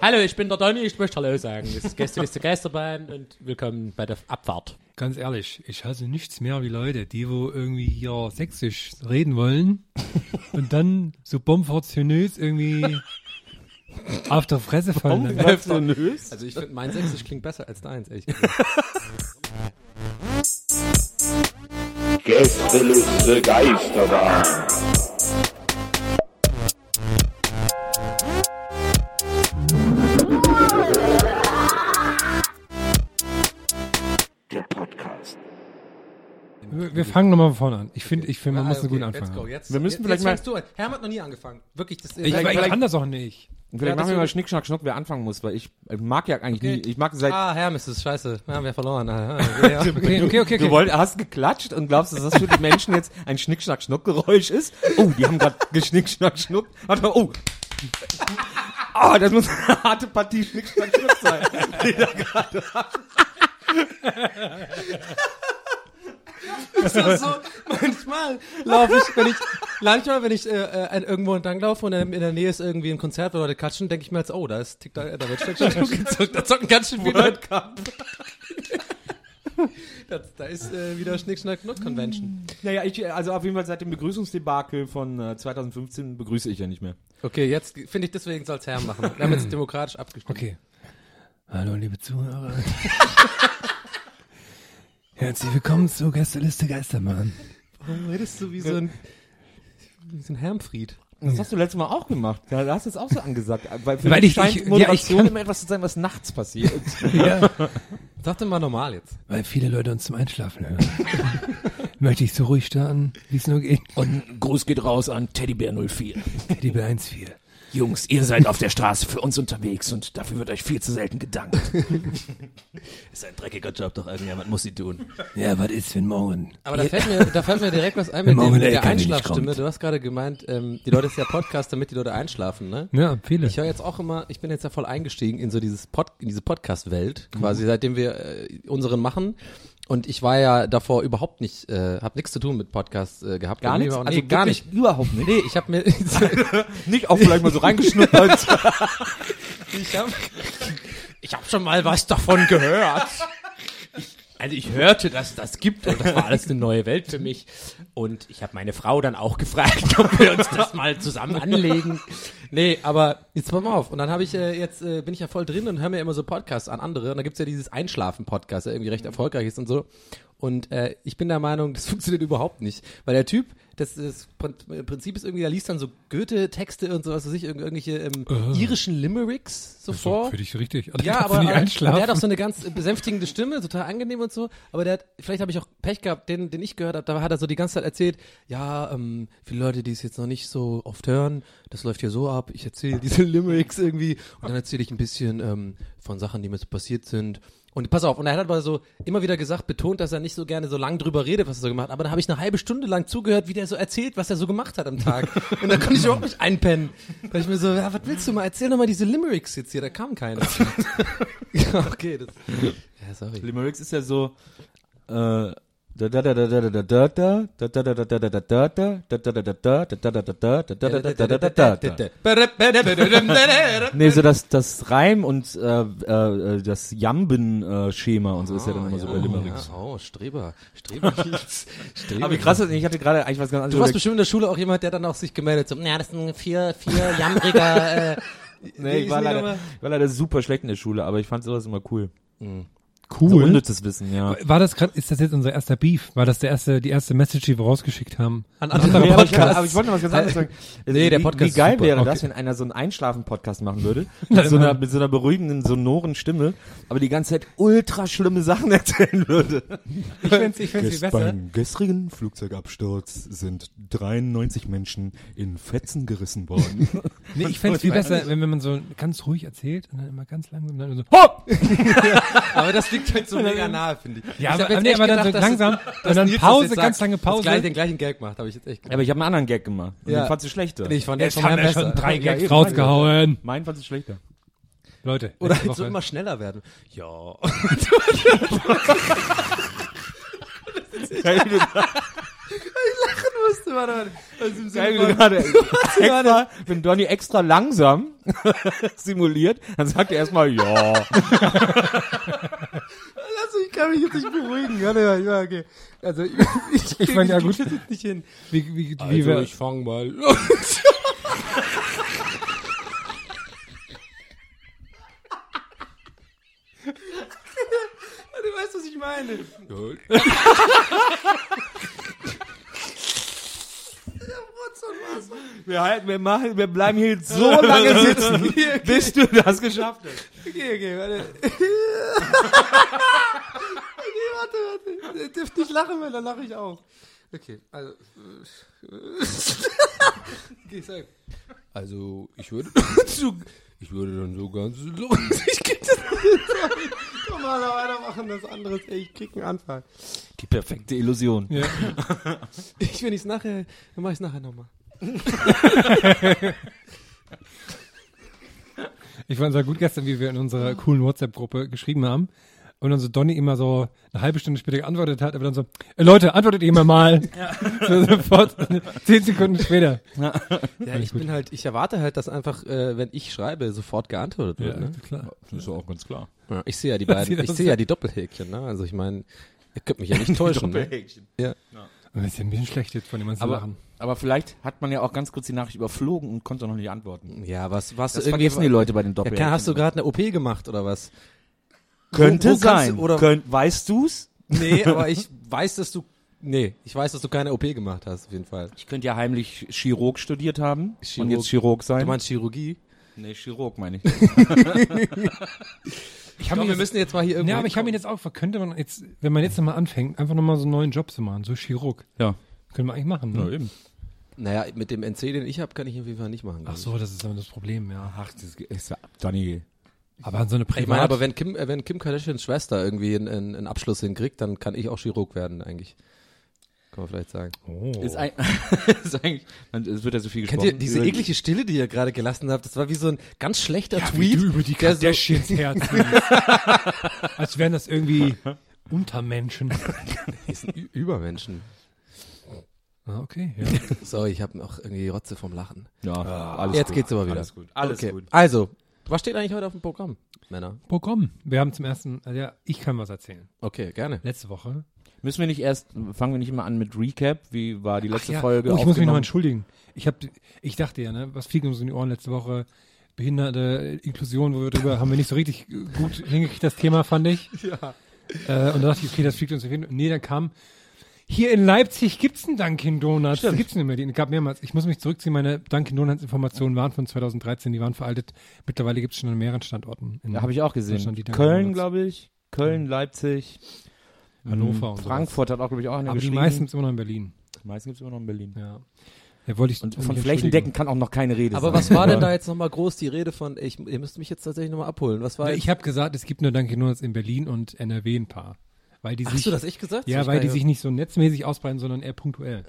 Hallo, ich bin der Donny, ich möchte Hallo sagen. Das ist Gästeliste Geisterbahn und willkommen bei der Abfahrt. Ganz ehrlich, ich hasse nichts mehr wie Leute, die wo irgendwie hier sächsisch reden wollen und dann so bombartionös irgendwie auf der Fresse fallen. Doch- Also ich finde, mein Sächsisch klingt besser als deins, ehrlich gesagt. Gästeliste Geisterbahn. Wir, wir fangen nochmal von vorne an. Ich finde, ich finde, man Ah, muss einen guten okay, Anfang let's go. haben. Jetzt, Wir müssen jetzt, vielleicht jetzt mal-. Herm hat noch nie angefangen. Wirklich, das Ich, ich kann das auch nicht. Vielleicht Ja, machen wir mal Schnick, Schnack, Schnuck, wer anfangen muss, weil ich äh, mag ja eigentlich Okay. nie. Ich mag seit. Ah, Herm ist scheiße. Wir haben ja verloren. Ah, ja. Okay, okay, okay. Du okay. wollt, hast geklatscht und glaubst, dass das für die Menschen jetzt ein Schnick, Schnack, Schnuck Geräusch ist? Oh, die haben gerade geschnick, Schnack, Schnuck. Warte mal, oh. Ah, das muss eine harte Partie Schnick, Schnack, Schnuck sein. Die da gerade Das ist so, manchmal laufe ich, wenn ich, manchmal, wenn ich äh, äh, irgendwo entlang laufe und in der Nähe ist irgendwie ein Konzert, wo Leute klatschen, denke ich mir jetzt, oh, da ist, tickt da, wird gezockt, da zocken ganz schön viele Leute. Das, da ist äh, wieder Schnick, Schnack, Schnuck Convention. Naja, ich, also auf jeden Fall seit dem Begrüßungsdebakel von äh, 2015 begrüße ich ja nicht mehr. Okay, jetzt finde ich, deswegen soll's Herm machen. Wir haben jetzt demokratisch abgestimmt. Okay. Hallo, liebe Zuhörer. Herzlich willkommen zu Gästeliste Geistermann. Warum redest du wie so ein, wie so ein Hermfried? Das hast du letztes Mal auch gemacht. Ja, da hast du es auch so angesagt. Weil, für Weil mich ich- scheint ich- ja, Moderation ich kann- immer etwas zu sein, was nachts passiert. Ja, Sag doch mal normal jetzt. weil viele Leute uns zum Einschlafen hören. Möchte ich so ruhig starten, wie es nur geht. Und ein Gruß geht raus an Teddybär 04. Die B14. Jungs, ihr seid auf der Straße für uns unterwegs und dafür wird euch viel zu selten gedankt. ist ein dreckiger Job, doch irgendjemand muss sie tun. Ja, was ist, wenn morgen? Aber da fällt mir, da fällt mir direkt was ein mit, Morgen dem, der mit der Einschlafstimme. Du hast gerade gemeint, ähm, die Leute ist ja Podcast, damit die Leute einschlafen, ne? Ja, viele. Ich höre jetzt auch immer, ich bin jetzt ja voll eingestiegen in so dieses Pod, in diese Podcast-Welt, quasi, seitdem wir äh, unseren machen. Und ich war ja davor überhaupt nicht, äh, habe nichts zu tun mit Podcasts äh, gehabt. Gar nichts? Also nee, gar nicht. Überhaupt nicht. Nee, ich habe mir, Nicht auch vielleicht mal so reingeschnuppert. ich habe ich hab schon mal was davon gehört. Also ich hörte, dass das gibt und das war alles eine neue Welt für mich. Und ich habe meine Frau dann auch gefragt, ob wir uns das mal zusammen anlegen. Nee, aber jetzt pass mal auf. Und dann habe ich äh, jetzt äh, bin ich ja voll drin und höre mir immer so Podcasts an andere. Und da gibt's ja dieses Einschlafen-Podcast, der irgendwie recht erfolgreich ist und so. Und äh, ich bin der Meinung, das funktioniert überhaupt nicht. Weil der Typ, das, das Prin- Prinzip ist irgendwie, der liest dann so Goethe-Texte und so, was weiß ich, irgend- irgendwelche ähm, irischen Limericks so vor. Für dich richtig. Also Ja, aber, aber der hat auch so eine ganz besänftigende Stimme, total angenehm und so. Aber der hat, vielleicht habe ich auch Pech gehabt, den, den ich gehört habe, da hat er so die ganze Zeit erzählt, ja, ähm, viele Leute, die es jetzt noch nicht so oft hören, das läuft hier so ab, ich erzähle diese Limericks irgendwie und dann erzähle ich ein bisschen ähm, von Sachen, die mir so passiert sind. Und pass auf, und er hat aber so immer wieder gesagt, betont, dass er nicht so gerne so lang drüber redet, was er so gemacht hat. Aber da habe ich eine halbe Stunde lang zugehört, wie der so erzählt, was er so gemacht hat am Tag. Und da konnte ich überhaupt nicht einpennen. Da dachte ich mir so, ja, was willst du mal? Erzähl doch mal diese Limericks jetzt hier, da kam keiner. ja, okay, das. Ja, sorry. Limericks ist ja so, äh, Nee, so das, das Reim und äh, äh, das Jamben-Schema und so ist ja dann immer so bei Limericks. Oh, Streber. Streber. Streber. Aber wie krass ist, ich hatte gerade eigentlich was ganz anderes. Du warst bestimmt in der Schule auch jemand, der dann auch sich gemeldet hat, so, ja, das sind vier, vier jammriger, äh, nee, ich war leider, super schlecht in der Schule, aber ich fand sowas immer cool. So Cool. unnützes Wissen, ja. War das gerade, ist das jetzt unser erster Beef? War das der erste, die erste Message, die wir rausgeschickt haben? an andere Nee, aber, ich, Podcasts. aber ich wollte noch was ganz anderes sagen. Nee, der Wie- Podcast Wie ist geil super. wäre Okay. das, wenn einer so einen Einschlafen-Podcast machen würde, mit so, einer, mit so einer beruhigenden, sonoren Stimme, aber die ganze Zeit ultra schlimme Sachen erzählen würde. Ich find's, ich find's viel besser. Beim gestrigen Flugzeugabsturz sind 93 Menschen in Fetzen gerissen worden. Nee, ich find's viel besser, wenn, wenn man so ganz ruhig erzählt und dann immer ganz langsam dann so, Aber das liegt halt so mega nahe, finde ich. Ja, Ich aber- nee, aber dann gedacht, so dass langsam und dann Pause, ganz sagt. lange Pause. Gleich, den gleichen Gag macht, habe ich jetzt echt gedacht. Aber ich habe einen anderen Gag gemacht. Und Ja. den fandst du schlechter. Nee, ich fand den schon haben schon drei Ja, Gags eben, rausgehauen. Mein fandst du schlechter. Leute, Oder halt so immer schneller werden. Ja. Geil, wie du, Musste, warte, warte. Also geil, du gerade extra, wenn Donny extra langsam simuliert, dann sagt er erstmal ja. Kann mich jetzt nicht beruhigen. Ja, ja, ja, okay. Also, ich, ich, Ich fand ja gut. jetzt nicht hin. Wie, wie, wie Also, wir, ich fang mal. du weißt, was ich meine. Wir, halten, wir, machen, wir bleiben hier so lange sitzen, bis du das geschafft hast. Okay, okay, warte. okay, warte, warte. Ihr dürft nicht lachen, weil dann lache ich auch. Okay, also. okay, sag. Also, ich würde zu, ich würde dann so ganz, ich krieg das nicht. Normaler weitermachen, das andere ist, ey, ich krieg einen Anfall. Die perfekte Illusion. ja, Ich, wenn ich's nachher, dann mach ich's nachher nochmal. ich fand es ja gut gestern, wie wir in unserer coolen WhatsApp-Gruppe geschrieben haben. Und dann so Donny immer so eine halbe Stunde später geantwortet hat, aber dann so, äh, Leute, antwortet ihr mal mal. So, sofort, zehn Sekunden später. Ja, ich bin halt, ich erwarte halt, dass einfach, äh, wenn ich schreibe, sofort geantwortet wird. ne? klar. Das ist ja auch ganz klar. Ja, ich sehe ja die beiden, ich sehe ja die Doppelhäkchen, ne? Also ich meine, ihr könnt mich ja nicht täuschen. ne? Ja. Das ist ja ein bisschen schlecht jetzt von dem ganzen Aber, Lachen. aber vielleicht hat man ja auch ganz kurz die Nachricht überflogen und konnte noch nicht antworten. ja, was, was Das du irgendwie vergessen die Leute bei den Ja, Doppelhäkchen. kann, hast du gerade eine OP gemacht oder was? Könnte Wo- wo sein. du- oder- Könnt, weißt du's? Nee, aber ich weiß, dass du, nee, ich weiß, dass du keine OP gemacht hast, auf jeden Fall. Ich könnte ja heimlich Chirurg studiert haben und Chirurg. jetzt Chirurg sein. Du meinst Chirurgie? nee, Chirurg meine ich. Ich mir wir müssen jetzt mal hier irgendwo Ja, aber ich habe ihn jetzt auch, könnte man jetzt, wenn man jetzt nochmal anfängt, einfach nochmal so einen neuen Job zu machen, so Chirurg. Ja. Können wir eigentlich machen, ne? eben. Naja, mit dem NC, den ich habe, kann ich auf jeden Fall nicht machen. Ach so, das ist aber das Problem, ja. Ach, das ist Donny. Aber so eine Ich meine, Privat... aber wenn Kim, äh, wenn Kim Kardashians Schwester irgendwie einen, einen, Abschluss hinkriegt, dann kann ich auch Chirurg werden, eigentlich. Kann man vielleicht sagen. oh. Ist, ein, ist eigentlich, man, es wird ja so viel Kennt gesprochen. ihr diese über- eklige Stille, die ihr gerade gelassen habt? Das war wie so ein ganz schlechter wie Tweet. du über die der so- Kardashians herziehst. Als wären das irgendwie Untermenschen. Die sind Übermenschen. Ah, okay, ja. Sorry, ich habe noch irgendwie Rotze vom Lachen. Ja, alles Jetzt gut. geht's aber wieder. Alles gut. Alles okay. gut. Also, was steht eigentlich heute auf dem Programm, Männer? Programm. Wir haben zum ersten, also ja, ich kann was erzählen. Okay, gerne. Letzte Woche. Müssen wir nicht erst, fangen wir nicht immer an mit Recap? Wie war die letzte ja. Folge Oh, ich muss mich noch entschuldigen. Ich hab, ich dachte ja, ne, was fliegt uns in die Ohren letzte Woche? Behinderte Inklusion, wo wir drüber, haben wir nicht so richtig gut hingekriegt, das Thema, fand ich. Ja. Äh, und da dachte ich, okay, das fliegt uns auf jeden Fall. Nee, dann kam, hier in Leipzig gibt's einen Dunkin' Donuts. Das gibt's nicht mehr. Es gab mehrmals. Ich muss mich zurückziehen. Meine Dunkin' Donuts Informationen waren von 2013. Die waren veraltet. Mittlerweile gibt's schon an mehreren Standorten. In Ja, habe ich auch gesehen. Die Köln, glaube ich. Köln, Leipzig. Hannover und Frankfurt hat auch, glaube ich, auch eine Aber die meisten sind immer noch in Berlin. meisten gibt's immer noch in Berlin. Ja. Ja, wollte ich Und von. Flächendecken kann auch noch keine Rede Aber sein. was war denn da jetzt nochmal groß die Rede von, ich, ihr müsst mich jetzt tatsächlich nochmal abholen. Was war jetzt- Ich habe gesagt, es gibt nur Dunkin' Donuts in Berlin und NRW ein paar. Weil die sich, Hast du das echt gesagt? Das ja, weil die sich nicht so netzmäßig ausbreiten, sondern eher punktuell.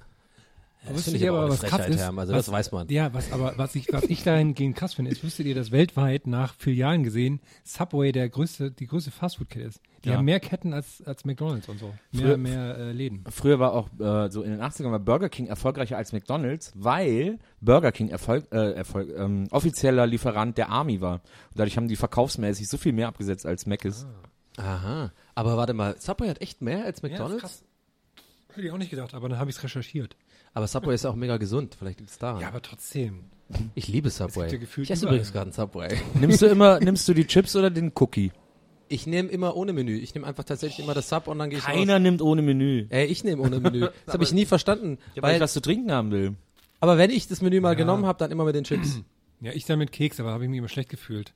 Das Wusstet finde ich aber aber, was krass ist? Also was, das weiß man. Ja, was aber was ich was ich dahingehend krass finde, ist, wusstet ihr, dass weltweit nach Filialen gesehen Subway der größte die größte Fastfood-Kette ist. Die Ja. haben mehr Ketten als als McDonald's und so. Mehr Früher- mehr äh, Läden. Früher war auch äh, so in den 80ern war Burger King erfolgreicher als McDonald's, weil Burger King Erfolg, äh, Erfolg, ähm, offizieller Lieferant der Army war. Und dadurch haben die verkaufsmäßig so viel mehr abgesetzt als Mc's. Aha. Aber warte mal, Subway hat echt mehr als McDonald's? Hätte ich auch nicht gedacht, aber dann habe ich es recherchiert. aber Subway ist auch mega gesund. Vielleicht liegt es daran. Ja, aber trotzdem. ich liebe Subway. ja gefühlt ich esse übrigens gerade einen Subway. nimmst du immer, nimmst du die Chips oder den Cookie? Ich nehme immer ohne Menü. Ich nehme einfach tatsächlich immer das Sub und dann gehe ich raus. Keiner nimmt ohne Menü. Ey, ich nehme ohne Menü. Das habe ich nie verstanden. Ja, weil weil, ich was zu trinken haben will. aber wenn ich das Menü mal genommen habe, dann immer mit den Chips. Ja, ich dann mit Keks, aber habe ich mich immer schlecht gefühlt.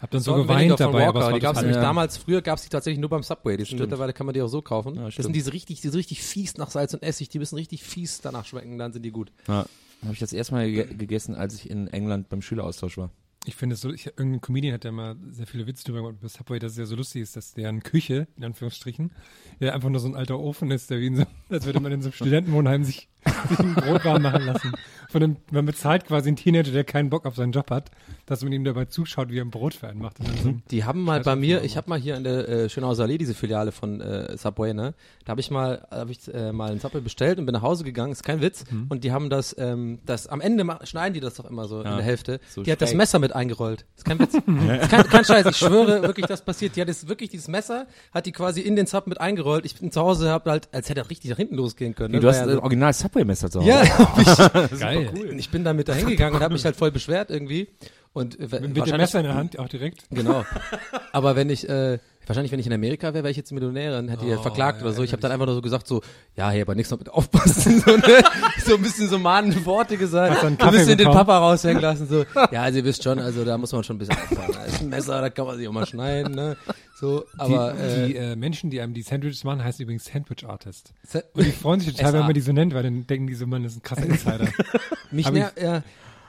Hab dann so geweint dabei, Walker. aber es war die gab's nämlich ja. damals, früher gab's die tatsächlich nur beim Subway. Die sind mittlerweile kann man die auch so kaufen. Ja, das sind diese richtig, die so richtig fies nach Salz und Essig. Die müssen richtig fies danach schmecken, dann sind die gut. Ja. Habe ich das erste Mal ge gegessen, als ich in England beim Schüleraustausch war. Ich finde es so, ich, irgendein Comedian hat ja mal sehr viele Witze drüber gemacht bei Subway, dass es ja so lustig ist, dass deren Küche, in Anführungsstrichen, ja einfach nur so ein alter Ofen ist, der wie in so, als würde man in so einem Studentenwohnheim sich, sich ein Brot warm machen lassen. Von einem, man bezahlt quasi einen Teenager, der keinen Bock auf seinen Job hat, dass man ihm dabei zuschaut, wie er ein Brot für einen macht. Und dann so Die haben mal Scheiß bei mir, ich habe mal hier in der äh, Schönhauser Allee diese Filiale von äh, Subway, ne? Da habe ich mal, habe ich äh, mal ein Subway bestellt und bin nach Hause gegangen. Ist kein Witz. Mhm. Und die haben das, ähm, das am Ende schneiden die das doch immer so in Ja. der Hälfte. So die hat das. Messer mit eingerollt. Ist kein Witz. ist kein, kein Scheiß. Ich schwöre wirklich, das passiert. Die hat jetzt wirklich dieses Messer, hat die quasi in den Sub mit eingerollt. Ich bin zu Hause, hab halt, als hätte er richtig nach hinten losgehen können. Ne? du hast ja so- Original Subway-Messer zu Hause. ja, ich, geil. Und ich bin damit da hingegangen und habe mich halt voll beschwert irgendwie. Und äh, Mit dem Messer in der Hand auch direkt. Genau. Aber wenn ich, äh, wahrscheinlich wenn ich in Amerika wäre, wäre ich jetzt Millionärin, hätte die Oh, halt verklagt ja, oder so. Ich habe dann einfach nur so gesagt, so, ja, hey, aber nichts noch mit aufpassen. So, ne? so ein bisschen so mahnende Worte gesagt. Ein bisschen den? Papa raushängen lassen. So, ja, also ihr wisst schon, also da muss man schon ein bisschen aufpassen. Da ist ein Messer, da kann man sich auch mal schneiden. Ne? So, aber die, äh, die äh, Menschen, die einem die Sandwiches machen, heißen übrigens Sandwich Artist. se- Und die freuen sich total, SA. wenn man die so nennt, weil dann denken die so, man, das ist ein krasser Insider. Mich nervt, ja,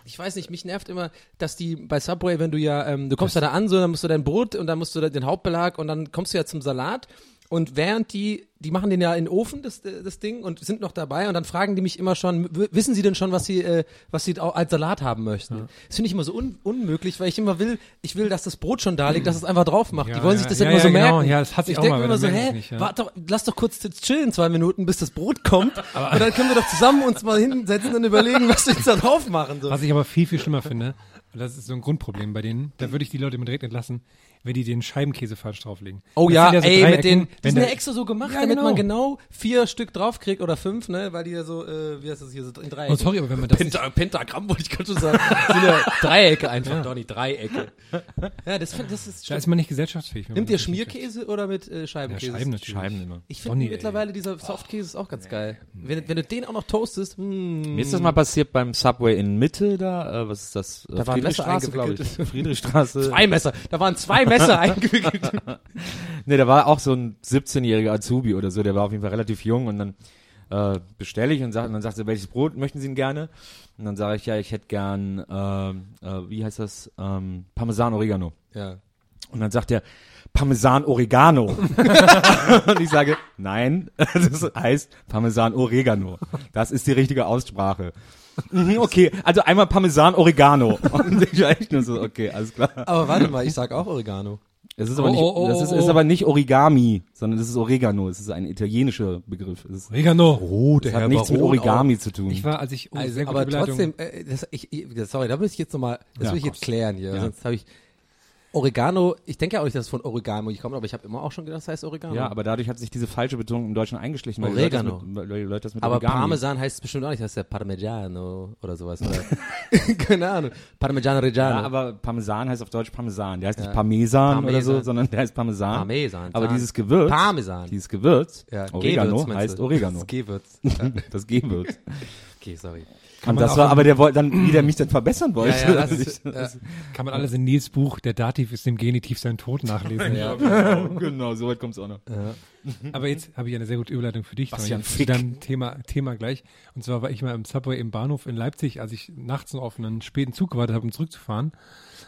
ich weiß nicht, mich nervt immer, dass die bei Subway, wenn du ja, ähm, du kommst ja. da an, so, dann musst du dein Brot und dann musst du den Hauptbelag und dann kommst du ja zum Salat und während die, die machen den ja in den Ofen, das, das Ding, und sind noch dabei und dann fragen die mich immer schon, wissen sie denn schon, was sie, äh, was sie als Salat haben möchten? Das finde ich immer so un unmöglich, weil ich immer will, ich will, dass das Brot schon da liegt, dass es einfach drauf macht. Ja, die wollen ja, sich das ja, ja, immer ja, so genau. merken. Ja, das hatte ich auch denke immer aber so, hä, nicht, ja. warte doch, lass doch kurz chillen, zwei Minuten, bis das Brot kommt und dann können wir doch zusammen uns mal hinsetzen und überlegen, was wir jetzt da drauf machen. So. Was ich aber viel, viel schlimmer finde, das ist so ein Grundproblem bei denen, da würde ich die Leute immer direkt entlassen, wenn die den Scheibenkäse falsch drauflegen. Oh Das ja, sind so ey, mit den, die sind ja extra so gemacht, Ja, damit genau. man genau vier Stück draufkriegt oder fünf, ne, weil die ja so, äh, wie heißt das hier, so in Dreiecken. Oh, sorry, aber wenn man das Penta, Pentagramm wollte ich gerade schon sagen. Das sind ja Dreiecke einfach, Donny, Dreiecke. Ja, das, find- das ist da ist man nicht gesellschaftsfähig. Nimmt ihr Schmierkäse oder mit äh, Ja, Scheibenkäse? Scheiben natürlich. Scheiben immer. Ich finde Donny, ey. mittlerweile dieser Softkäse ist auch ganz geil. Wenn, wenn du den auch noch toastest, hm. Mir ist das mal passiert beim Subway in Mitte da, äh, was ist das? Äh, Da war ein Messer Friedrichstraße, glaube ich. eingewickelt. Friedrichstraße. Zwei Messer. Da waren zwei Messer eingewickelt. Nee, da war auch so ein 17-jähriger Azubi oder so, der war auf jeden Fall relativ jung und dann äh, bestelle ich und, sag, und dann sagt er, welches Brot möchten Sie denn gerne? Und dann sage ich, ja, ich hätte gern, ähm, äh, wie heißt das, ähm, Parmesan Oregano. Ja. Und dann sagt er, Parmesan Oregano. und ich sage, nein, das heißt Parmesan Oregano. Das ist die richtige Aussprache. Mhm, Okay, also einmal Parmesan Oregano. Und ich war echt nur so, okay, alles klar. Aber warte mal, ich sag auch Oregano. Es ist aber Oh, nicht, oh, oh, das ist, oh, ist oh. aber nicht Origami, sondern es ist Oregano. Es ist ein italienischer Begriff. Es ist, Oregano. Oh, das hat nichts mit Origami zu tun. Ich war, als ich, oh, Also, sehr gute aber trotzdem, äh, das, ich, ich, sorry, da muss ich jetzt nochmal, das Ja, will ich jetzt klären hier, Ja. sonst habe ich Oregano, ich denke ja auch nicht, dass es von Oregano kommt, aber ich habe immer auch schon gedacht, das heißt Oregano. ja, aber dadlich hat sich diese falsche Betonung im Deutschen eingeschlichen, weil Oregano. die Leute das mit, Leute das mit aber Origami. Parmesan heißt es bestimmt auch nicht, das heißt ja Parmigiano oder sowas. Oder? Keine Ahnung. Parmigiano Reggiano. Ja, aber Parmesan heißt auf Deutsch Parmesan. Der heißt Ja. nicht Parmesan, oder Parmesan. so, sondern der heißt Parmesan. Parmesan. Aber dieses Gewürz, Parmesan. dieses Gewürz, Ja, Oregano, heißt? Oregano. Das Gewürz. das Gewürz. Okay, sorry. Und man das war aber der wollte dann, wie der mich dann verbessern wollte. Ja, ja, das ist, äh, Kann man alles in Nils Buch, der Dativ ist dem Genitiv sein Tod nachlesen. ja. genau, so weit kommt's auch noch. Aber jetzt habe ich eine sehr gute Überleitung für dich. Bastian. Fick. Dann Thema, Thema gleich. Und zwar war ich mal im Subway im Bahnhof in Leipzig, als ich nachts noch auf einen späten Zug gewartet habe, um zurückzufahren.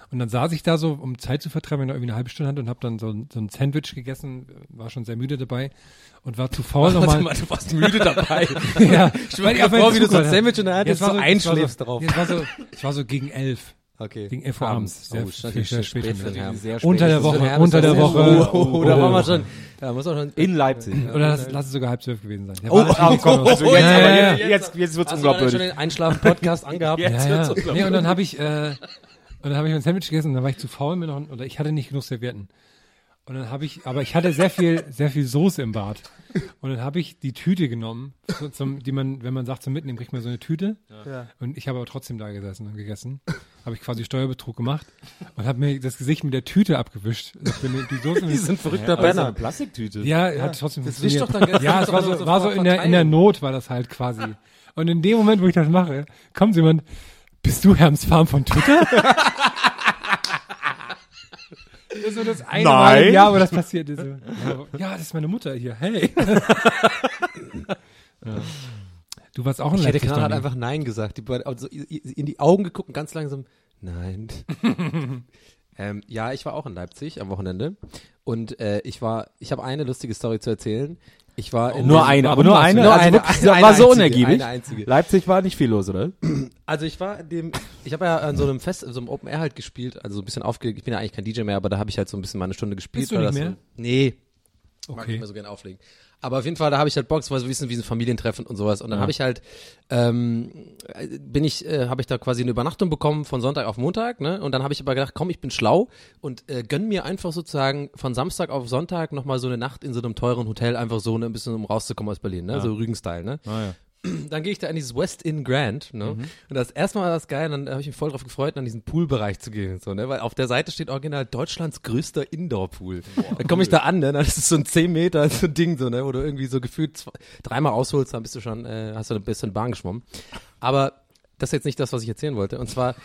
Und dann saß ich da so, um Zeit zu vertreiben, wenn ich noch irgendwie eine halbe Stunde hatte und habe dann so, ein- so ein Sandwich gegessen, war schon sehr müde dabei und war zu faul nochmal. mal, du warst müde dabei. ja, Stell dir vor, wie du so ein Sandwich in der Hand jetzt so einschläfst so, drauf. Jetzt war so, es war so gegen elf. Okay. Gegen elf Uhr abends. Sehr, oh, sehr, sehr spät, spät. Sehr spät. Unter der Das Woche, Herr, unter das der Woche. Oh, oh, Unter da war man Woche. schon, da muss man schon. In Leipzig. Oder lass, lass es sogar halb zwölf gewesen sein. Der Oh, war oh, noch- also jetzt, Ja, aber ja, jetzt, jetzt, jetzt wird's Hast du dann schon unglaubwürdig. den Einschlafen-Podcast angehabt? Ja, ja. Nee, und dann habe ich, äh, und dann habe ich mein Sandwich gegessen und dann war ich zu faul mir noch, oder ich hatte nicht genug Servietten. Und dann habe ich, aber ich hatte sehr viel, sehr viel Soße im Bad. Und dann habe ich die Tüte genommen, zum, die man, wenn man sagt zum Mitnehmen, kriegt man so eine Tüte. Und ich habe aber trotzdem da gesessen und gegessen. Habe ich quasi Steuerbetrug gemacht und habe mir das Gesicht mit der Tüte abgewischt. Die Soße Die sind verrückter ist Banner. eine Plastiktüte. ja, hat trotzdem Das wischt funktioniert. doch dann- Ja, es war so, war so in der, in der. Not war das halt quasi. Und in dem Moment, wo ich das mache, kommt jemand, bist du Herms Farm von Twitter? das ist das eine Mal Nein. im Jahr, wo das passiert ist. So. Ja, das ist meine Mutter hier. Hey. ja. Du warst auch ein Ich hätte Donny. einfach Nein gesagt. Also in die Augen geguckt und ganz langsam, nein. ähm, ja, ich war auch in Leipzig am Wochenende und äh, ich war, ich habe eine lustige Story zu erzählen. Ich war in Nur eine, aber nur eine. Nur also eine, wirklich, eine, war so unergiebig. Leipzig war nicht viel los, oder? Also ich war in dem, ich habe ja an so einem Fest, so einem Open Air halt gespielt, also so ein bisschen aufgelegt. Ich bin ja eigentlich kein DJ mehr, aber da habe ich halt so ein bisschen mal eine Stunde gespielt. Bist du nicht mehr? So, nee, mag Okay. nicht mehr so gerne auflegen. Aber auf jeden Fall, da habe ich halt Bock, war so ein bisschen wie ein Familientreffen und sowas. Und dann habe ich halt, ähm, äh, bin ich, äh, habe ich da quasi eine Übernachtung bekommen von Sonntag auf Montag, ne? Und dann habe ich aber gedacht, komm, ich bin schlau und äh, gönn mir einfach sozusagen von Samstag auf Sonntag nochmal so eine Nacht in so einem teuren Hotel, einfach so, ne, ein bisschen um rauszukommen aus Berlin, ne? So Rügen-Style, ne? Ah, ja. dann gehe ich da in dieses West Inn Grand, ne? Mhm. Und das erste Mal war das geil, und dann habe ich mich voll drauf gefreut, an diesen Poolbereich zu gehen, so, ne? Weil auf der Seite steht original Deutschlands größter Indoor-Pool. Dann komme ich da an, ne? Dann ist es so ein 10 Meter so ein Ding, so, ne? Wo du irgendwie so gefühlt zwei, dreimal ausholst, dann bist du schon, äh, hast du ein bisschen Bahn geschwommen. Aber das ist jetzt nicht das, was ich erzählen wollte. Und zwar,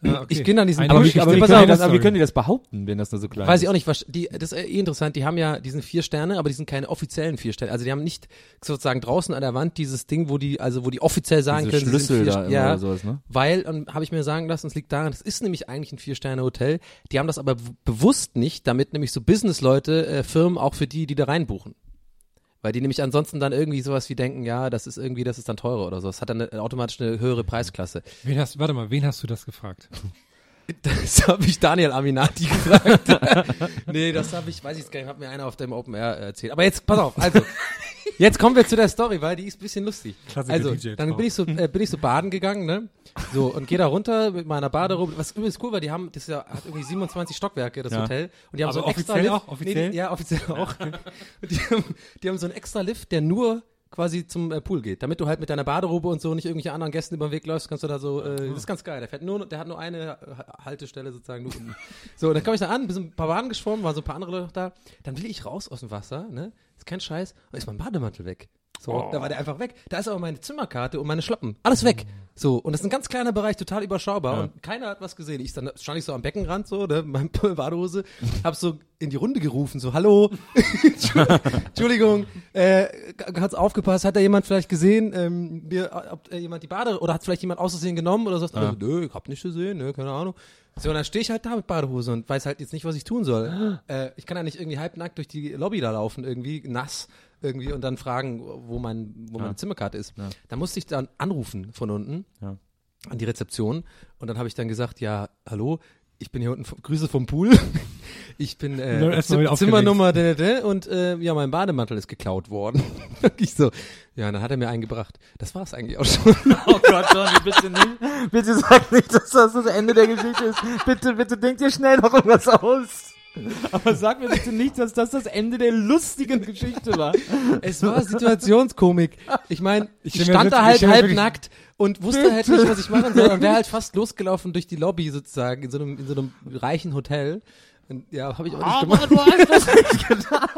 Okay. ich gehe an diesen Aber, wie, aber, wie können auf, die das, aber wie können die das behaupten, wenn das nur so klein Weiß ist? ich auch nicht, die, das ist eh interessant, die haben ja, die sind vier Sterne, aber die sind keine offiziellen vier Sterne. Also die haben nicht sozusagen draußen an der Wand dieses Ding, wo die, also wo die offiziell sagen Diese können, Schlüssel vier da St- ja, oder sowas, ne? Weil, und habe ich mir sagen lassen, es liegt daran, das ist nämlich eigentlich ein Vier-Sterne-Hotel. Die haben das aber bewusst nicht, damit nämlich so Business-Leute, äh, Firmen auch für die, die da reinbuchen. Weil die nämlich ansonsten dann irgendwie sowas wie denken, ja, das ist irgendwie, das ist dann teurer oder so. Das hat dann eine, automatisch eine höhere Preisklasse. Wen hast, warte mal, wen hast du das gefragt? Das habe ich Daniel Aminati gefragt. nee, das habe ich, weiß ich gar nicht, hat mir einer auf dem Open Air erzählt. Aber jetzt, pass auf, also, jetzt kommen wir zu der Story, weil die ist ein bisschen lustig. Klassiker also, DJ dann bin ich so, äh, bin ich so baden gegangen, ne? So, und gehe da runter mit meiner Baderobe, was übrigens cool war, die haben, das ja, hat irgendwie 27 Stockwerke, das Ja. Hotel. Und die haben Aber so einen extra offiziell Lift. auch? Offiziell? Nee, die, ja, offiziell auch. die haben, die haben so einen extra Lift, der nur quasi zum äh, Pool geht. Damit du halt mit deiner Baderobe und so nicht irgendwelche anderen Gästen über den Weg läufst, kannst du da so, äh, das ist ganz geil. Der fährt nur, der hat nur eine Ha- Haltestelle sozusagen. Nur so, dann komme ich da an, bin so ein paar Bahnen geschwommen, waren so ein paar andere Leute noch da. Dann will ich raus aus dem Wasser, ne? Kein Scheiß. Und ist mein Bademantel weg. So, da war der einfach weg. Da ist aber meine Zimmerkarte und meine Schlappen. Alles weg. So, und das ist ein ganz kleiner Bereich, total überschaubar. Und keiner hat was gesehen. Ich dann stand ich so am Beckenrand, so, ne, meinem Badehose, hab so in die Runde gerufen, so, hallo, Entschuldigung, äh, hat's aufgepasst, hat da jemand vielleicht gesehen, ähm, mir, ob äh, jemand die Bade, oder hat vielleicht jemand aus Versehen genommen oder so? Also, nö, ich hab nicht gesehen, ne, keine Ahnung. So, und dann stehe ich halt da mit Badehose und weiß halt jetzt nicht, was ich tun soll. äh, ich kann ja nicht irgendwie halbnackt durch die Lobby da laufen, irgendwie nass irgendwie und dann fragen, wo mein, wo meine Zimmerkarte ist. Da musste ich dann anrufen von unten Ja. an die Rezeption und dann habe ich dann gesagt, ja, hallo, ich bin hier unten, vom- Grüße vom Pool. Ich bin äh, Zim Zimmernummer da, da, und äh, ja, mein Bademantel ist geklaut worden. ich so, ja, dann hat er mir einen gebracht. Das war's eigentlich auch schon. Oh Gott, Johnny, bitte nicht. Bitte sag nicht, dass das das Ende der Geschichte ist. Bitte, bitte denkt dir schnell noch irgendwas aus. Aber sag mir bitte nicht, dass das das Ende der lustigen Geschichte war. Es war Situationskomik. Ich meine, ich, mir stand da ich halt stell mir halb wirklich- nackt und wusste halt nicht, was ich machen soll und wäre halt fast losgelaufen durch die Lobby sozusagen in so einem, in so einem reichen Hotel. Und ja, habe ich auch nicht gemacht. du hast das nicht getan.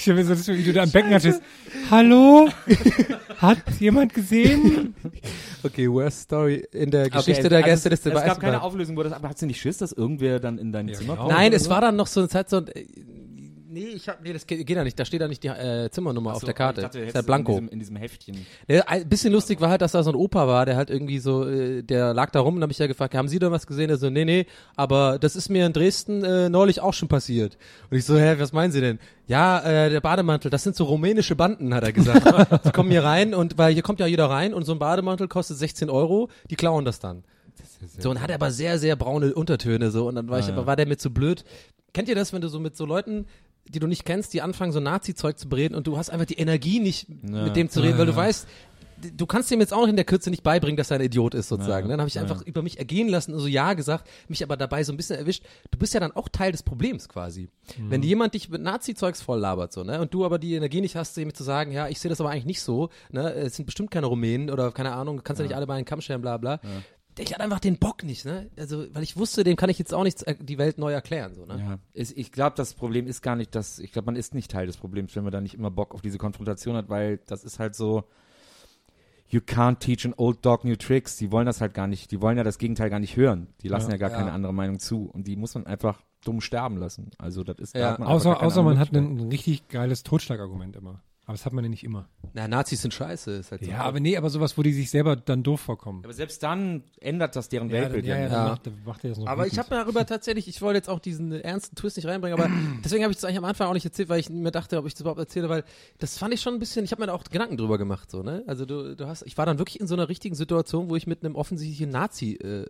Ich habe mir so, das, wie du da am Becken hattest. Hallo? Hat jemand gesehen? Okay, worst story in der Geschichte Okay, der also Gästeliste Es bei gab keine. Auflösung, wo das, aber hast du nicht Schiss, dass irgendwer dann in dein Zimmer genau. kommt? Nein, es so? war dann noch so eine Zeit so, nee, ich hab, nee, das geht, geht ja nicht, da steht da nicht die äh, Zimmernummer auf So, der Karte. ich dachte, das ist ja du Blanko. In diesem, in diesem Heftchen. Ja, ein bisschen lustig war halt, dass da so ein Opa war, der halt irgendwie so, äh, der lag da rum und hab ich ja gefragt, haben Sie da was gesehen? Er so, nee, nee, aber das ist mir in Dresden äh, neulich auch schon passiert. Und ich so, hä, was meinen Sie denn? Ja, äh, der Bademantel, das sind so rumänische Banden, hat er gesagt. Sie kommen hier rein und, weil hier kommt ja jeder rein und so ein Bademantel kostet 16 Euro, die klauen das dann. So, und hat aber sehr, sehr braune Untertöne so und dann war ich, aber war der mir zu blöd. Kennt ihr das, wenn du so mit so Leuten, die du nicht kennst, die anfangen so Nazi-Zeug zu bereden und du hast einfach die Energie nicht mit dem zu reden, weil du weißt, du kannst dem jetzt auch noch in der Kürze nicht beibringen, dass er ein Idiot ist sozusagen. Dann habe ich einfach über mich ergehen lassen und so ja gesagt, mich aber dabei so ein bisschen erwischt. Du bist ja dann auch Teil des Problems quasi. Wenn jemand dich mit Nazi-Zeugs voll labert so, ne, und du aber die Energie nicht hast, dem zu sagen, ja, ich sehe das aber eigentlich nicht so, ne, es sind bestimmt keine Rumänen oder keine Ahnung, du kannst ja, nicht alle bei einen Kamm scheren, bla bla. Ich hatte einfach den Bock nicht, ne? Also, weil ich wusste, dem kann ich jetzt auch nicht äh, die Welt neu erklären, so, ne? Ja, ist, ich glaube, das Problem ist gar nicht, dass, ich glaube, man ist nicht Teil des Problems, wenn man da nicht immer Bock auf diese Konfrontation hat, weil das ist halt so, you can't teach an old dog new tricks. Die wollen das halt gar nicht, die wollen ja das Gegenteil gar nicht hören. Die lassen ja, gar Ja. keine andere Meinung zu und die muss man einfach dumm sterben lassen. Also das ist, da Ja. hat man Außer, außer man hat ein richtig geiles Totschlagargument immer. Aber das hat man ja nicht immer. Na, Nazis sind scheiße, ist halt so. Ja, aber nee, aber sowas, wo die sich selber dann doof vorkommen. Aber selbst dann ändert das deren Ja, Weltbild ja, ja, nicht. dann Ja. macht, dann macht er das noch Aber ich habe darüber tatsächlich, ich wollte jetzt auch diesen ernsten Twist nicht reinbringen, aber deswegen habe ich das eigentlich am Anfang auch nicht erzählt, weil ich mir dachte, ob ich das überhaupt erzähle, weil das fand ich schon ein bisschen, ich habe mir da auch Gedanken drüber gemacht, so, ne? Also du, du hast, ich war dann wirklich in so einer richtigen Situation, wo ich mit einem offensichtlichen Nazi äh,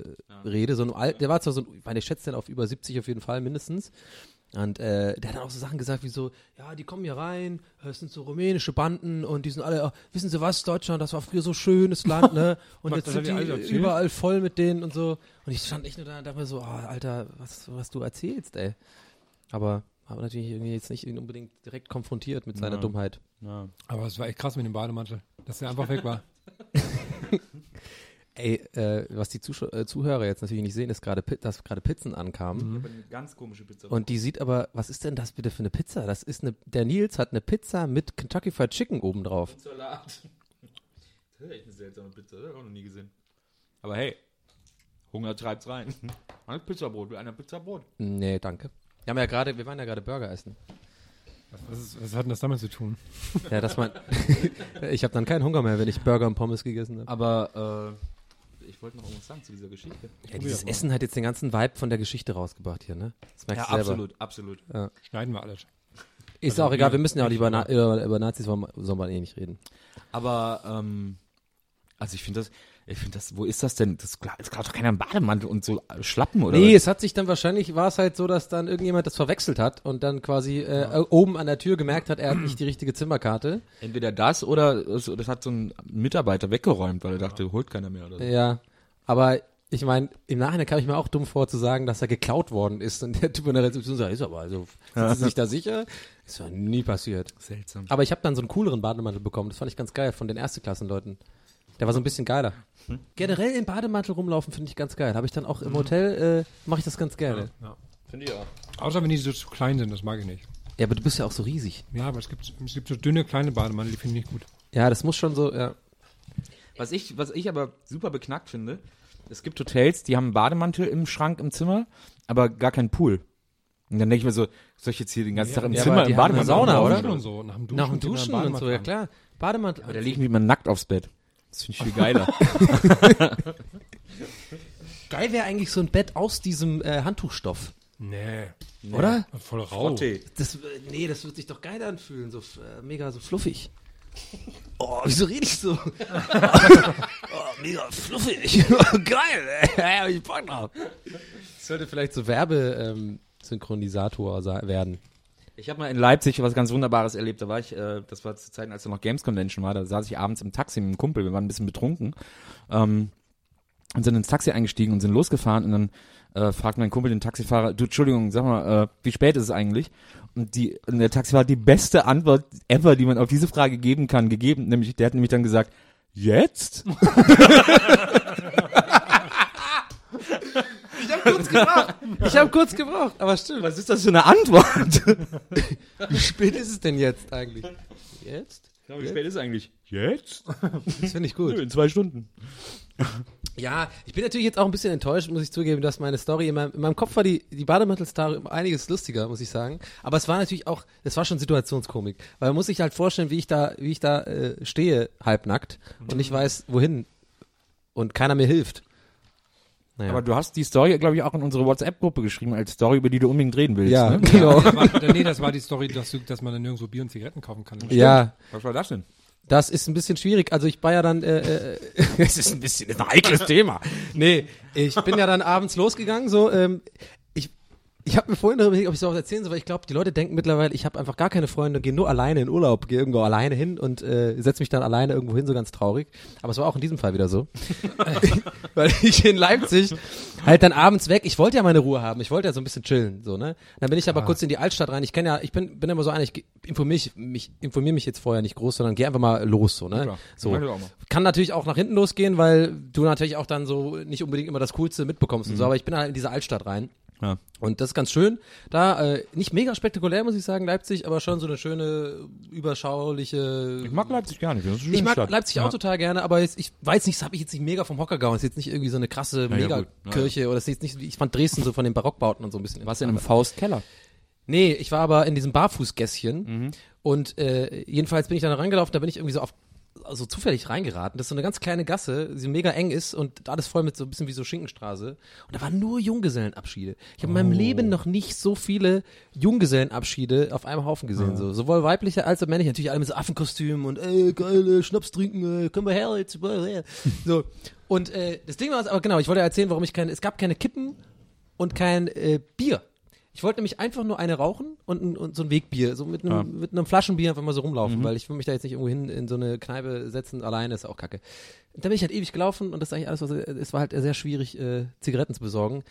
rede, so ein alt, der war zwar so ein, ich meine, ich schätze den auf über 70 auf jeden Fall mindestens. Und äh, der hat dann auch so Sachen gesagt wie so, ja, die kommen hier rein, äh, es sind so rumänische Banden und die sind alle, äh, wissen Sie was, Deutschland, das war früher so schönes Land, ne? Und jetzt das sind die überall voll mit denen und so. Und ich stand echt nur da und dachte mir so, oh, Alter, was, was du erzählst, ey. Aber habe natürlich irgendwie jetzt nicht ihn unbedingt direkt konfrontiert mit seiner Ja. Dummheit. Ja. Aber es war echt krass mit dem Bademantel, dass der einfach weg war. Ey, äh, was die Zuschau äh, Zuhörer jetzt natürlich nicht sehen, ist gerade, dass gerade Pizzen ankamen. Eine ganz komische Pizza. Und die sieht aber, was ist denn das bitte für eine Pizza? Das ist eine, der Nils hat eine Pizza mit Kentucky Fried Chicken oben drauf. Salat. Das ist echt eine seltsame Pizza, das hab ich auch noch nie gesehen. Aber hey, Hunger treibt's rein. Ein Pizzabrot, will einer Pizzabrot? Nee, danke. Wir haben ja gerade, wir waren ja gerade Burger essen. Was, ist, was hat denn das damit zu tun? Ja, dass man, ich habe dann keinen Hunger mehr, wenn ich Burger und Pommes gegessen habe. Aber äh, ich wollte noch irgendwas sagen zu dieser Geschichte. Ja, dieses Essen hat jetzt den ganzen Vibe von der Geschichte rausgebracht hier, ne? Das merkst Ja, du selber. absolut, absolut. Schneiden wir alles. Ist auch egal, wir müssen ja auch nicht über, Na über, über Nazis, wollen wir- soll man eh nicht reden. Aber ähm, also ich finde das, ich finde das, wo ist das denn? Das klar, es klaut doch keiner einen Bademantel und so Schlappen oder Nee, was? es hat sich dann wahrscheinlich, war es halt so, dass dann irgendjemand das verwechselt hat und dann quasi äh, oben an der Tür gemerkt hat, er hat nicht die richtige Zimmerkarte. Entweder das oder es, das hat so ein Mitarbeiter weggeräumt, weil er dachte, holt keiner mehr oder so. Ja, aber ich meine, im Nachhinein kam ich mir auch dumm vor zu sagen, dass er geklaut worden ist und der Typ in der Rezeption sagt, ist aber, also, sind Sie sich da sicher? Ist ja nie passiert. Seltsam. Aber ich habe dann so einen cooleren Bademantel bekommen, das fand ich ganz geil, von den Ersteklassenleuten. Der war so ein bisschen geiler. Generell im Bademantel rumlaufen finde ich ganz geil. Habe ich dann auch im Hotel, äh, mache ich das ganz gerne. Finde ich auch. Außer wenn die so zu klein sind, das mag ich nicht. Ja, aber du bist ja auch so riesig. Ja, aber es gibt, es gibt so dünne, kleine Bademantel, die finde ich nicht gut. Ja, das muss schon so, ja. Was ich, was ich aber super beknackt finde, es gibt Hotels, die haben einen Bademantel im Schrank im Zimmer, aber gar keinen Pool. Und dann denke ich mir so, soll ich jetzt hier den ganzen Tag im ja, Zimmer im Bademantel Sauna, oder? Und so, nach dem Duschen. Nach dem Duschen und so, ja klar. Bademantel. Aber da liege ich mit mir nackt aufs Bett. Das finde ich viel geiler. Geil wäre eigentlich so ein Bett aus diesem äh, Handtuchstoff. an. Nee. Oder? Voll rau. Das, äh, nee, das wird sich doch geil anfühlen, so äh, mega so fluffig. Oh, wieso rede ich so? oh, mega fluffig. geil, ey. hab ich Bock drauf. Das sollte vielleicht so Werbe-Synchronisator ähm, werden. Ich habe mal in Leipzig was ganz Wunderbares erlebt. Da war ich, äh, das war zu Zeiten, als da noch Games Convention war, da saß ich abends im Taxi mit einem Kumpel, wir waren ein bisschen betrunken ähm, und sind ins Taxi eingestiegen und sind losgefahren und dann äh, fragt mein Kumpel den Taxifahrer, du, Entschuldigung, sag mal, äh, wie spät ist es eigentlich? Und, die, und der Taxifahrer hat die beste Antwort ever, die man auf diese Frage geben kann, gegeben, nämlich, der hat nämlich dann gesagt, jetzt? Ich habe kurz gebraucht. Ich habe kurz gebraucht, aber stimmt. Was ist das für eine Antwort? Wie spät ist es denn jetzt eigentlich? Jetzt? Wie spät ist es eigentlich? Jetzt? Das finde ich gut. In zwei Stunden. Ja, ich bin natürlich jetzt auch ein bisschen enttäuscht, muss ich zugeben, dass meine Story in meinem, in meinem Kopf war die, die Bademantel-Story um einiges lustiger, muss ich sagen. Aber es war natürlich auch, es war schon Situationskomik. Weil man muss sich halt vorstellen, wie ich da, wie ich da äh, stehe, halbnackt und nicht weiß, wohin. Und keiner mir hilft. Naja. Aber du hast die Story, glaube ich, auch in unsere WhatsApp-Gruppe geschrieben, als Story, über die du unbedingt reden willst. ja, Ne? genau. Ja, aber, nee, das war die Story, dass, du, dass man dann nirgendwo Bier und Zigaretten kaufen kann. Ja, Was war das denn? Das ist ein bisschen schwierig. Also ich war ja dann, äh, äh, es ist ein bisschen ein heikles Thema. Nee, ich bin ja dann abends losgegangen, so, ähm, ich, habe mir vorhin darüber überlegt, ob ich sowas erzählen soll, weil ich glaube, die Leute denken mittlerweile, ich habe einfach gar keine Freunde, gehe nur alleine in Urlaub, gehe irgendwo alleine hin und äh, setze mich dann alleine irgendwo hin, so ganz traurig. Aber es war auch in diesem Fall wieder so. weil ich in Leipzig halt dann abends weg, ich wollte ja meine Ruhe haben, ich wollte ja so ein bisschen chillen, so, ne? Dann bin ich aber kurz in die Altstadt rein, ich kenne ja, ich bin, bin immer so einer, ich informiere mich, mich, informier mich jetzt vorher nicht groß, sondern gehe einfach mal los, so, ne? klar. So. Kann natürlich auch nach hinten losgehen, weil du natürlich auch dann so nicht unbedingt immer das Coolste mitbekommst und so, aber ich bin halt in diese Altstadt rein. Ja. Und das ist ganz schön. Da, äh, nicht mega spektakulär, muss ich sagen, Leipzig, aber schon so eine schöne, überschauliche. Ich mag Leipzig gar nicht. Das ist eine Ich mag Stadt. Leipzig auch Ja. total gerne, aber jetzt, ich weiß nicht, das habe ich jetzt nicht mega vom Hocker gehauen. Das ist jetzt nicht irgendwie so eine krasse Ja, ja. Megakirche oder das ist jetzt nicht, ich fand Dresden so von den Barockbauten und so ein bisschen. Was in einem Faustkeller? Nee, ich war aber in diesem Barfußgässchen Mhm. und äh, jedenfalls bin ich dann reingelaufen, da bin ich irgendwie so auf also zufällig reingeraten. Das ist so eine ganz kleine Gasse, die mega eng ist und alles voll mit so ein bisschen wie so Schinkenstraße. Und da waren nur Junggesellenabschiede. Ich habe in Oh. meinem Leben noch nicht so viele Junggesellenabschiede auf einem Haufen gesehen. So. Sowohl weibliche als auch männliche. Natürlich alle mit so Affenkostümen und ey, geile Schnaps trinken, äh, können wir her jetzt. äh. So. Und äh, das Ding war, aber genau, ich wollte erzählen, warum ich keine, es gab keine Kippen und kein äh, Bier. Ich wollte nämlich einfach nur eine rauchen und, ein- und so ein Wegbier, so mit einem, Ja. mit einem Flaschenbier einfach mal so rumlaufen, weil ich will mich da jetzt nicht irgendwo hin in so eine Kneipe setzen, alleine ist auch kacke. Und dann bin ich halt ewig gelaufen und das ist eigentlich alles, was, es war halt sehr schwierig, äh, Zigaretten zu besorgen.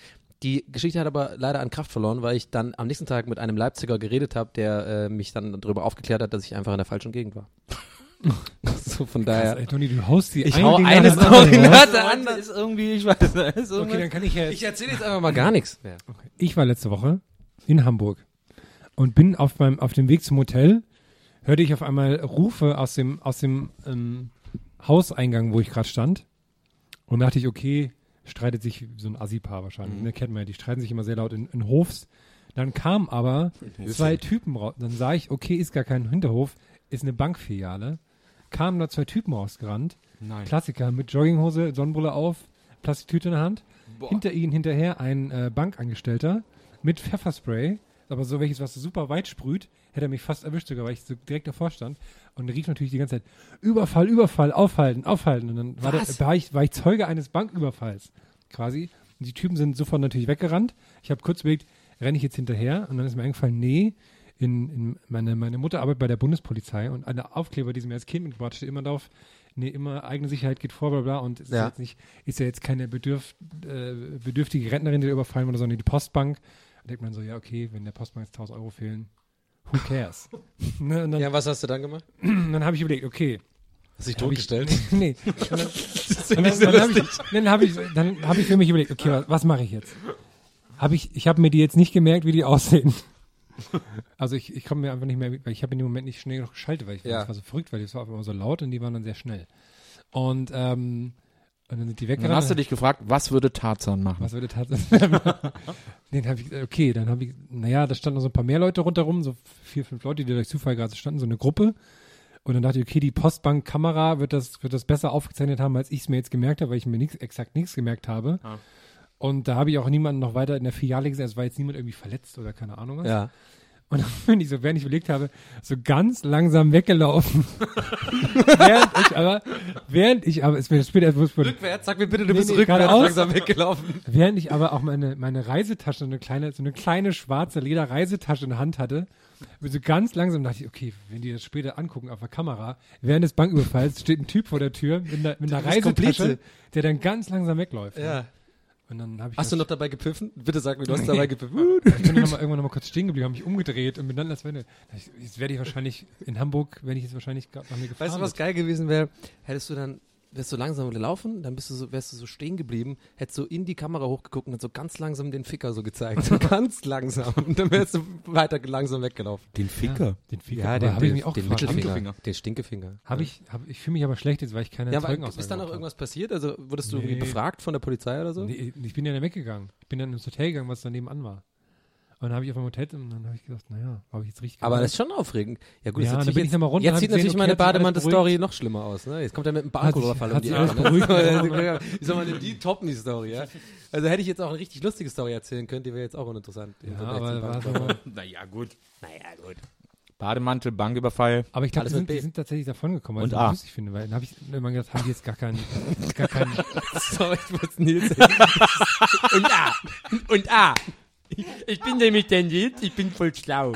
Die Geschichte hat aber leider an Kraft verloren, weil ich dann am nächsten Tag mit einem Leipziger geredet habe, der äh, mich dann darüber aufgeklärt hat, dass ich einfach in der falschen Gegend war. so von daher. Ey, Toni, du haust die Ich hau eine Story nach der anderen. ist irgendwie, ich weiß nicht. Ist Okay, dann kann ich ja Ich erzähle jetzt einfach mal gar nichts mehr. Ich war letzte Woche in Hamburg und bin auf meinem auf dem Weg zum Hotel hörte ich auf einmal Rufe aus dem aus dem ähm, Hauseingang, wo ich gerade stand und dachte ich, okay, streitet sich so ein Assi-Paar wahrscheinlich, ne, kennt man ja, die streiten sich immer sehr laut in, in Hofs. Dann kamen aber zwei Typen raus, dann sah ich, okay, ist gar kein Hinterhof, ist eine Bankfiliale. Kamen da zwei Typen rausgerannt, Nein. Klassiker mit Jogginghose, Sonnenbrille auf, Plastiktüte in der Hand. Hinter ihnen hinterher ein äh, Bankangestellter mit Pfefferspray, aber so welches, was super weit sprüht, hätte er mich fast erwischt sogar, weil ich so direkt davor stand. Und rief natürlich die ganze Zeit, Überfall, Überfall, aufhalten, aufhalten. Und dann war, der, war, ich, war ich Zeuge eines Banküberfalls quasi. Und die Typen sind sofort natürlich weggerannt. Ich habe kurz überlegt, renne ich jetzt hinterher? Und dann ist mir eingefallen, nee, in, in meine, meine Mutter arbeitet bei der Bundespolizei und eine Aufkleber, die sie mir als Kind mitgebracht hat, steht immer drauf, nee, immer eigene Sicherheit geht vor, bla bla. Und es Ja. ist jetzt nicht, ist ja jetzt keine bedürf, äh, bedürftige Rentnerin, die überfallen wurde, sondern die Postbank. Da denkt man so, ja, okay, wenn der Postbank jetzt 1000 Euro fehlen, who cares? ne, dann, Ja, was hast du dann gemacht? dann habe ich überlegt, okay. Hast dich hab totgestellt? Ich, nee. Dann, und dann, dann habe ich, dann hab ich, dann hab ich für mich überlegt, okay, was, was mache ich jetzt? Hab ich ich habe mir die jetzt nicht gemerkt, wie die aussehen. Also ich, ich komme mir einfach nicht mehr, weil ich habe in dem Moment nicht schnell genug geschaltet, weil ich Ja. war so verrückt, weil das war einmal so laut und die waren dann sehr schnell. Und, ähm, und dann sind die Dann weggerannt. hast du dich gefragt, was würde Tarzan machen? Was würde tatsächlich Den habe ich, gesagt, okay, dann habe ich, naja, da standen noch so ein paar mehr Leute rundherum, so vier, fünf Leute, die durch Zufall gerade standen, so eine Gruppe. Und dann dachte ich, okay, die Postbank-Kamera wird das, wird das besser aufgezeichnet haben, als ich es mir jetzt gemerkt habe, weil ich mir nix, exakt nichts gemerkt habe. Ah. Und da habe ich auch niemanden noch weiter in der Filiale gesehen, es war jetzt niemand irgendwie verletzt oder keine Ahnung was. Ja. Und dann bin ich so, während ich überlegt habe, so ganz langsam weggelaufen. während ich aber, während ich aber, ist mir später erst bewusst geworden, Rückwärts, sag mir bitte, du Nee, bist nee, rückwärts langsam weggelaufen. Während ich aber auch meine, meine Reisetasche, so eine kleine, so eine kleine schwarze Lederreisetasche in der Hand hatte, bin so ganz langsam dachte ich, okay, wenn die das später angucken auf der Kamera, während des Banküberfalls steht ein Typ vor der Tür mit einer, mit einer Reisetasche, Komplize. der dann ganz langsam wegläuft. Ja. Und dann habe ich Hast du noch dabei gepfiffen? Bitte sag mir, du hast dabei gepfiffen. ich bin dann mal, irgendwann noch mal kurz stehen geblieben, habe mich umgedreht und bin dann als wenn jetzt werde ich wahrscheinlich in Hamburg, wenn ich jetzt wahrscheinlich gerade nach mir gefahren. Weißt du, was geil gewesen wäre? Hättest du dann wärst du langsam gelaufen, dann bist du so, wärst du so stehen geblieben, hättest so in die Kamera hochgeguckt und so ganz langsam den Ficker so gezeigt. So ganz langsam. Und dann wärst du weiter langsam weggelaufen. Den Ficker. Den Finger. Ja, aber den, habe ich den, mich auch den gefragt. Mittelfinger. Den Stinkefinger. Habe ich, hab, ich fühle mich aber schlecht jetzt, weil ich keine Ja, aber Zeugenaussagen ist dann auch irgendwas passiert? Also wurdest du irgendwie Nee. befragt von der Polizei oder so? Nee, ich bin ja dann weggegangen. Ich bin dann ins Hotel gegangen, was daneben an war. Und dann habe ich auf dem Hotel und dann habe ich gedacht, naja, habe ich jetzt richtig Aber gemacht. das ist schon aufregend. Ja gut, Ja, das dann bin natürlich ich runter, jetzt sieht gesehen, natürlich okay, meine Bademantel-Story noch schlimmer aus. Ne? Jetzt kommt er mit einem Banküberfall um die Ecke. Ne? Wie soll man denn die toppen, die Story? Ja? Also hätte ich jetzt auch eine richtig lustige Story erzählen können, die wäre jetzt auch uninteressant. ja, aber war so. Naja, gut. Naja, gut. Bademantel, Banküberfall. aber ich glaube, die, sind- die sind tatsächlich davon gekommen, was A. ich lustig finde, weil dann habe ich immer gedacht, haben die jetzt gar keinen, gar keinen, Sorry, ich muss Nils. und A. Und A. Ich bin nämlich der Nils, ich bin voll schlau.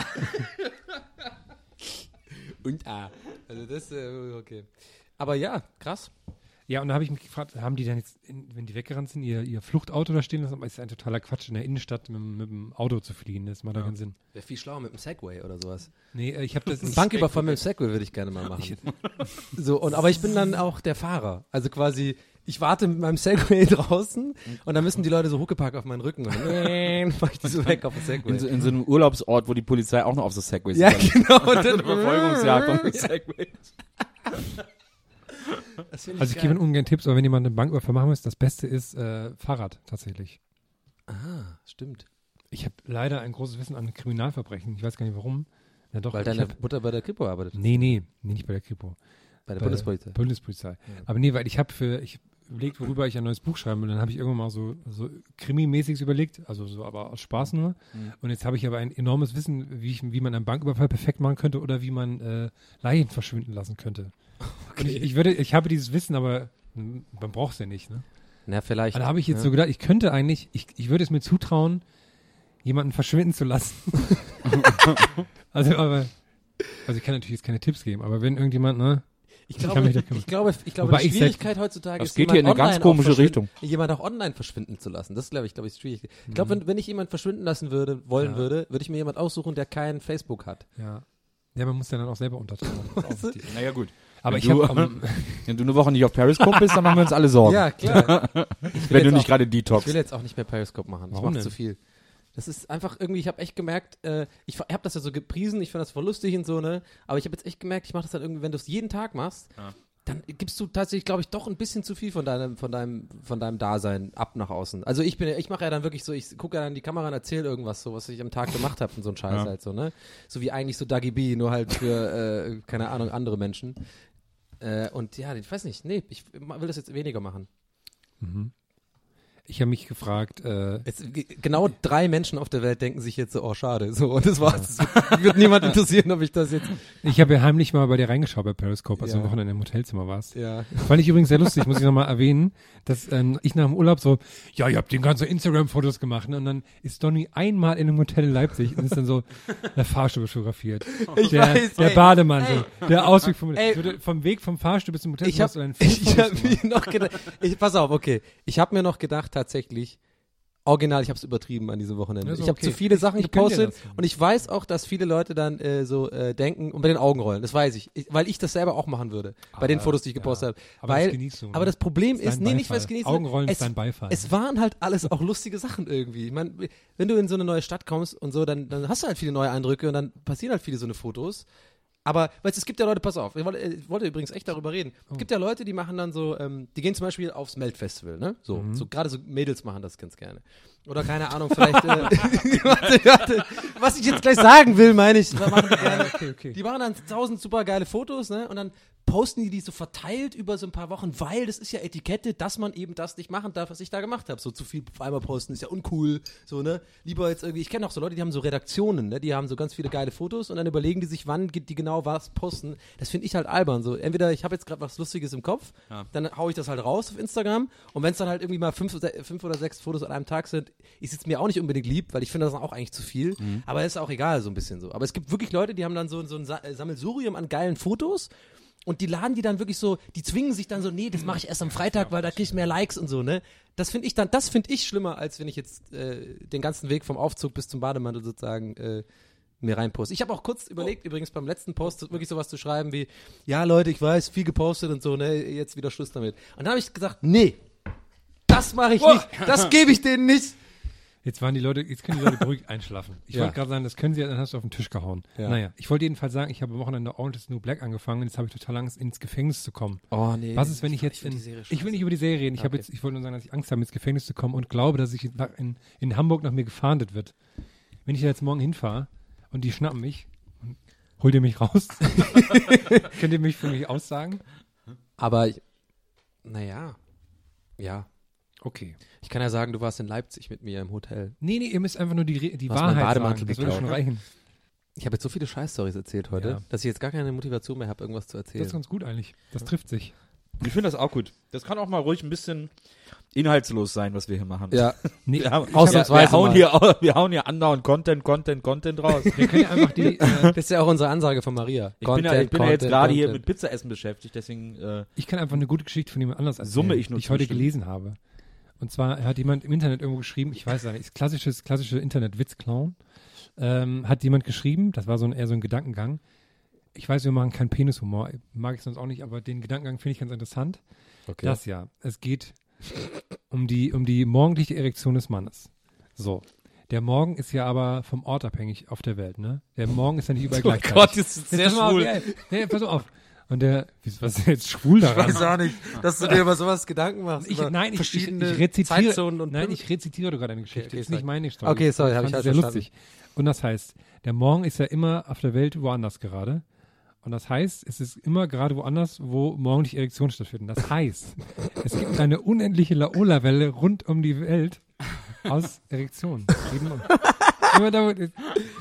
und A. Also das, äh, okay. Aber ja, krass. Ja, und da habe ich mich gefragt, haben die dann jetzt, in, wenn die weggerannt sind, ihr, ihr Fluchtauto da stehen lassen? Aber es ist ein totaler Quatsch, in der Innenstadt mit, mit dem Auto zu fliehen. Das macht doch keinen Sinn. Wäre viel schlauer mit einem Segway oder sowas. Nee, äh, ich habe das. Ein Banküberfall mit dem Segway würde ich gerne mal machen. So, und, aber ich bin dann auch der Fahrer. Also quasi, ich warte mit meinem Segway draußen und dann müssen die Leute so Huckepack auf meinen Rücken und dann fahr ich die so weg auf den Segway. In so, in so einem Urlaubsort, wo die Polizei auch noch auf so Segways ja, ist. genau. Und Eine dann, Verfolgungsjagd von Segways. das find Also ich geil. gebe ungern Tipps, aber wenn jemand einen Banküberfall machen muss, das Beste ist äh, Fahrrad tatsächlich. Ah, stimmt. Ich habe leider ein großes Wissen an Kriminalverbrechen. Ich weiß gar nicht warum. Ja, doch, Weil ich deine hab, Mutter bei der Kripo arbeitet. Nee, nee, nee, nicht bei der Kripo. Bei der Bei Bundespolizei. Bundespolizei. Aber nee, weil ich habe für, ich überlegt, worüber ich ein neues Buch schreiben will. Dann habe ich irgendwann mal so, so Krimi-mäßiges überlegt, also so, aber aus Spaß nur. Und jetzt habe ich aber ein enormes Wissen, wie, ich, wie man einen Banküberfall perfekt machen könnte oder wie man äh, Leichen verschwinden lassen könnte. Und ich, ich würde, ich habe dieses Wissen, aber man braucht es ja nicht, ne? Na, vielleicht. Dann habe ich jetzt ja. so gedacht, ich könnte eigentlich, ich, ich würde es mir zutrauen, jemanden verschwinden zu lassen. also, aber, also ich kann natürlich jetzt keine Tipps geben, aber wenn irgendjemand, ne? Ich glaube, ich, kümmern. glaube, ich glaube, die ich Schwierigkeit heutzutage Das ist, geht hier in eine ganz komische Richtung. Jemand auch online verschwinden zu lassen. Das glaube ich, glaube ich, ist schwierig. Ich glaube, wenn, wenn ich jemanden verschwinden lassen würde, wollen Ja. würde, würde ich mir jemand aussuchen, der kein Facebook hat. Ja. Ja, man muss ja dann auch selber untertauchen. Wichtig. Naja, gut. Aber Wenn ich du- habe am, Wenn du eine Woche nicht auf Periscope bist, dann machen wir uns alle Sorgen. Ja, klar. wenn du nicht auch- gerade Ich Detox. will jetzt auch nicht mehr Periscope machen. Ich Warum mache denn? zu viel. Das ist einfach irgendwie, ich habe echt gemerkt, äh, ich habe das ja so gepriesen, ich fand das voll lustig und so, ne? Aber ich habe jetzt echt gemerkt, ich mache das halt irgendwie, wenn du es jeden Tag machst, dann gibst du tatsächlich, glaube ich, doch ein bisschen zu viel von deinem, von deinem, von deinem Dasein ab nach außen. Also ich bin, ja- ich mache ja dann wirklich so, ich gucke ja dann in die Kamera und erzähle irgendwas, so was ich am Tag gemacht habe und so ein Scheiß Ja. halt so, ne? So wie eigentlich so Dagi B, nur halt für, äh, keine Ahnung, andere Menschen. Äh, und ja, ich weiß nicht, nee, ich will das jetzt weniger machen. Ich habe mich gefragt, äh, Es, genau drei Menschen auf der Welt denken sich jetzt so, oh schade, so und das war's. Es wird, wird niemand interessieren, ob ich das jetzt. ich habe ja heimlich mal bei dir reingeschaut bei Periscope, als Ja. du am Wochenende im Hotelzimmer warst. Ja. Fand ich übrigens sehr lustig, muss ich nochmal erwähnen, dass ähm, ich nach dem Urlaub so, ja, ihr habt den ganzen Instagram-Fotos gemacht, ne? und dann ist Donny einmal in einem Hotel in Leipzig und ist dann so der Fahrstuhl fotografiert. Ich der, weiß, der ey, Bademann, ey. so, der Ausweg vom, Ey. vom Weg vom Fahrstuhl bis zum Hotel Ich habe hab mir noch gedacht, ich, pass auf, okay, ich habe mir noch gedacht tatsächlich, original, ich habe es übertrieben an diesem Wochenende. Ja, ist ich habe okay. zu viele Sachen Ich dir gepostet und ich weiß auch, dass viele Leute dann äh, so äh, denken und bei den Augen rollen. Das weiß ich, ich weil ich das selber auch machen würde bei den Aber, Fotos, die ich ja. gepostet habe. Aber weil, das genießt du, aber ne? das Problem Ist ist, nee, nicht weil es genießt, Augenrollen es, ist dein Beifall. Es waren halt alles auch lustige Sachen irgendwie. Ich meine, wenn du in so eine neue Stadt kommst und so, dann, dann hast du halt viele neue Eindrücke und dann passieren halt viele so eine Fotos. Aber, weißt es gibt ja Leute, pass auf, ich wollte, ich wollte übrigens echt darüber reden. Oh. Es gibt ja Leute, die machen dann so, ähm, die gehen zum Beispiel aufs Melt-Festival, ne? So, Mhm. so gerade so Mädels machen das ganz gerne. Oder keine Ahnung, vielleicht, äh, warte, warte, was ich jetzt gleich sagen will, meine ich, machen die gerne. Okay, okay. Die machen dann tausend super geile Fotos, ne? Und dann posten die die so verteilt über so ein paar Wochen, weil das ist ja Etikette, dass man eben das nicht machen darf, was ich da gemacht habe. So zu viel auf einmal posten ist ja uncool, so, ne? Lieber jetzt irgendwie, ich kenne auch so Leute, die haben so Redaktionen, ne? Die haben so ganz viele geile Fotos und dann überlegen die sich, wann geht die genau was posten. Das finde ich halt albern. So, entweder ich habe jetzt gerade was Lustiges im Kopf, dann hau ich das halt raus auf Instagram und wenn es dann halt irgendwie mal fünf, fünf oder sechs Fotos an einem Tag sind, ist es mir auch nicht unbedingt lieb, weil ich finde das auch eigentlich zu viel. Aber ist auch egal, so ein bisschen so. Aber es gibt wirklich Leute, die haben dann so, so ein Sa äh, Sammelsurium an geilen Fotos und die laden die dann wirklich so, die zwingen sich dann so, nee, das mache ich erst am Freitag, weil da krieg ich mehr Likes und so, ne? Das finde ich dann, das finde ich schlimmer, als wenn ich jetzt äh, den ganzen Weg vom Aufzug bis zum Bademantel sozusagen äh, mir reinposte. Ich habe auch kurz überlegt, übrigens beim letzten Post wirklich sowas zu schreiben wie, ja Leute, ich weiß, viel gepostet und so, ne, jetzt wieder Schluss damit. Und dann habe ich gesagt, nee, das mache ich nicht, das gebe ich denen nicht. Jetzt waren die Leute, jetzt können die Leute beruhigt einschlafen. Ich Ja. wollte gerade sagen, das können sie, dann hast du auf den Tisch gehauen. Ja. Naja, ich wollte jedenfalls sagen, ich habe am Wochenende Orange is New Black angefangen und jetzt habe ich total Angst, ins Gefängnis zu kommen. Oh nee. Was ist, wenn ich jetzt find in, ich will nicht über die Serie reden. Ich habe Okay. jetzt, ich wollte nur sagen, dass ich Angst habe, ins Gefängnis zu kommen und glaube, dass ich in, in, in Hamburg nach mir gefahndet wird. Wenn ich da jetzt morgen hinfahre und die schnappen mich, holt ihr mich raus? Könnt ihr mich für mich aussagen? Aber, ich- naja, ja. Okay. Ich kann ja sagen, du warst in Leipzig mit mir im Hotel. Nee, nee, ihr müsst einfach nur die, die Wahrheit Bademantel sagen. Das würde schon reichen. Ich habe jetzt so viele Scheißstories erzählt heute, Ja. dass ich jetzt gar keine Motivation mehr habe, irgendwas zu Das erzählen. ist ganz gut eigentlich. Das trifft sich. Ich finde das auch gut. Das kann auch mal ruhig ein bisschen inhaltslos sein, was wir hier machen. ja, Nee, Wir, haben, Ausnahmsweise wir, hauen mal. hier, wir hauen hier andauernd Content, Content, Content raus. wir können ja einfach die, äh, das ist ja auch unsere Ansage von Maria. Ich bin ja, ich bin ja jetzt gerade hier mit Pizzaessen beschäftigt, deswegen äh, Ich kann einfach eine gute Geschichte von jemand anders erzählen, Summe ich nur die ich heute gelesen habe. Und zwar hat jemand im Internet irgendwo geschrieben, ich weiß nicht, ist klassisches, klassische Internet-Witz-Clown, ähm, hat jemand geschrieben, das war so ein, eher so ein Gedankengang. Ich weiß, wir machen keinen Penishumor, mag ich sonst auch nicht, aber den Gedankengang finde ich ganz interessant. Okay. Das ja, es geht um die, um die morgendliche Erektion des Mannes. So. Der Morgen ist ja aber vom Ort abhängig auf der Welt, ne? Der Morgen ist ja nicht überall Oh gleichzeitig. Gott, das ist sehr schwul. nee, pass auf. Und der, was ist jetzt schwul daran? auch nicht, dass du dir über sowas Gedanken machst. Ich, nein, ich, ich, ich rezitiere, Zeitzonen und nein, ich rezitiere doch gerade eine Geschichte. Okay, das ist nicht meine Story. Okay, sorry, hab ich halt sehr verstanden. lustig. Und das heißt, der Morgen ist ja immer auf der Welt woanders gerade. Und das heißt, es ist immer gerade woanders, wo morgendliche Erektionen stattfinden. Das heißt, es gibt eine unendliche Laola-Welle rund um die Welt aus Erektionen.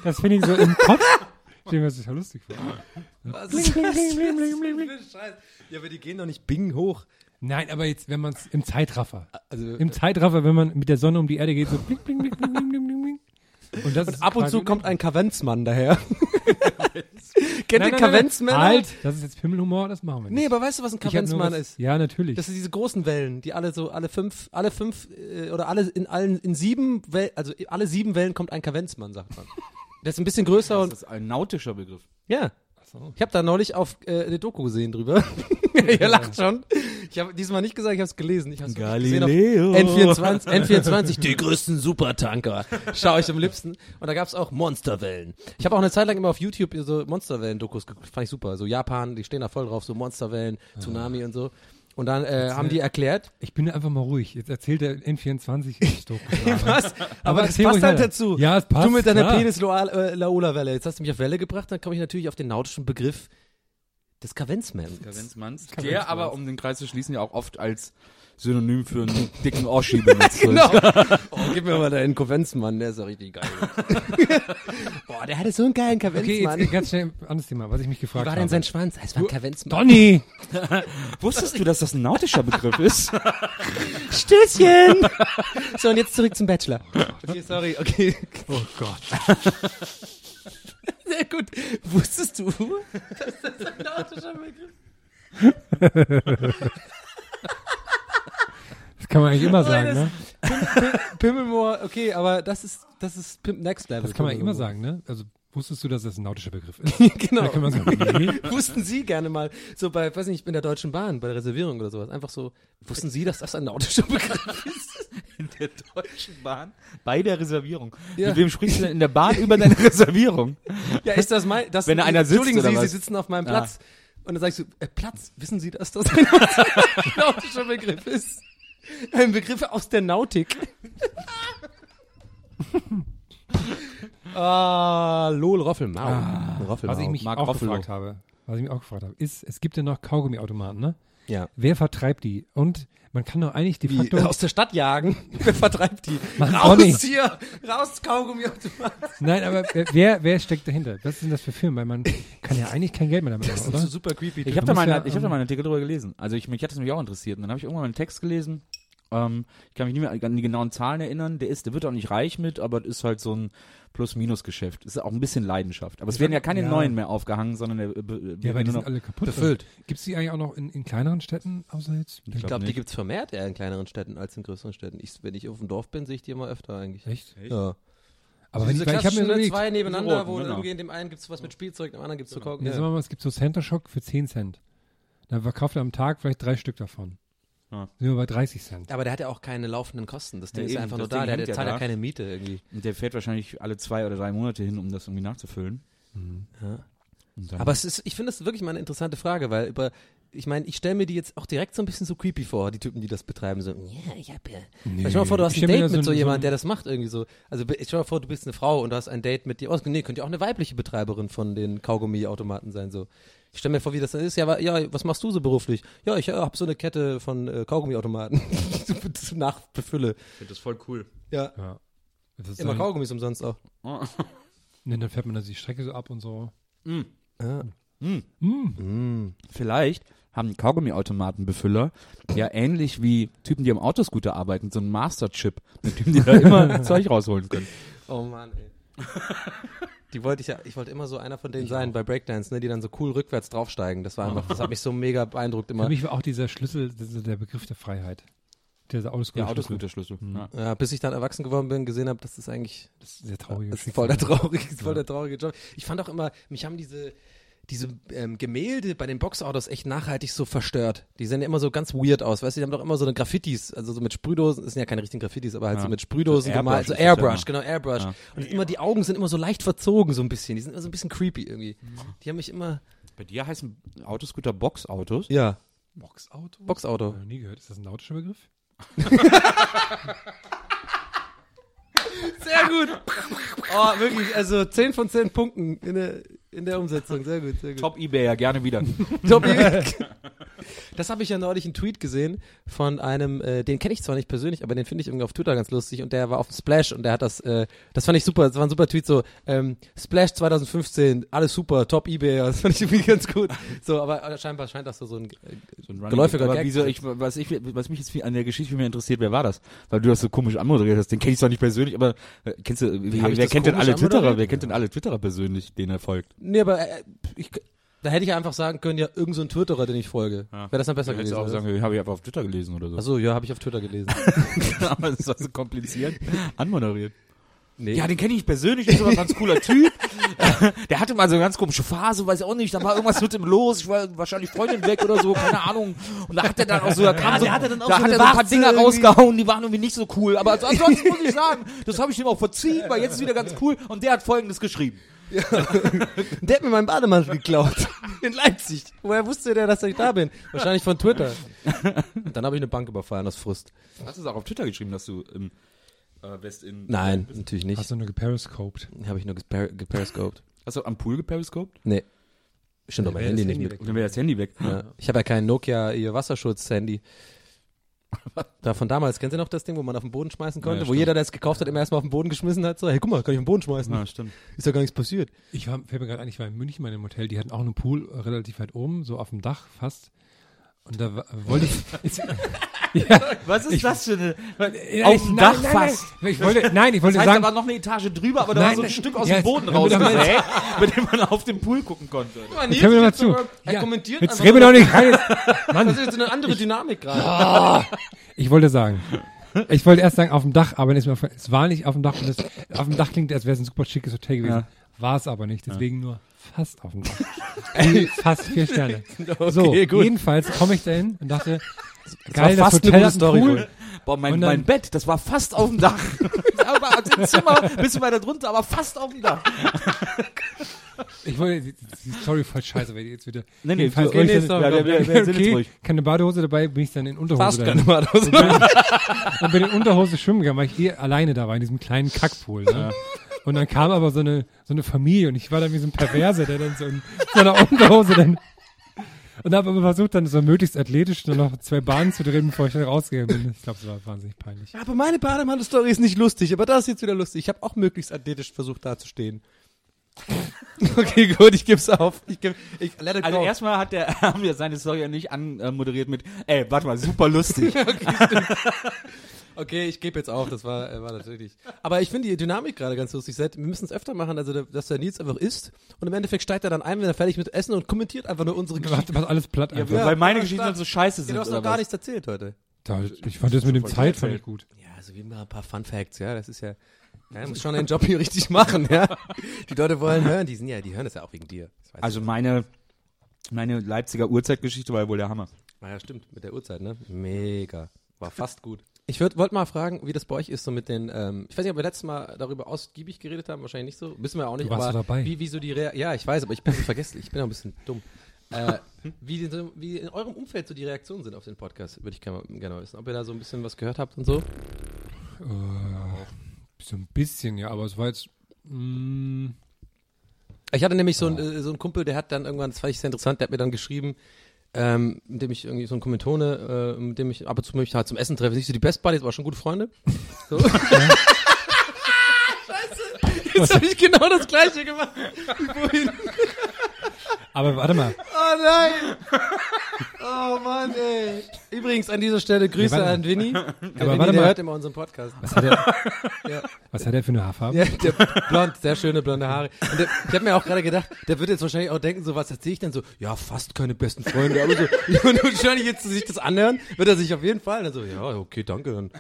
Das finde ich so im Kopf. Stell mir das ist ja lustig vor. Was ist das für ein Scheiß? Ja, aber die gehen doch nicht bing hoch. Nein, aber jetzt, wenn man es im Zeitraffer. Also, Im Zeitraffer, wenn man mit der Sonne um die Erde geht, so bling, bling, bling, bling, bling, bling, bling, bling. Und, das ist ab und zu kommt ein Kavenzmann daher. Kennt ihr Kavenzmänner? Halt, das ist jetzt Pimmelhumor, das machen wir nicht. Nee, aber weißt du, was ein Ich Kavenzmann ist? Ja, natürlich. Das sind diese großen Wellen, die alle so, alle fünf, alle fünf, äh, oder alle in allen, in sieben Wellen, also alle sieben Wellen kommt ein Kavenzmann, sagt man. Der ist ein bisschen größer das und, ist ein nautischer Begriff. ja. so. Ich habe da neulich auf äh, eine Doku gesehen drüber. Ihr lacht schon. Ich habe diesmal nicht gesagt, ich habe es gelesen. Ich habe Galileo. N24, N24, die größten Supertanker. Schau ich am liebsten. Und da gab's auch Monsterwellen. Ich habe auch eine Zeit lang immer auf YouTube so Monsterwellen-Dokus geguckt. Fand ich super. So Japan, die stehen da voll drauf, so Monsterwellen, Tsunami und so. Und dann äh, haben die erklärt, ich bin einfach mal ruhig. Jetzt erzählt der N24 ich Doku. was? Aber, das passt halt dazu. Ja, es passt. Du mit deiner. Penis-Laola-Welle. Jetzt hast du mich auf Welle gebracht, dann komme ich natürlich auf den nautischen Begriff des Kavenzmans. Kavenzmanns. Der Kavenzmanns. aber, um den Kreis zu schließen, ja auch oft als Synonym für einen dicken Oschi benutzt. Genau. Oh, gib mir mal deinen Kavenzmann, der ist ja richtig geil. Boah, der hatte so einen geilen Okay, Kavenzmann. jetzt ganz schnell ein anderes Thema, was ich mich Wie gefragt war habe. denn sein Schwanz? Es war ein Kavenzmann. Donny! Wusstest du, dass das ein nautischer Begriff ist? Stößchen! so, und jetzt zurück zum Bachelor. Okay, sorry, okay. Oh Gott. Sehr gut. Wusstest du, dass das ein nautischer Begriff Das kann man eigentlich immer sagen, das- ne? Pimmelmoor, okay, aber das ist, das ist Pimp Next Level. Das kann man eigentlich immer sagen, ne? Also wusstest du, dass das ein nautischer Begriff ist? genau. Da kann man sagen, nee. Wussten Sie gerne mal, so bei, weiß nicht, in der Deutschen Bahn, bei der Reservierung oder sowas, einfach so, wussten Sie, dass das ein nautischer Begriff ist? In der Deutschen Bahn? Bei der Reservierung. Ja. Mit wem sprichst du denn in der Bahn über deine Reservierung? Ja, ist das mein, das, Wenn da einer sitzt, Entschuldigen oder Sie, was? Sie sitzen auf meinem Ja. Platz. Und dann sagst du, äh, Platz, wissen Sie, dass das ein nautischer Begriff ist? Ein Begriff aus der Nautik. ah, Lol Roffelmau. Roffelmau. Was ich mich auch Ruffalo. gefragt habe, was ich mich auch gefragt habe, ist, es gibt ja noch Kaugummiautomaten, ne? Ja. Wer vertreibt die? Und man kann doch eigentlich de Wie, facto. aus der Stadt jagen. Wer vertreibt die? Mann, raus hier! Raus, Kaugummiautomat! Nein, aber wer- wer, steckt dahinter? Was sind das für Firmen? Weil man kann ja eigentlich kein Geld mehr damit machen, oder? super creepy. Ich habe da, mal ja, eine- ich hab da ähm, mal einen Artikel drüber gelesen. Also ich, mich hat das nämlich auch interessiert. Und dann habe ich irgendwann mal einen Text gelesen. Ähm, ich kann mich nicht mehr an die genauen Zahlen erinnern. Der ist, der wird auch nicht reich mit, aber das ist halt so ein Plus-Minus-Geschäft. Ist auch ein bisschen Leidenschaft. Aber es werden ja keine Ja. neuen mehr aufgehangen, sondern der, äh, be- Ja, weil die noch, sind alle kaputt. befüllt. Gibt es die eigentlich auch noch in, in kleineren Städten, außer jetzt? Ich glaube, die gibt's vermehrt eher in kleineren Städten als in größeren Städten. Ich, wenn ich auf dem Dorf bin, sehe ich die immer öfter eigentlich. Echt? Ja. Aber wenn Diese ich, ich habe mir so überlegt, zwei nebeneinander, roten, wo genau. irgendwie in dem einen gibt's was mit Spielzeug, im anderen gibt's zu kaufen. ja. sagen wir mal, es gibt so Center Shock für 10 Cent. Dann verkauft er am Tag vielleicht drei Stück davon. Ja. Sind wir bei 30 Cent. Aber der hat ja auch keine laufenden Kosten. Das Ding Ja, ist eben, einfach nur da. Der, der ja zahlt ja keine Miete irgendwie. Und der fährt wahrscheinlich alle zwei oder drei Monate hin, um das irgendwie nachzufüllen. Ja. Und dann- Aber es ist, ich finde das wirklich mal eine interessante Frage, weil über, ich meine, ich stelle mir die jetzt auch direkt so ein bisschen so creepy vor, die Typen, die das betreiben. So, ja, ich hab ja. Nee. Stell mal vor, du hast ein Date da mit so, ein- jemand, ein- der das macht irgendwie so. Also stell mal vor, du bist eine Frau und du hast ein Date mit dir. Oh, nee, könnte ja auch eine weibliche Betreiberin von den Kaugummi-Automaten sein. So. Ich stelle mir vor, wie das dann ist. Ja, ja, was machst du so beruflich? Ja, ich äh, habe so eine Kette von äh, Kaugummi-Automaten. Zu Nachbefülle. Ich finde das voll cool. Ja, Ja. Das ist immer dann, Kaugummis umsonst auch. nee, dann fährt man da die Strecke so ab und so. Ja. Vielleicht haben Kaugummi-Automatenbefüller ja ähnlich wie Typen, die am Autoscooter arbeiten, so einen Master-Chip, mit dem die da immer Zeug rausholen können. Oh Mann, ey. Die wollte ich ja, ich wollte immer so einer von denen sein bei Breakdance, ne, die dann so cool rückwärts draufsteigen. Das war einfach, das hat mich so mega beeindruckt immer. Für mich war auch dieser Schlüssel, ist der Begriff der Freiheit. Dieser Autoscooter. Ja, Autoscooter-Schlüssel. Ja. Ja, bis ich dann erwachsen geworden bin, gesehen habe, dass das eigentlich Das ist sehr traurig. das ist voll der traurige, das ist voll der traurige Job. Ich fand auch immer, mich haben diese diese ähm, Gemälde bei den Boxautos echt nachhaltig so verstört. Die sehen ja immer so ganz weird aus, weißt du, die haben doch immer so eine Graffitis, also so mit Sprühdosen, das sind ja keine richtigen Graffitis, aber halt Ja. so mit Sprühdosen So gemalt, so Airbrush genau, Airbrush. Ja. Und immer die Augen sind immer so leicht verzogen so ein bisschen, die sind immer so ein bisschen creepy irgendwie. Die haben mich immer, Bei dir heißen Autoscooter Boxautos. ja, Boxauto? Boxauto. Noch nie gehört. Ist das ein nautischer Begriff? Sehr gut. Oh, wirklich, also 10 von 10 Punkten in der, in der Umsetzung. Sehr gut, sehr gut. Top Ebay, ja gerne wieder. Top. Das habe ich ja neulich einen Tweet gesehen von einem, äh, den kenne ich zwar nicht persönlich, aber den finde ich irgendwie auf Twitter ganz lustig und der war auf dem Splash und der hat das, äh, das fand ich super, das war ein super Tweet so, ähm, Splash 2015, alles super, Top Ebay, das fand ich irgendwie ganz gut. So, aber scheinbar scheint das so, so ein, äh, So ein Geläufiger Aber Gag. wieso, ich, was, ich, was mich jetzt viel an der Geschichte mehr interessiert, wer war das? Weil du das so komisch anmoderiert hast. Den kenne ich zwar nicht persönlich, aber äh, kennst du, wer, wer kennt denn alle Twitterer? Wer kennt denn alle Twitterer persönlich, denen er folgt? Nee, aber äh, ich, da hätte ich einfach sagen können, ja, irgend so ein Twitterer, den ich folge. Ja. Wäre das dann besser Hättest gewesen? auch sagen, habe ich einfach auf Twitter gelesen oder so. Achso, ja, habe ich auf Twitter gelesen. aber das war so kompliziert anmoderiert. Nee. Ja, den kenne ich persönlich, ist aber ein ganz cooler Typ. der hatte mal so eine ganz komische Phase, weiß ich auch nicht, da war irgendwas mit ihm los, ich war wahrscheinlich Freundin weg oder so, keine Ahnung. Und da hat er dann auch so, da kam so, hatte dann auch da so hat er so ein paar Dinger rausgehauen, die waren irgendwie nicht so cool. Aber ansonsten muss ich sagen, das habe ich ihm auch verziehen, weil jetzt ist wieder ganz cool. Und der hat folgendes geschrieben. Der hat mir meinen Bademantel geklaut. In Leipzig. Woher wusste der, dass ich da bin? Wahrscheinlich von Twitter. Und dann habe ich eine Bank überfallen aus Frust. Hast du es auch auf Twitter geschrieben, dass du im äh, West in Nein, natürlich nicht. Hast du nur geperiscoped? Habe ich nur gepar geperiscoped. Hast du am Pool geperiscoped? Nee. Stimmt doch mein Handy nicht Handy mit. weg. Dann wäre das Handy weg. Ja. Ich habe ja kein Nokia ihr Wasserschutz-Handy. Da von damals, kennt ihr noch das Ding, wo man auf den Boden schmeißen konnte? Ja, wo jeder, der es gekauft hat, immer erstmal auf den Boden geschmissen hat. So, hey, guck mal, kann ich auf den Boden schmeißen. Ja, stimmt. Ist ja gar nichts passiert. Ich war, fällt mir gerade ein, ich war in München mal im Hotel, die hatten auch einen Pool äh, relativ weit oben, so auf dem Dach fast. Und da wollte ich. ja, Was ist das für eine... ja, Auf ich- dem Dach nein, fast. Nein, ich wollte, nein, ich wollte Das heißt, sagen. da war noch eine Etage drüber, aber da Nein, war so ein. Stück aus Ja, dem Boden jetzt- rausgesägt, mit dem man auf den Pool gucken konnte. Man, Hör mir doch mal zu. Er Ja, kommentiert Jetzt reden wir doch nicht rein. Jetzt- Das Mann, ist jetzt eine andere Dynamik gerade. ich wollte sagen. Ich wollte erst sagen, auf dem Dach, aber es war nicht auf dem Dach. Und es, auf dem Dach klingt, als wäre es ein super schickes Hotel gewesen. Ja. War es aber nicht, deswegen nur fast auf dem Dach. Fast vier Sterne. so, Okay, gut. jedenfalls komme ich da hin und dachte, geil, war das Hotel hat Story, Pool. Boah, mein, Und dann- mein Bett, das war fast auf dem Dach. aber also im Zimmer, bisschen weiter drunter, aber fast auf dem Dach. Ich wollte, die, die Story voll scheiße, weil die jetzt wieder. Nee, nee, wollte nee, ich dann- ja, sind jetzt okay, keine Badehose dabei, bin ich dann in Unterhose Fast keine Badehose. Und bin in Unterhose schwimmen gegangen, weil ich eh alleine da war, in diesem kleinen Kackpool. Ne? Und dann kam aber so eine, so eine Familie und ich war dann wie so ein Perverser, der dann so in so einer Unterhose dann. Und habe aber versucht, dann so möglichst athletisch nur noch zwei Bahnen zu drehen, bevor ich dann rausgegangen bin. Ich glaube, es war wahnsinnig peinlich. Aber meine Bademantel-Story ist nicht lustig, aber das ist jetzt wieder lustig. Ich habe auch möglichst athletisch versucht, da zu stehen. okay, gut, ich geb's auf. Ich, geb, ich let it Also go. erstmal hat der, haben wir seine Story ja nicht anmoderiert mit, ey, warte mal, super lustig. Okay, ich gebe jetzt auf, das war, äh, war natürlich. Aber ich finde die Dynamik gerade ganz lustig. Seit- Wir müssen es öfter machen, also der- dass der Nils einfach isst und im Endeffekt steigt er dann ein, wenn er fertig mit Essen und kommentiert einfach nur unsere Geschichte. Macht, alles platt einfach. Weil meine Geschichten dann so scheiße Ja, sind, du hast noch gar was? nichts erzählt heute. Da, ich fand das mit dem Zeit fand ich gut. Ja, also wie immer ein paar Fun Facts, ja, das ist ja, Ja, muss schon den Job hier richtig machen, ja. Die Leute wollen hören, die sind ja, die hören das ja auch wegen dir. Also meine, meine Leipziger Urzeitgeschichte war ja wohl der Hammer. Ah ja, stimmt, mit der Uhrzeit, ne? Mega. War fast gut. Ich wollte mal fragen, wie das bei euch ist, so mit den, ähm, ich weiß nicht, ob wir letztes Mal darüber ausgiebig geredet haben, wahrscheinlich nicht so, wissen wir auch nicht, Du warst aber dabei. wie, wie so die Rea ja, ich weiß, aber ich bin vergesslich, ich bin auch ein bisschen dumm. Äh, wie, so- wie in eurem Umfeld so die Reaktionen sind auf den Podcast, würde ich gerne gerne wissen. Ob ihr da so ein bisschen was gehört habt und so? Äh, so ein bisschen, ja, aber es war jetzt. mm, Ich hatte nämlich so, einen, äh, so einen Kumpel, der hat dann irgendwann, das fand ich sehr interessant, der hat mir dann geschrieben, ähm, mit dem ich irgendwie so ein Kommentone, äh, mit dem ich ab und zu mich halt zum Essen treffe. Nicht so die Best Buddies, aber schon gute Freunde. So. Scheiße, jetzt habe ich genau das gleiche gemacht wie vorhin. Aber warte mal. Oh nein! Oh Mann, ey. Übrigens an dieser Stelle Grüße Ja, an Winnie. Der Aber Winnie, warte der mal. hört immer unseren Podcast. Was hat er, Ja. was hat er für eine Haarfarbe? Ja, der blond, sehr schöne blonde Haare. Der, ich habe mir auch gerade gedacht, der wird jetzt wahrscheinlich auch denken, so was erzähle ich denn so, ja, fast keine besten Freunde, aber so, und wahrscheinlich jetzt sich das anhören, wird er sich auf jeden Fall dann so, ja, okay, danke, dann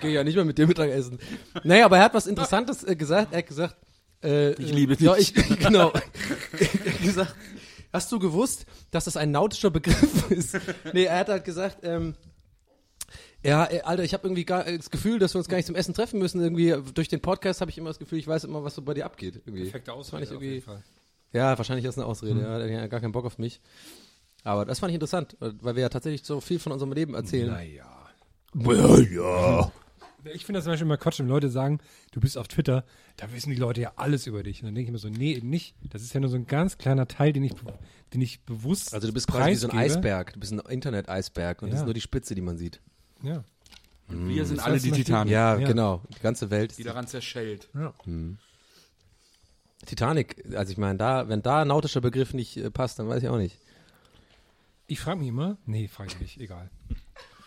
gehe ich ja nicht mehr mit dir Mittagessen. Naja, aber er hat was Interessantes äh, gesagt, er hat gesagt, äh, Ich liebe Ja, dich. ich, genau. er gesagt, hast du gewusst, dass das ein nautischer Begriff ist? Nee, er hat halt gesagt, ähm, ja, ey, Alter, ich habe irgendwie gar äh, das Gefühl, dass wir uns gar nicht zum Essen treffen müssen. Irgendwie äh, durch den Podcast habe ich immer das Gefühl, ich weiß immer, was so bei dir abgeht. Irgendwie. Perfekte Ausrede ich auf irgendwie- jeden Fall. Ja, wahrscheinlich ist eine Ausrede. Ja, der hat ja gar keinen Bock auf mich. Aber das fand ich interessant, äh, weil wir ja tatsächlich so viel von unserem Leben erzählen. Naja. Ja, ja. Ich finde das zum Beispiel immer Quatsch, wenn Leute sagen, du bist auf Twitter, da wissen die Leute ja alles über dich. Und dann denke ich mir so, nee, eben nicht. Das ist ja nur so ein ganz kleiner Teil, den ich, den ich bewusst Also du bist quasi wie so ein. Eisberg. Du bist ein Internet-Eisberg und das Ja. ist nur die Spitze, die man sieht. Ja. Wir sind Das alle die Titanen, Ja, Ja. genau. Die ganze Welt. ist die daran zerschellt. Titanic, also ich meine, da, wenn da ein nautischer Begriff nicht äh, passt, dann weiß ich auch nicht. Ich frage mich immer, nee, frage ich nicht, egal.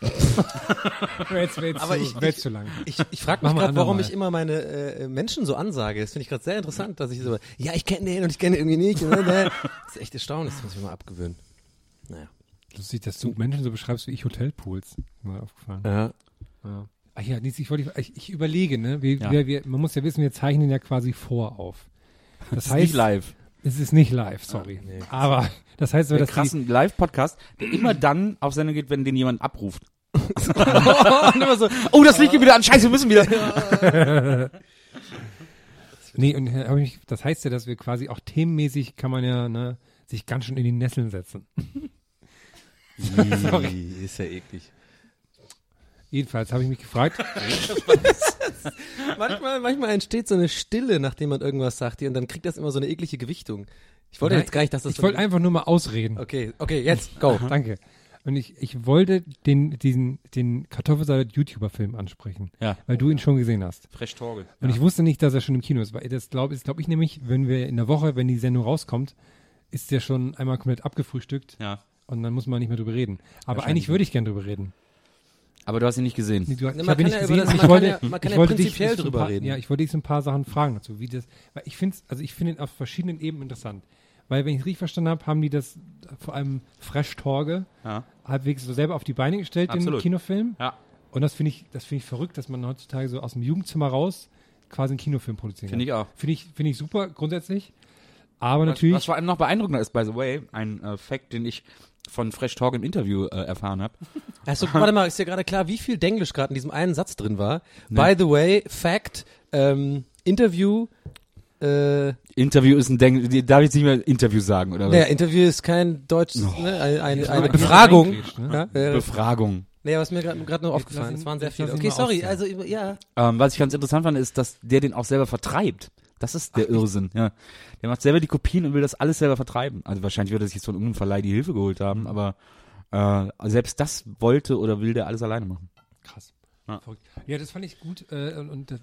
jetzt, Aber zu, ich- jetzt zu lang. Ich, ich frage mich mal gerade, warum ich immer meine äh, Menschen so ansage. Das finde ich gerade sehr interessant, dass ich so, ja, ich kenne den und ich kenne den irgendwie nicht. Und, äh, das ist echt erstaunlich, das muss ich mir mal abgewöhnen. Naja. Lustig, dass du Menschen so beschreibst wie ich Hotelpools. Ist Mir aufgefallen. Ja. Ja. Ach ja, ich, wollte, ich, ich überlege, ne? Wir, Ja. wir, wir, man muss ja wissen, wir zeichnen ja quasi vor auf. Das ist heißt, nicht live. Es ist nicht live, sorry. nee. Aber das heißt, dass die, krassen Live-Podcast, der immer dann auf Sendung geht, wenn den jemand abruft. so, Oh, das Licht geht wieder an. Scheiße, wir müssen wieder. nee, und hab ich, das heißt ja, dass wir quasi auch themenmäßig kann man ja ne, sich ganz schön in die Nesseln setzen. sorry, ist ja eklig. Jedenfalls habe ich mich gefragt, Manchmal, manchmal entsteht so eine Stille, nachdem man irgendwas sagt, und dann kriegt das immer so eine eklige Gewichtung. Ich wollte Nein, jetzt gar nicht, dass das ich wollte einfach nur mal ausreden. Okay, okay, jetzt, go. Danke. Und ich, ich wollte den, diesen, den Kartoffelsalat-YouTuber-Film ansprechen, Ja. weil du ihn schon gesehen hast. Fresh Torgel. Und ich wusste nicht, dass er schon im Kino ist, weil das glaube glaub ich nämlich, wenn wir in der Woche, wenn die Sendung rauskommt, ist der schon einmal komplett abgefrühstückt Ja. und dann muss man nicht mehr drüber reden. Aber eigentlich würde ich gern drüber reden. Aber du hast ihn nicht gesehen. Nee, du, Nee, ich man habe ihn kann nicht ja gesehen. das- ich kann wollte, ja- man kann ich ja wollte dich- prinzipiell ich so ein drüber paar, reden. Ja, ich wollte dich so ein paar Sachen fragen dazu, wie das, weil ich finde, also ich finde ihn auf verschiedenen Ebenen interessant. Weil, wenn ich es richtig verstanden habe, haben die das vor allem Fresh Torge Ja. halbwegs so selber auf die Beine gestellt, den Absolut. Kinofilm. Ja. Und das finde ich, das finde ich verrückt, dass man heutzutage so aus dem Jugendzimmer raus quasi einen Kinofilm produzieren Finde ich auch. Finde ich, finde ich super grundsätzlich. Aber natürlich. Was vor allem noch beeindruckender ist, by the way, ein äh, Fact, den ich von Fresh Talk im Interview äh, erfahren habe. Also, warte mal, ist dir gerade klar, wie viel Denglisch gerade in diesem einen Satz drin war? Nee. By the way, Fact, ähm, Interview, äh, Interview ist ein Denk, die- darf ich jetzt nicht mehr Interview sagen, oder was? naja, Interview ist kein deutsches, ne, ein, ein, Jetzt eine mal Befragung. ne? Ja, Befragung. nee, was mir gerade nur aufgefallen ist, waren sehr viele. Okay, sorry, also, ja. Ähm, was ich ganz interessant fand, ist, dass der den auch selber vertreibt. Das ist der Irrsinn, ja. Der macht selber die Kopien und will das alles selber vertreiben. Also wahrscheinlich wird er sich jetzt von irgendeinem Verleih die Hilfe geholt haben, Mhm. aber äh, selbst das wollte oder will der alles alleine machen. Krass. Ja. Ja, das fand ich gut äh, und, und äh,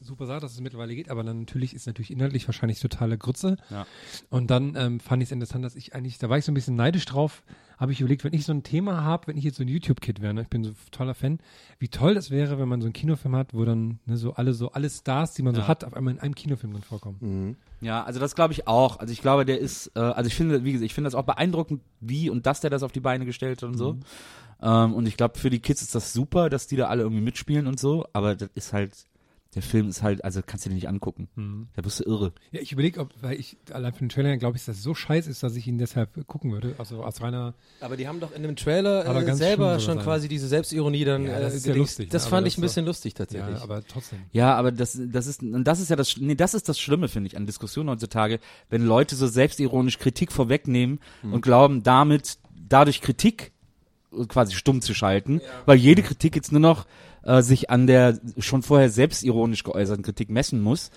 super Sache, dass es mittlerweile geht, aber dann natürlich ist natürlich inhaltlich wahrscheinlich totale Grütze. Ja. Und dann ähm, fand ich es interessant, dass ich eigentlich, da war ich so ein bisschen neidisch drauf, habe ich überlegt, wenn ich so ein Thema habe, wenn ich jetzt so ein YouTube-Kid wäre, ne, ich bin so ein toller Fan, wie toll das wäre, wenn man so einen Kinofilm hat, wo dann ne, so alle so alle Stars, die man so Ja. hat, auf einmal in einem Kinofilm drin vorkommen. Mhm. Ja, also das glaube ich auch. Also ich glaube, der ist, äh, also ich finde, wie gesagt, ich finde das auch beeindruckend, wie und dass der das auf die Beine gestellt hat und so. Ähm, und ich glaube, für die Kids ist das super, dass die da alle irgendwie mitspielen und so, aber das ist halt, der Film ist halt, also kannst du dir nicht angucken. Mhm. Da bist du irre. Ja, ich überlege, ob, weil ich allein für den Trailer glaube ich, dass es so scheiße ist, dass ich ihn deshalb gucken würde. Also als reiner. Aber die haben doch in dem Trailer Aber äh, ganz selber schon das quasi diese Selbstironie dann Ja, das äh, ist ja lustig, Das ne? fand Aber ich ein bisschen lustig tatsächlich. Ja, aber trotzdem. Ja, aber das, das ist, und das ist ja das, nee, das ist das Schlimme, finde ich, an Diskussionen heutzutage, wenn Leute so selbstironisch Kritik vorwegnehmen und glauben, damit, dadurch Kritik quasi stumm zu schalten, weil jede Kritik jetzt nur noch äh, sich an der schon vorher selbstironisch geäußerten Kritik messen muss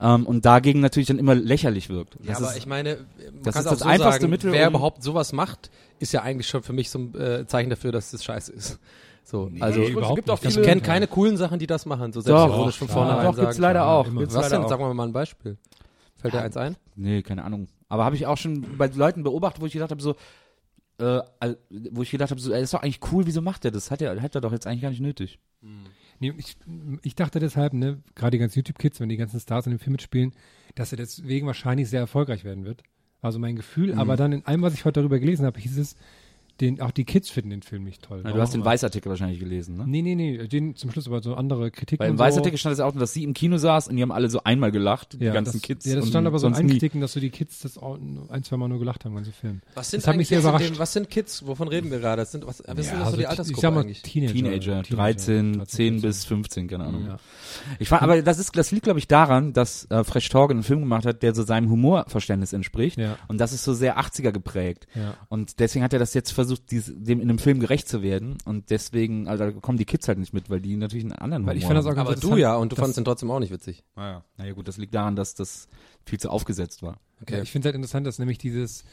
ähm, und dagegen natürlich dann immer lächerlich wirkt. Ja, Das aber ist, ich meine, das ist das auch so einfachste sagen, Mittel, Wer um- überhaupt sowas macht, ist ja eigentlich schon für mich so ein äh, Zeichen dafür, dass das scheiße ist. So, also Nee, auch nicht. ich kenne keine coolen Sachen, die das machen, so selbstironisch von ja, vornherein doch, gibt's sagen. leider auch. immer. Gibt's Was denn? auch. Sagen wir mal ein Beispiel. Fällt dir eins ein? Nee, keine Ahnung. Aber habe ich auch schon bei Leuten beobachtet, wo ich gedacht habe, so, äh, wo ich gedacht habe, so, ist doch eigentlich cool, wieso macht er das? Hat er, hat er doch jetzt eigentlich gar nicht nötig. Nee, ich, ich dachte deshalb, ne, gerade die ganzen YouTube-Kids, wenn die ganzen Stars in dem Film mitspielen, dass er deswegen wahrscheinlich sehr erfolgreich werden wird. Also mein Gefühl, Mhm. aber dann in allem, was ich heute darüber gelesen habe, hieß es, den, auch die Kids finden den Film nicht toll. Ja, du hast den? Weißartikel wahrscheinlich gelesen, ne? Nee, nee, nee, den zum Schluss aber so andere Kritiken. Weil im so. Weißartikel stand es auch, dass sie im Kino saß und die haben alle so einmal gelacht, die ja, ganzen das, Kids. Ja, das und stand aber so in nie. Kritiken, dass so die Kids das auch ein, zwei Mal nur gelacht haben, ganze Film. Was sind Das hat mich eigentlich sehr überrascht. Dem, was sind Kids? Wovon reden wir gerade? Das sind, was, was sind das so die ich Altersgruppe sag mal eigentlich? Teenager. Teenager, 13, 10 14. bis 15, keine Ahnung. Ja. Ich fand, aber das ist, das liegt, glaube ich, daran, dass äh, Fresh Torge einen Film gemacht hat, der so seinem Humorverständnis entspricht. Ja. Und das ist so sehr 80er geprägt. Ja. Und deswegen hat er das jetzt versucht, dies, dem in einem Film gerecht zu werden. Und deswegen, also da kommen die Kids halt nicht mit, weil die natürlich einen anderen Weil ich Humor fand das auch haben. ganz Aber du ja, und du fandest ihn trotzdem auch nicht witzig. Naja, naja gut, das liegt daran, dass das viel zu aufgesetzt war. Ja, ich finde es halt interessant, dass nämlich dieses,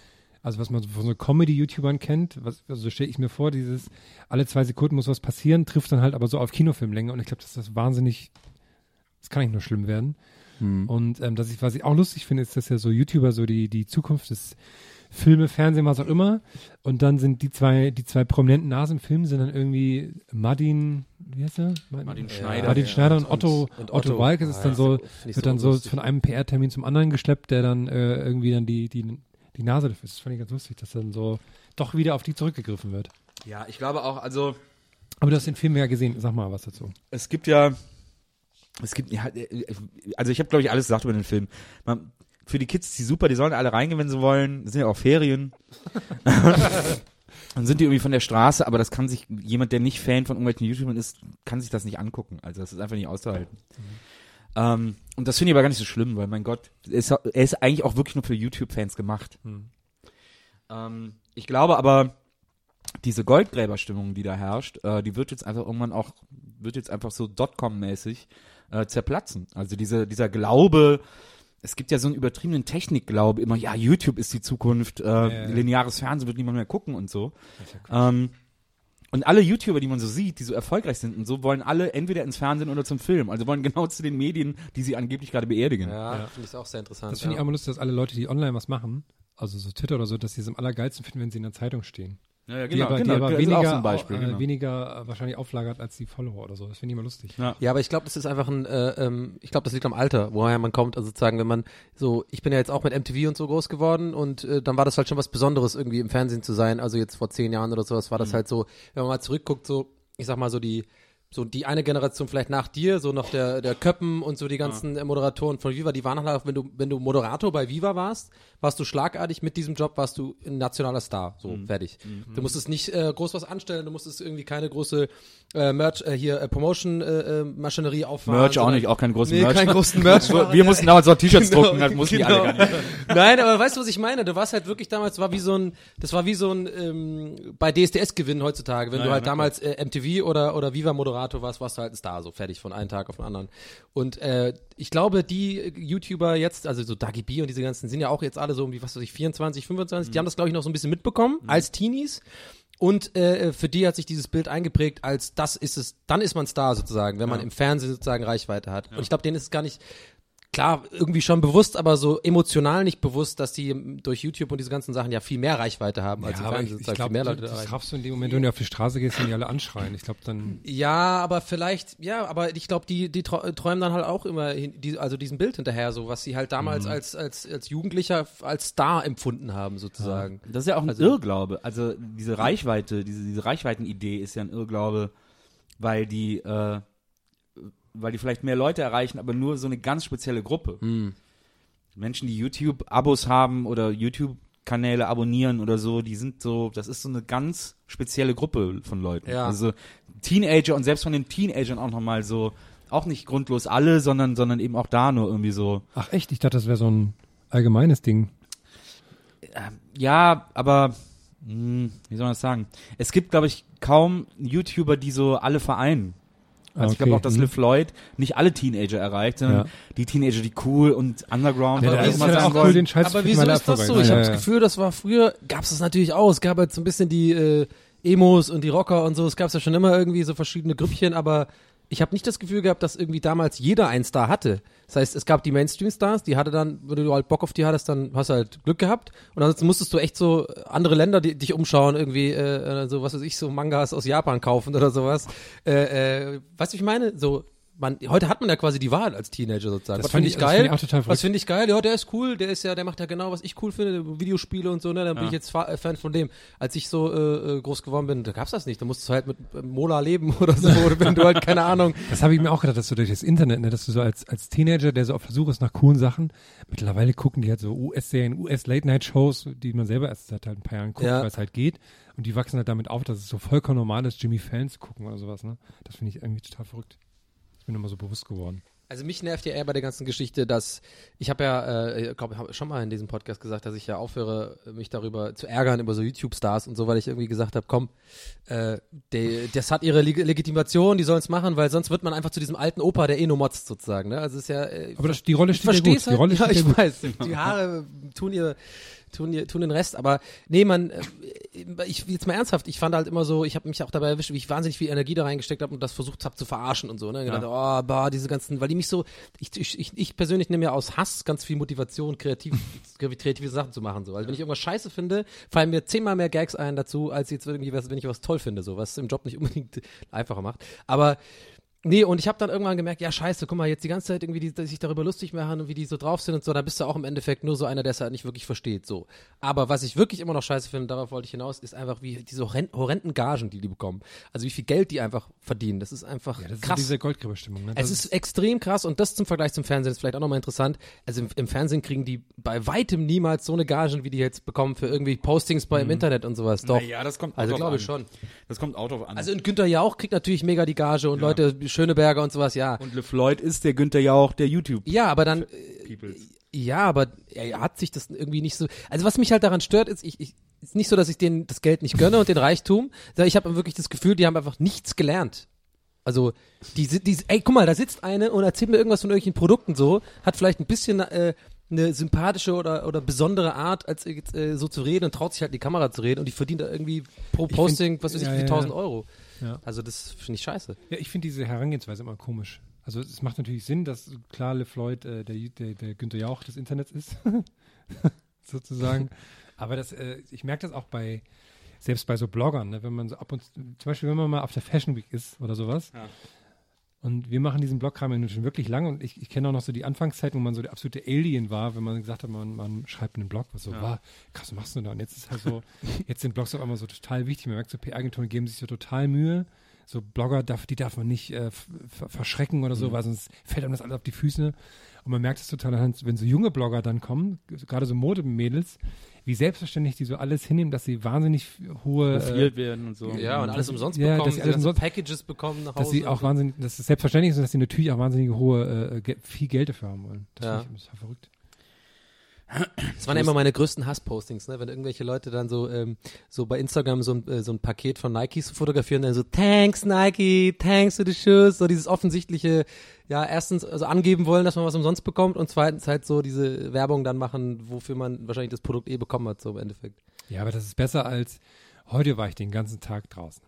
also was man so von so Comedy-YouTubern kennt, was, also so stelle ich mir vor, dieses, alle zwei Sekunden muss was passieren, trifft dann halt aber so auf Kinofilmlänge und ich glaube, dass das wahnsinnig, das kann nicht nur schlimm werden. Und ähm, dass ich, was ich auch lustig finde, ist, dass ja so YouTuber so die, die Zukunft des Filme, Fernsehen, was auch immer. Und dann sind die zwei, die zwei prominenten Nasen im Film sind dann irgendwie Martin, wie heißt er? Martin Ja, Schneider. Martin ja, Schneider und, und- Otto, und Otto, Otto. Walkes ist Ah, dann so, wird so dann so lustig. von einem PR-Termin zum anderen geschleppt, der dann äh, irgendwie dann die, die, die Nase dafür ist. Das fand ich ganz lustig, dass dann so doch wieder auf die zurückgegriffen wird. Ja, ich glaube auch, also Aber du hast den Film ja gesehen, sag mal was dazu. es gibt ja, es gibt, ja, äh, also ich habe glaube ich alles gesagt über den Film. Man, für die Kids ist die super, die sollen alle reingehen, wenn sie wollen. Es sind ja auch Ferien. Dann sind die irgendwie von der Straße, aber das kann sich, jemand, der nicht Fan von irgendwelchen YouTubern ist, kann sich das nicht angucken. Also das ist einfach nicht auszuhalten. Ähm, und das finde ich aber gar nicht so schlimm, weil mein Gott, er ist, er ist eigentlich auch wirklich nur für YouTube-Fans gemacht. Ähm, ich glaube aber, diese Goldgräberstimmung, die da herrscht, äh, die wird jetzt einfach irgendwann auch, wird jetzt einfach so Dotcom-mäßig äh, zerplatzen. Also diese, dieser Glaube, es gibt ja so einen übertriebenen Technikglaube, immer, ja, YouTube ist die Zukunft, äh, Ja, ja. lineares Fernsehen wird niemand mehr gucken und so. ähm, und alle YouTuber, die man so sieht, die so erfolgreich sind und so, wollen alle entweder ins Fernsehen oder zum Film. Also wollen genau zu den Medien, die sie angeblich gerade beerdigen. Ja, Ja. finde ich auch sehr interessant. Das finde ich auch mal lustig, dass alle Leute, die online was machen, also so Twitter oder so, dass sie es am allergeilsten finden, wenn sie in der Zeitung stehen. Ja, ja, die aber, die genau, aber das ist weniger, auch so ein Beispiel. äh, genau. weniger äh, wahrscheinlich auflagert als die Follower oder so. Das finde ich immer lustig. Ja. Ja, aber ich glaube, das ist einfach ein, äh, ähm, ich glaube, das liegt am Alter, woher man kommt. Also sozusagen, wenn man so, ich bin ja jetzt auch mit MTV und so groß geworden und äh, dann war das halt schon was Besonderes, irgendwie im Fernsehen zu sein. Also jetzt vor zehn Jahren oder sowas war das halt so, wenn man mal zurückguckt, so, ich sag mal so die, so die eine Generation vielleicht nach dir, so noch der, der Köppen und so die ganzen äh, Moderatoren von Viva, die waren halt auch, wenn du, wenn du Moderator bei Viva warst, warst du schlagartig mit diesem Job, warst du ein nationaler Star. So, fertig. Du musstest nicht äh, groß was anstellen, du musstest irgendwie keine große äh, Merch, äh, hier äh, Promotion-Maschinerie äh, auffahren. Merch auch nicht, auch keinen großen Nee, Merch. keinen großen Merch Wir ja. mussten damals auch T-Shirts Genau, drucken, das mussten die alle gar nicht. Nein, aber weißt du, was ich meine? Du warst halt wirklich damals, war wie so ein, das war wie so ein ähm, bei DSDS gewinnen heutzutage. Wenn Ja, du ja, halt na damals äh, MTV oder oder Viva Moderator warst, warst du halt ein Star, so fertig von einem Tag auf den anderen. Und äh, ich glaube, die äh, YouTuber jetzt, also so Dagi B und diese ganzen, sind ja auch jetzt alle so um die, was weiß ich, 24, 25. Die haben das glaube ich noch so ein bisschen mitbekommen als Teenies. Und äh, für die hat sich dieses Bild eingeprägt, als das ist es, dann ist man Star sozusagen, wenn man im Fernsehen sozusagen Reichweite hat. Und ich glaube, denen ist es gar nicht, klar, irgendwie schon bewusst, aber so emotional nicht bewusst, dass die durch YouTube und diese ganzen Sachen ja viel mehr Reichweite haben, als im aber ich, ich glaube, viel mehr das, Leute da das erreichen. raffst du in dem Moment, wenn du auf die Straße gehst und die alle anschreien. Ich glaube dann, Ja, aber vielleicht, ja, aber ich glaube, die, die träumen dann halt auch immer, hin, die, also diesem Bild hinterher, so was sie halt damals als, als, als Jugendlicher als Star empfunden haben, sozusagen. Das ist ja auch ein Also- Irrglaube. Also diese Reichweite, diese, diese Reichweitenidee ist ja ein Irrglaube, weil die, äh, weil die vielleicht mehr Leute erreichen, aber nur so eine ganz spezielle Gruppe. Hm. Menschen, die YouTube-Abos haben oder YouTube-Kanäle abonnieren oder so, die sind so, das ist so eine ganz spezielle Gruppe von Leuten. Ja. Also Teenager und selbst von den Teenagern auch nochmal so, auch nicht grundlos alle, sondern, sondern eben auch da nur irgendwie so. Ach echt? Ich dachte, das wäre so ein allgemeines Ding. Ja, aber hm, wie soll man das sagen? Es gibt, glaube ich, kaum YouTuber, die so alle vereinen. Also ich Okay, glaube auch, dass hm. Liv Lloyd nicht alle Teenager erreicht, sondern Ja. die Teenager, die cool und underground Ja, man ja sagen auch cool, wollen. den Scheiß Aber wieso ist das so? Ich habe das Gefühl, das war früher, gab es das natürlich auch. Es gab halt so ein bisschen die äh, Emos und die Rocker und so. Es gab ja schon immer irgendwie so verschiedene Grüppchen, aber ich habe nicht das Gefühl gehabt, dass irgendwie damals jeder einen Star hatte. Das heißt, es gab die Mainstream-Stars, die hatte dann, wenn du halt Bock auf die hattest, dann hast du halt Glück gehabt. Und ansonsten musstest du echt so andere Länder die, dich umschauen, irgendwie, äh, äh, so was weiß ich, so Mangas aus Japan kaufen oder sowas. Äh, äh, weißt du, ich meine? So, man, heute hat man ja quasi die Wahl als Teenager sozusagen. Das finde ich- ich das geil? fand ich auch total verrückt. finde ich geil? Ja, der ist cool, der ist ja, der macht ja genau, was ich cool finde, Videospiele und so, ne? Dann bin Ja. ich jetzt äh, Fan von dem. Als ich so äh, äh, groß geworden bin, da gab's das nicht. Da musstest du halt mit äh, Mola leben oder so, oder wenn du halt, keine Ahnung. Das habe ich mir auch gedacht, dass du durch das Internet, ne, dass du so als, als Teenager, der so auf der Suche ist nach coolen Sachen, mittlerweile gucken die halt so US-Serien, US-Late-Night-Shows, die man selber erst seit halt ein paar Jahren guckt, Ja. weil es halt geht. Und die wachsen halt damit auf, dass es so vollkommen normal ist, Jimmy zu gucken oder sowas, ne? Das finde ich irgendwie total verrückt. Ich bin immer so bewusst geworden. Also mich nervt ja eher bei der ganzen Geschichte, dass ich habe ja, äh, glaube, ich habe schon mal in diesem Podcast gesagt, dass ich ja aufhöre, mich darüber zu ärgern über so YouTube-Stars und so, weil ich irgendwie gesagt habe, komm, äh, der, das hat ihre Leg Legitimation, die sollen es machen, weil sonst wird man einfach zu diesem alten Opa, der eh nur motzt sozusagen. Ne? Also es ist ja, äh, Aber das, die Rolle steht verstehe gut. Die Rolle halt, ja, steht dir ich gut. weiß, die Haare tun ihr tun, tun den Rest, aber nee, man, äh, ich jetzt mal ernsthaft, ich fand halt immer so, ich habe mich auch dabei erwischt, wie ich wahnsinnig viel Energie da reingesteckt habe und das versucht habe zu verarschen und so, ne, gedacht, oh, bah, diese ganzen, weil die mich so, ich, ich, ich, ich persönlich nehme ja aus Hass ganz viel Motivation, kreativ, kreative Sachen zu machen, so, also wenn ich irgendwas scheiße finde, fallen mir zehnmal mehr Gags ein dazu, als jetzt irgendwie was, wenn ich was toll finde, so, was im Job nicht unbedingt einfacher macht, aber Nee, und ich habe dann irgendwann gemerkt, ja scheiße, guck mal, jetzt die ganze Zeit irgendwie, die, die sich darüber lustig machen und wie die so drauf sind und so, da bist du auch im Endeffekt nur so einer, der es halt nicht wirklich versteht, so. Aber was ich wirklich immer noch scheiße finde, darauf wollte ich hinaus, ist einfach wie diese horren- horrenden Gagen, die die bekommen. Also wie viel Geld die einfach verdienen, das ist einfach Ja, das ist krass. diese Goldgräberstimmung, ne? Das Es ist extrem krass und das zum Vergleich zum Fernsehen ist vielleicht auch nochmal interessant. Also im, im Fernsehen kriegen die bei weitem niemals so eine Gagen, wie die jetzt bekommen für irgendwie Postings bei im Internet und sowas. Doch. Ja, das kommt also auch drauf glaube ich schon. Das kommt auch drauf an. Also und Günther Jauch kriegt natürlich mega die Gage und Leute, Schöneberger und sowas, ja. und Le Floyd ist der Günther Jauch der YouTube. Ja, aber dann, Peoples. ja, aber er hat sich das irgendwie nicht so. Also was mich halt daran stört, ist, ich, ich ist nicht so, dass ich denen das Geld nicht gönne und den Reichtum, sondern ich habe wirklich das Gefühl, die haben einfach nichts gelernt. Also, die, sind- die, ey, guck mal, da sitzt eine und erzählt mir irgendwas von irgendwelchen Produkten so, hat vielleicht ein bisschen äh, eine sympathische oder, oder besondere Art, als äh, so zu reden und traut sich halt in die Kamera zu reden und die verdient da irgendwie pro Posting, was weiß ich, ja, wie ja, ja. 1000 Euro. Ja. Also, das finde ich scheiße. Ja, ich finde diese Herangehensweise immer komisch. Also es macht natürlich Sinn, dass klar Le Floyd äh, der, der, der Günther Jauch des Internets ist, sozusagen. Aber das, äh, ich merke das auch bei, selbst bei so Bloggern, ne, wenn man so ab und zum Beispiel, wenn man mal auf der Fashion Week ist oder sowas. Und wir machen diesen Blogkram ja nun schon wirklich lang und ich, ich kenne auch noch so die Anfangszeit, wo man so der absolute Alien war, wenn man gesagt hat, man, man schreibt einen Blog, was so war, krass, was machst du da? Und jetzt ist halt so, jetzt sind Blogs auf einmal so total wichtig. Man merkt so, PR-Agenturen geben sich so total Mühe. So Blogger, darf, die darf man nicht äh, f- f- verschrecken oder so, weil sonst fällt einem das alles auf die Füße. Und man merkt es total, wenn so junge Blogger dann kommen, gerade so Modemädels, wie selbstverständlich die so alles hinnehmen, dass sie wahnsinnig hohe, äh, Profilt werden und so. Ja, und alles umsonst Ja, bekommen, dass sie alles umsonst- Packages bekommen nach Hause. dass sie auch wahnsinnig, dass es selbstverständlich ist und dass sie natürlich auch wahnsinnig hohe, äh, ge viel Geld dafür haben wollen. Das Ja. finde ich total verrückt. Das waren ja immer meine größten Hasspostings, ne? wenn irgendwelche Leute dann so ähm, so bei Instagram so ein, äh, so ein Paket von Nikes fotografieren, dann so Thanks Nike, thanks for the shoes, so dieses offensichtliche, ja erstens also angeben wollen, dass man was umsonst bekommt und zweitens halt so diese Werbung dann machen, wofür man wahrscheinlich das Produkt eh bekommen hat, so im Endeffekt. Ja, aber das ist besser als heute war ich den ganzen Tag draußen.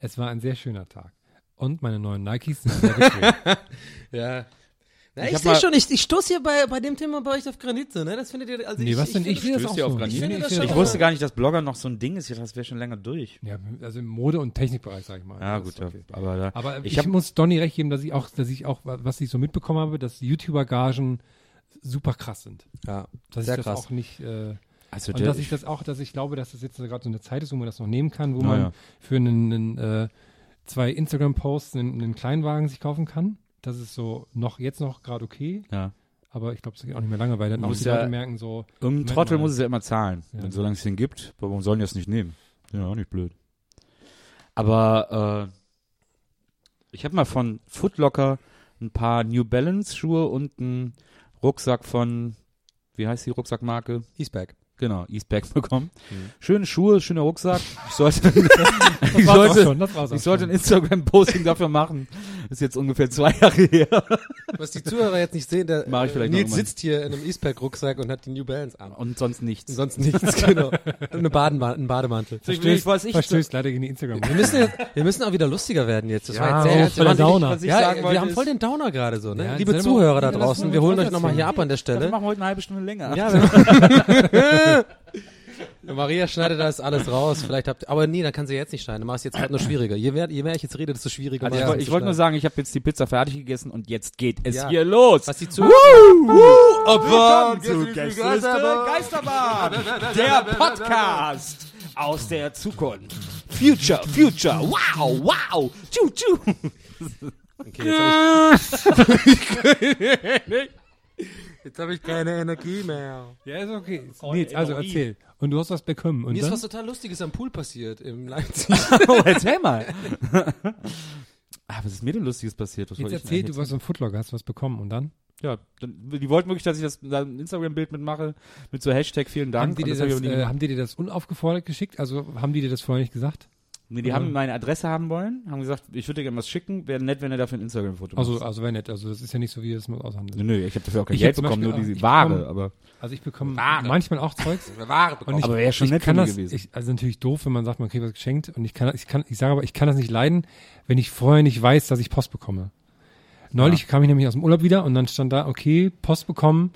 Es war ein sehr schöner Tag. Und meine neuen Nikes sind sehr bequem. Ja. Na, Ich ich hab sehe schon, ich, ich stoße hier bei, bei dem Thema bei euch auf Granite, ne? Das findet ihr, also nee, ich, was denn? Ich, ich, sehe das auch ja auf so. Ich finde das schon Ich wusste gar nicht, dass Blogger noch so ein Ding ist. Ich dachte, das wäre schon länger durch. Ja, also im Mode- und Technikbereich, sag ich mal. Ja, Das gut, ja. okay. aber da, Aber ich ich, habe muss Donny recht geben, dass ich auch, dass ich auch, was ich so mitbekommen habe, dass YouTuber-Gagen super krass sind. Ja, Dass sehr ich das krass. auch nicht, äh, also und der, dass ich das auch, dass ich glaube, dass das jetzt gerade so eine Zeit ist, wo man das noch nehmen kann, wo Ja, man ja. für einen, einen äh, zwei Instagram-Posts einen, einen Kleinwagen sich kaufen kann. Das ist so noch, jetzt noch gerade okay, Ja. aber ich glaube, es geht auch nicht mehr lange, weil dann auch Muss die ja- Leute merken so, Irgendein Moment Trottel mal. muss es ja immer zahlen. Ja. Wenn solange es den gibt, warum sollen die das nicht nehmen? Ja, auch nicht blöd. Aber äh, ich habe mal von Footlocker ein paar New Balance Schuhe und einen Rucksack von, wie heißt die Rucksackmarke? Eastback. Genau, Eastback bekommen. Mhm. Schöne Schuhe, schöner Rucksack. Ich sollte, ich sollte, schon, ich sollte ein Instagram-Posting dafür machen. Ist jetzt ungefähr zwei Jahre her. Was die Zuhörer jetzt nicht sehen, der Mach ich vielleicht Nils noch mal. sitzt hier in einem Eastpack-Rucksack und hat die New Balance an. Und sonst nichts. Und sonst nichts, genau. Und eine Badenma ein Bademantel. Ich weiß ich Verstößt leider gegen die Instagram. Wir müssen, jetzt, wir müssen auch wieder lustiger werden jetzt. Das Ja, war jetzt sehr oh, ernst. voller Wir waren Downer. nicht- Was ich Ja, wollte, wir haben voll den Downer gerade so, ne? Ja, Liebe Zuhörer da draußen, wir holen was euch nochmal hier ab an der Wir Stelle. machen heute eine halbe Stunde länger. Ja, wir Maria schneidet das alles raus. Vielleicht habt aber nee, dann kann sie jetzt nicht schneiden. Dann mach es jetzt gerade nur schwieriger. Je mehr, je mehr ich jetzt rede, desto schwieriger. Also ich, zu ich wollte nur sagen, ich habe jetzt die Pizza fertig gegessen und jetzt geht es Ja. hier los. was die Zuhörer Willkommen zu Gästeliste Geisterbahn, der Podcast aus der Zukunft. Future, Future, wow, wow, tschu, tschu. Okay, jetzt habe ich, jetzt hab ich keine Energie mehr. Ja, ist okay. Nils, also erzähl. Und du hast was bekommen. Und Mir ist dann? was total Lustiges am Pool passiert im Leipzig. Oh, erzähl mal. Ah, was ist mir denn Lustiges passiert? Was Jetzt erzähl, du warst im Footlocker, hast was bekommen. Und dann? Ja, dann, die wollten wirklich, dass ich das da ein Instagram-Bild mitmache, mit so Hashtag vielen Dank. Haben die, Und dir das hab das, nie äh, haben die dir das unaufgefordert geschickt? Also haben die dir das vorher nicht gesagt? Nee, die haben meine Adresse haben wollen, haben gesagt, ich würde dir gerne was schicken, wäre nett, wenn er dafür ein Instagram-Foto Also, macht. also wenn nicht. Also das ist ja nicht so, wie es mal aushandelt. Nö, nö, ich habe dafür auch kein Ich Geld bekommen, nur Beispiel- diese ich Ware, bekomme- aber Also ich bekomme Ware. manchmal auch Zeugs. Ware Und ich, Aber wäre schon ich nett kann das, gewesen. Ich, also natürlich doof, wenn man sagt, man kriegt was geschenkt. Und ich kann, ich kann, ich sage aber, ich kann das nicht leiden, wenn ich vorher nicht weiß, dass ich Post bekomme. Neulich kam ich nämlich aus dem Urlaub wieder und dann stand da, okay, Post bekommen.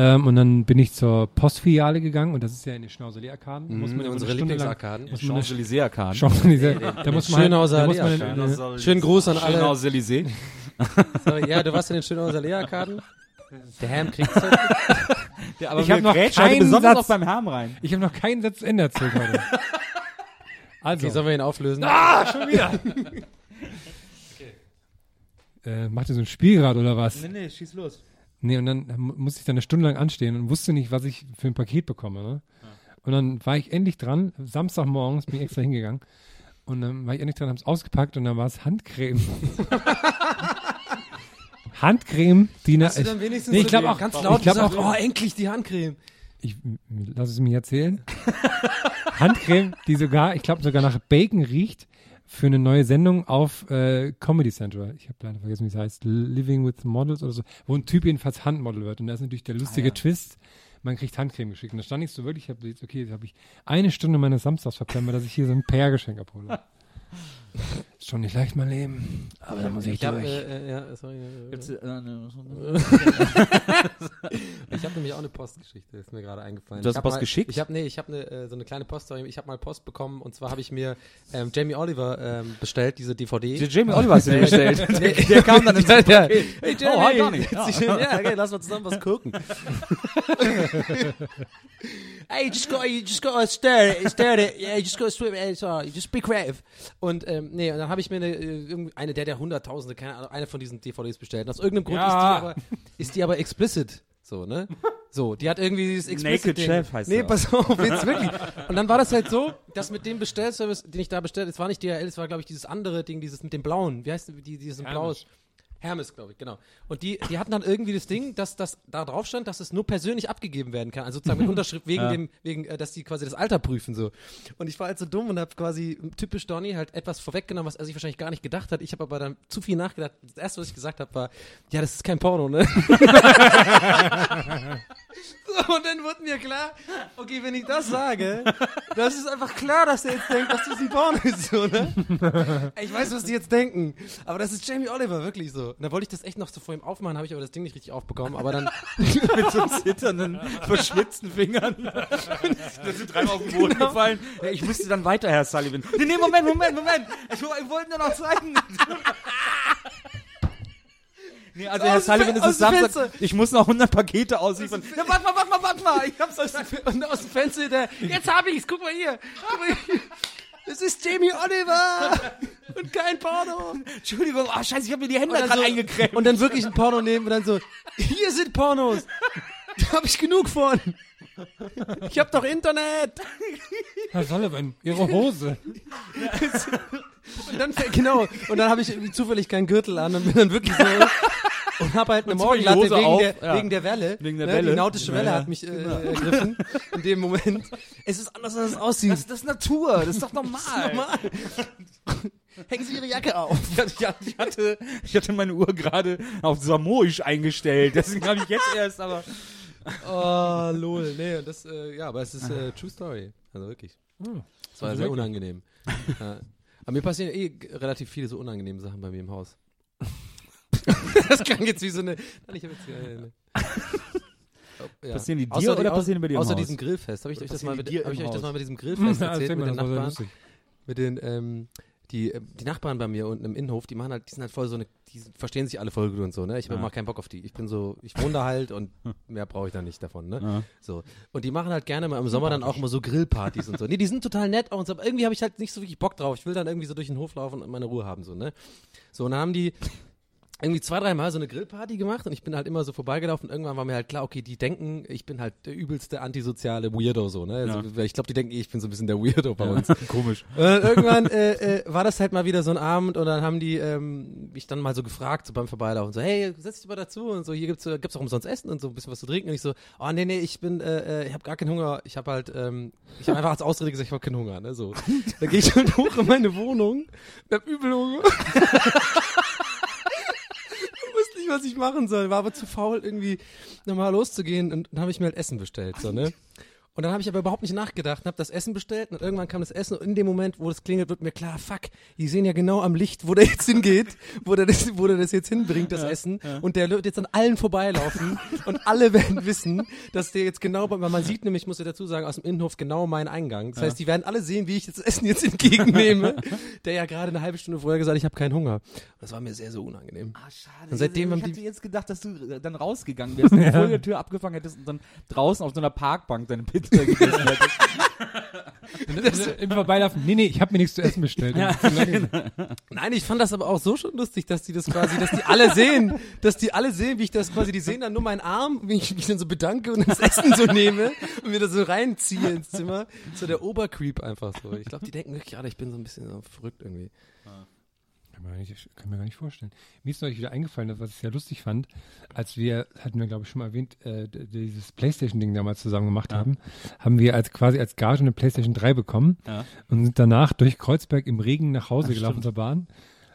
Ähm, und dann bin ich zur Postfiliale gegangen und das ist ja in den Schnauzelee-Arkaden. Da muss man Mhm, unsere Lieblingsarkaden. Champs-Élysées-Arkaden. Champs-Élysées. Da muss man halt, Schönhauser da muss man Schönen Gruß an alle. Champs-Élysées. Sorry, ja, du warst in den Schönhauser Allee-Arkaden. Der Ham kriegt's. Ja, aber Ich hab mir noch keinen besonders Satz. auch beim Harm rein. ich habe noch keinen Satz zu Ende erzählt heute. Also, Okay, sollen wir ihn auflösen? äh, macht ihr so ein Spielrad oder was? Nee, nee, schieß los. Nee, und dann mu- musste ich da eine Stunde lang anstehen und wusste nicht, was ich für ein Paket bekomme. Ne? Und dann war ich endlich dran. Samstagmorgens bin ich extra hingegangen. Und dann war ich endlich dran, hab's ausgepackt und dann war es Handcreme. Handcreme, die Hast du dann wenigstens nee, ich glaube auch, ganz ich laut glaube gesagt, auch, oh, endlich die Handcreme. ich, lass es mich erzählen. Handcreme, die sogar, ich glaube sogar nach Bacon riecht, für eine neue Sendung auf äh, Comedy Central. Ich habe leider vergessen, wie es heißt. Living with Models oder so. Wo ein Typ jedenfalls Handmodel wird. Und da ist natürlich der lustige Twist. Man kriegt Handcreme geschickt. Und da stand ich so wirklich, ich habe jetzt, okay, jetzt habe ich eine Stunde meines Samstags verplempert, dass ich hier so ein PR-Geschenk abhole. ist schon nicht leicht, mein Leben. Aber da muss ich, Ich habe, durch. äh, äh, ja, sorry. äh, Gibt's, äh, ne, Ich habe nämlich auch eine Postgeschichte, ist mir gerade eingefallen. Du hast Post mal, geschickt? Ich habe nee, ich habe äh, so eine kleine Poststory. Ich habe mal Post bekommen und zwar habe ich mir ähm, Jamie Oliver ähm, bestellt, diese DVD. Der Jamie Oliver hast du dir bestellt. Nee. Der kam dann ins Ja, ja. Paket. Hey Oh, hi, dich hin. Ja, okay, lass mal zusammen was gucken. hey, you just got, you just got to stare, it, stare it. Yeah, you just got to swim. All, right. just be creative. Und ähm, nee, und dann habe ich mir eine, äh, eine der der Hunderttausende, keine Ahnung, eine von diesen DVDs bestellt. Und aus irgendeinem Grund Ja. ist, die aber, ist die aber explicit. So, ne? So, die hat irgendwie dieses explicit Naked Ding. Chef heißt Nee, pass auf, jetzt wirklich. Und dann war das halt so, dass mit dem Bestellservice, den ich da bestellt, es war nicht DHL, es war glaube ich dieses andere Ding, dieses mit dem blauen. Wie heißt die, dieses blaues? Hermes, glaube ich, genau. Und die, die hatten dann irgendwie das Ding, dass das da drauf stand, dass es nur persönlich abgegeben werden kann. Also sozusagen mit Unterschrift wegen Ja. dem, wegen, äh, dass die quasi das Alter prüfen so. Und ich war halt so dumm und habe quasi typisch Donny halt etwas vorweggenommen, was er sich wahrscheinlich gar nicht gedacht hat. Ich habe aber dann zu viel nachgedacht. Das erste, was ich gesagt habe, war, ja, das ist kein Porno, ne? So, und dann wurde mir klar, okay, wenn ich das sage, das ist einfach klar, dass der jetzt denkt, dass das ein Porno ist, so, ne? Ich weiß, was die jetzt denken, aber das ist Jamie Oliver, wirklich so. Und da wollte ich das echt noch so vor ihm aufmachen, habe ich aber das Ding nicht richtig aufbekommen, aber dann, mit so zitternden, verschwitzten Fingern. da sind dreimal auf den Boden gefallen. Ja, ich musste dann weiter, Herr Sullivan. Nee, nee, Moment, Moment, Moment. Ich, ich wollte nur noch zeigen. Nee, also Herr Sullivan ist es dem Samstag. Fenster. Ich muss noch 100 Pakete ausliefern. Ja, warte mal, warte mal, warte mal, ich hab's aus, dem- aus dem Fenster, der, jetzt hab ich's, guck mal hier, guck mal hier. Das ist Jamie Oliver! und kein Porno. Entschuldigung, ah scheiße, ich habe mir die Hände gerade so, eingekremt. und dann wirklich ein Porno nehmen und dann so, hier sind Pornos. Da habe ich genug von. Ich habe doch Internet. Herr Sullivan, Ihre Hose. Und dann, genau, und dann habe ich irgendwie zufällig keinen Gürtel an und bin dann wirklich so und habe halt eine Morgenlatte wegen, auf, der, ja. wegen der Welle. Wegen der ne? Welle. Die nautische Welle Ja, ja. hat mich äh, ergriffen in dem Moment. Es ist anders, als es aussieht. das, das ist Natur, das ist doch normal. normal. Hängen Sie Ihre Jacke auf. Ich hatte, ich hatte meine Uhr gerade auf Samoisch eingestellt, deswegen habe ich jetzt erst, aber Oh, lol. Nee, das, äh, ja, aber es ist äh, True Story. Also wirklich. Es war sehr unangenehm. ja. Aber mir passieren eh relativ viele so unangenehme Sachen bei mir im Haus. das klang jetzt wie so eine. Nein, ich habe jetzt eine. Oh, ja. Passieren die dir Außer oder passieren bei dir Außer Haus? diesem Grillfest. Habe ich, euch das mal mit, hab ich euch das mal mit diesem Grillfest erzählt erzähl mit den Nachbarn? Mit den, ähm, die, äh, die Nachbarn bei mir unten im Innenhof, die machen halt, die sind halt voll so eine, die verstehen sich alle voll gut und so, ne? Ich habe Ja. immer keinen Bock auf die. Ich bin so, ich wohne da halt und mehr brauche ich da nicht davon, ne? Ja. So. Und die machen halt gerne mal im Sommer dann auch immer so Grillpartys und so. Nee, die sind total nett auch und so, aber irgendwie habe ich halt nicht so wirklich Bock drauf. Ich will dann irgendwie so durch den Hof laufen und meine Ruhe haben, so, ne? So, und dann haben die irgendwie zwei, dreimal so eine Grillparty gemacht und ich bin halt immer so vorbeigelaufen und irgendwann war mir halt klar, okay, die denken, ich bin halt der übelste antisoziale Weirdo, so, ne? Also, Ich glaube, die denken, ich bin so ein bisschen der Weirdo bei uns. komisch. Und dann irgendwann äh, äh, war das halt mal wieder so ein Abend und dann haben die ähm, mich dann mal so gefragt, so beim Vorbeilaufen, so, hey, setz dich mal dazu und so, hier gibt's, äh, gibt's auch umsonst Essen und so ein bisschen was zu trinken und ich so, oh nee, nee, ich bin, äh, äh, ich habe gar keinen Hunger, ich habe halt, ähm, ich habe einfach als Ausrede gesagt, ich habe keinen Hunger, ne, so. Da gehe ich halt hoch in meine Wohnung, hab übel Hunger. nicht, was ich machen soll, war aber zu faul, irgendwie nochmal loszugehen und dann habe ich mir halt Essen bestellt, so, ne? Und dann habe ich aber überhaupt nicht nachgedacht und habe das Essen bestellt und irgendwann kam das Essen und in dem Moment, wo das klingelt, wird mir klar, fuck, die sehen ja genau am Licht, wo der jetzt hingeht, wo der das, wo der das jetzt hinbringt, das Essen. Und der wird jetzt an allen vorbeilaufen und alle werden wissen, dass der jetzt genau, weil man sieht nämlich, muss ich dazu sagen, aus dem Innenhof genau meinen Eingang. Das heißt, die werden alle sehen, wie ich das Essen jetzt entgegennehme, der ja gerade eine halbe Stunde vorher gesagt, hat, ich habe keinen Hunger. Das war mir sehr, sehr unangenehm. Ah, schade. Und seitdem ich hatte jetzt gedacht, dass du äh, dann rausgegangen wärst und die Folgetür abgefangen hättest und dann draußen auf so einer Parkbank deine Pizza gegessen hättest. Im Vorbeilaufen, nee, nee, ich habe mir nichts zu essen bestellt. Nein, ich fand das aber auch so schon lustig, dass die das quasi, dass die alle sehen, dass die alle sehen, wie ich das quasi, die sehen dann nur meinen Arm, wie ich mich dann so bedanke und das Essen so nehme und mir das so reinziehe ins Zimmer. So der Obercreep einfach so. Ich glaube, die denken wirklich, ja, ich bin so ein bisschen so verrückt irgendwie. Kann mir, gar nicht, kann mir gar nicht vorstellen. Mir ist neulich wieder eingefallen, was ich sehr lustig fand, als wir, hatten wir glaube ich schon mal erwähnt, äh, dieses Playstation-Ding damals zusammen gemacht haben, haben wir als quasi als Gage eine Playstation 3 bekommen Ja. und sind danach durch Kreuzberg im Regen nach Hause gelaufen zur Bahn.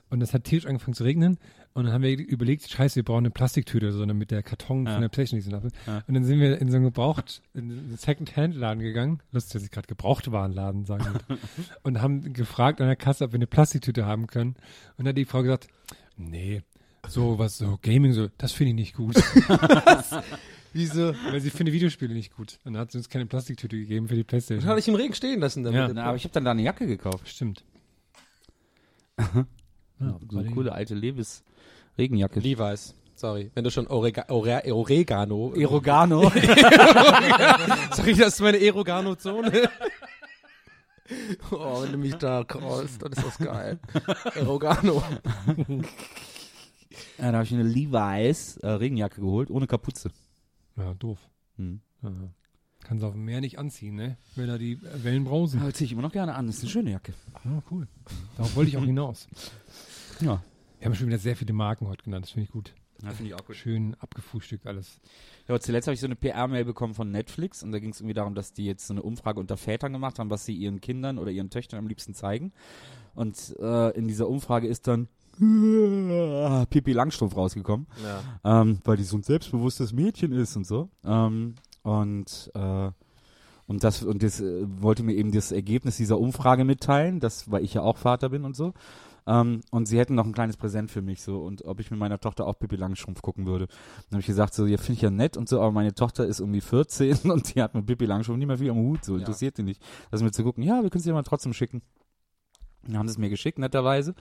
Und es hat tierisch angefangen zu regnen. Und dann haben wir überlegt, scheiße, wir brauchen eine Plastiktüte, so eine mit der Karton Ja. von der Playstation. Ja. Und dann sind wir in so einen Gebraucht, in einen Second-Hand-Laden gegangen. Lustig, dass ich gerade Gebrauchtwarenladen sagen würde. und haben gefragt an der Kasse, ob wir eine Plastiktüte haben können. Und dann hat die Frau gesagt, nee, so was, so Gaming, so, das finde ich nicht gut. Wieso? Weil sie findet Videospiele nicht gut. Und dann hat sie uns keine Plastiktüte gegeben für die Das Playstation. hatte ich im Regen stehen lassen damit. Ja. Na, aber ich habe dann da eine Jacke gekauft. Stimmt. Ja, so eine coole alte Levis Regenjacke. Levi's. Sorry, wenn du schon Orega Ore Oregano. Erogano. Sorry, das ist meine Erogano-Zone. oh, wenn du mich da callst, dann ist das geil. Erogano. ja, da habe ich eine Levi's äh, Regenjacke geholt, ohne Kapuze. Ja, doof. Hm. Ja. Kann sie auf dem Meer nicht anziehen, ne? Wenn da die Wellen brausen. Ja, ziehe ich immer noch gerne an. Das ist eine schöne Jacke. Ja, cool. Darauf wollte ich auch hinaus. Ja. Wir haben schon wieder sehr viele Marken heute genannt, das finde ich gut. Ja, finde ich auch gut. Schön abgefrühstückt alles. Ja, zuletzt habe ich so eine PR-Mail bekommen von Netflix und da ging es irgendwie darum, dass die jetzt so eine Umfrage unter Vätern gemacht haben, was sie ihren Kindern oder ihren Töchtern am liebsten zeigen. Und äh, in dieser Umfrage ist dann Pippi Langstrumpf rausgekommen, Ja. ähm, weil die so ein selbstbewusstes Mädchen ist und so. Ähm, und äh, und das und das äh, wollte mir eben das Ergebnis dieser Umfrage mitteilen, das weil ich ja auch Vater bin und so. Ähm, und sie hätten noch ein kleines Präsent für mich so und ob ich mit meiner Tochter auch Pippi Langstrumpf gucken würde. Dann habe ich gesagt, so, ja, finde ich ja nett und so, aber meine Tochter ist irgendwie 14 und die hat mit Pippi Langstrumpf nicht mehr viel am Hut, so interessiert die nicht. Das mir zu gucken, ja, wir können sie ja mal trotzdem schicken. Dann haben sie es mir geschickt, netterweise.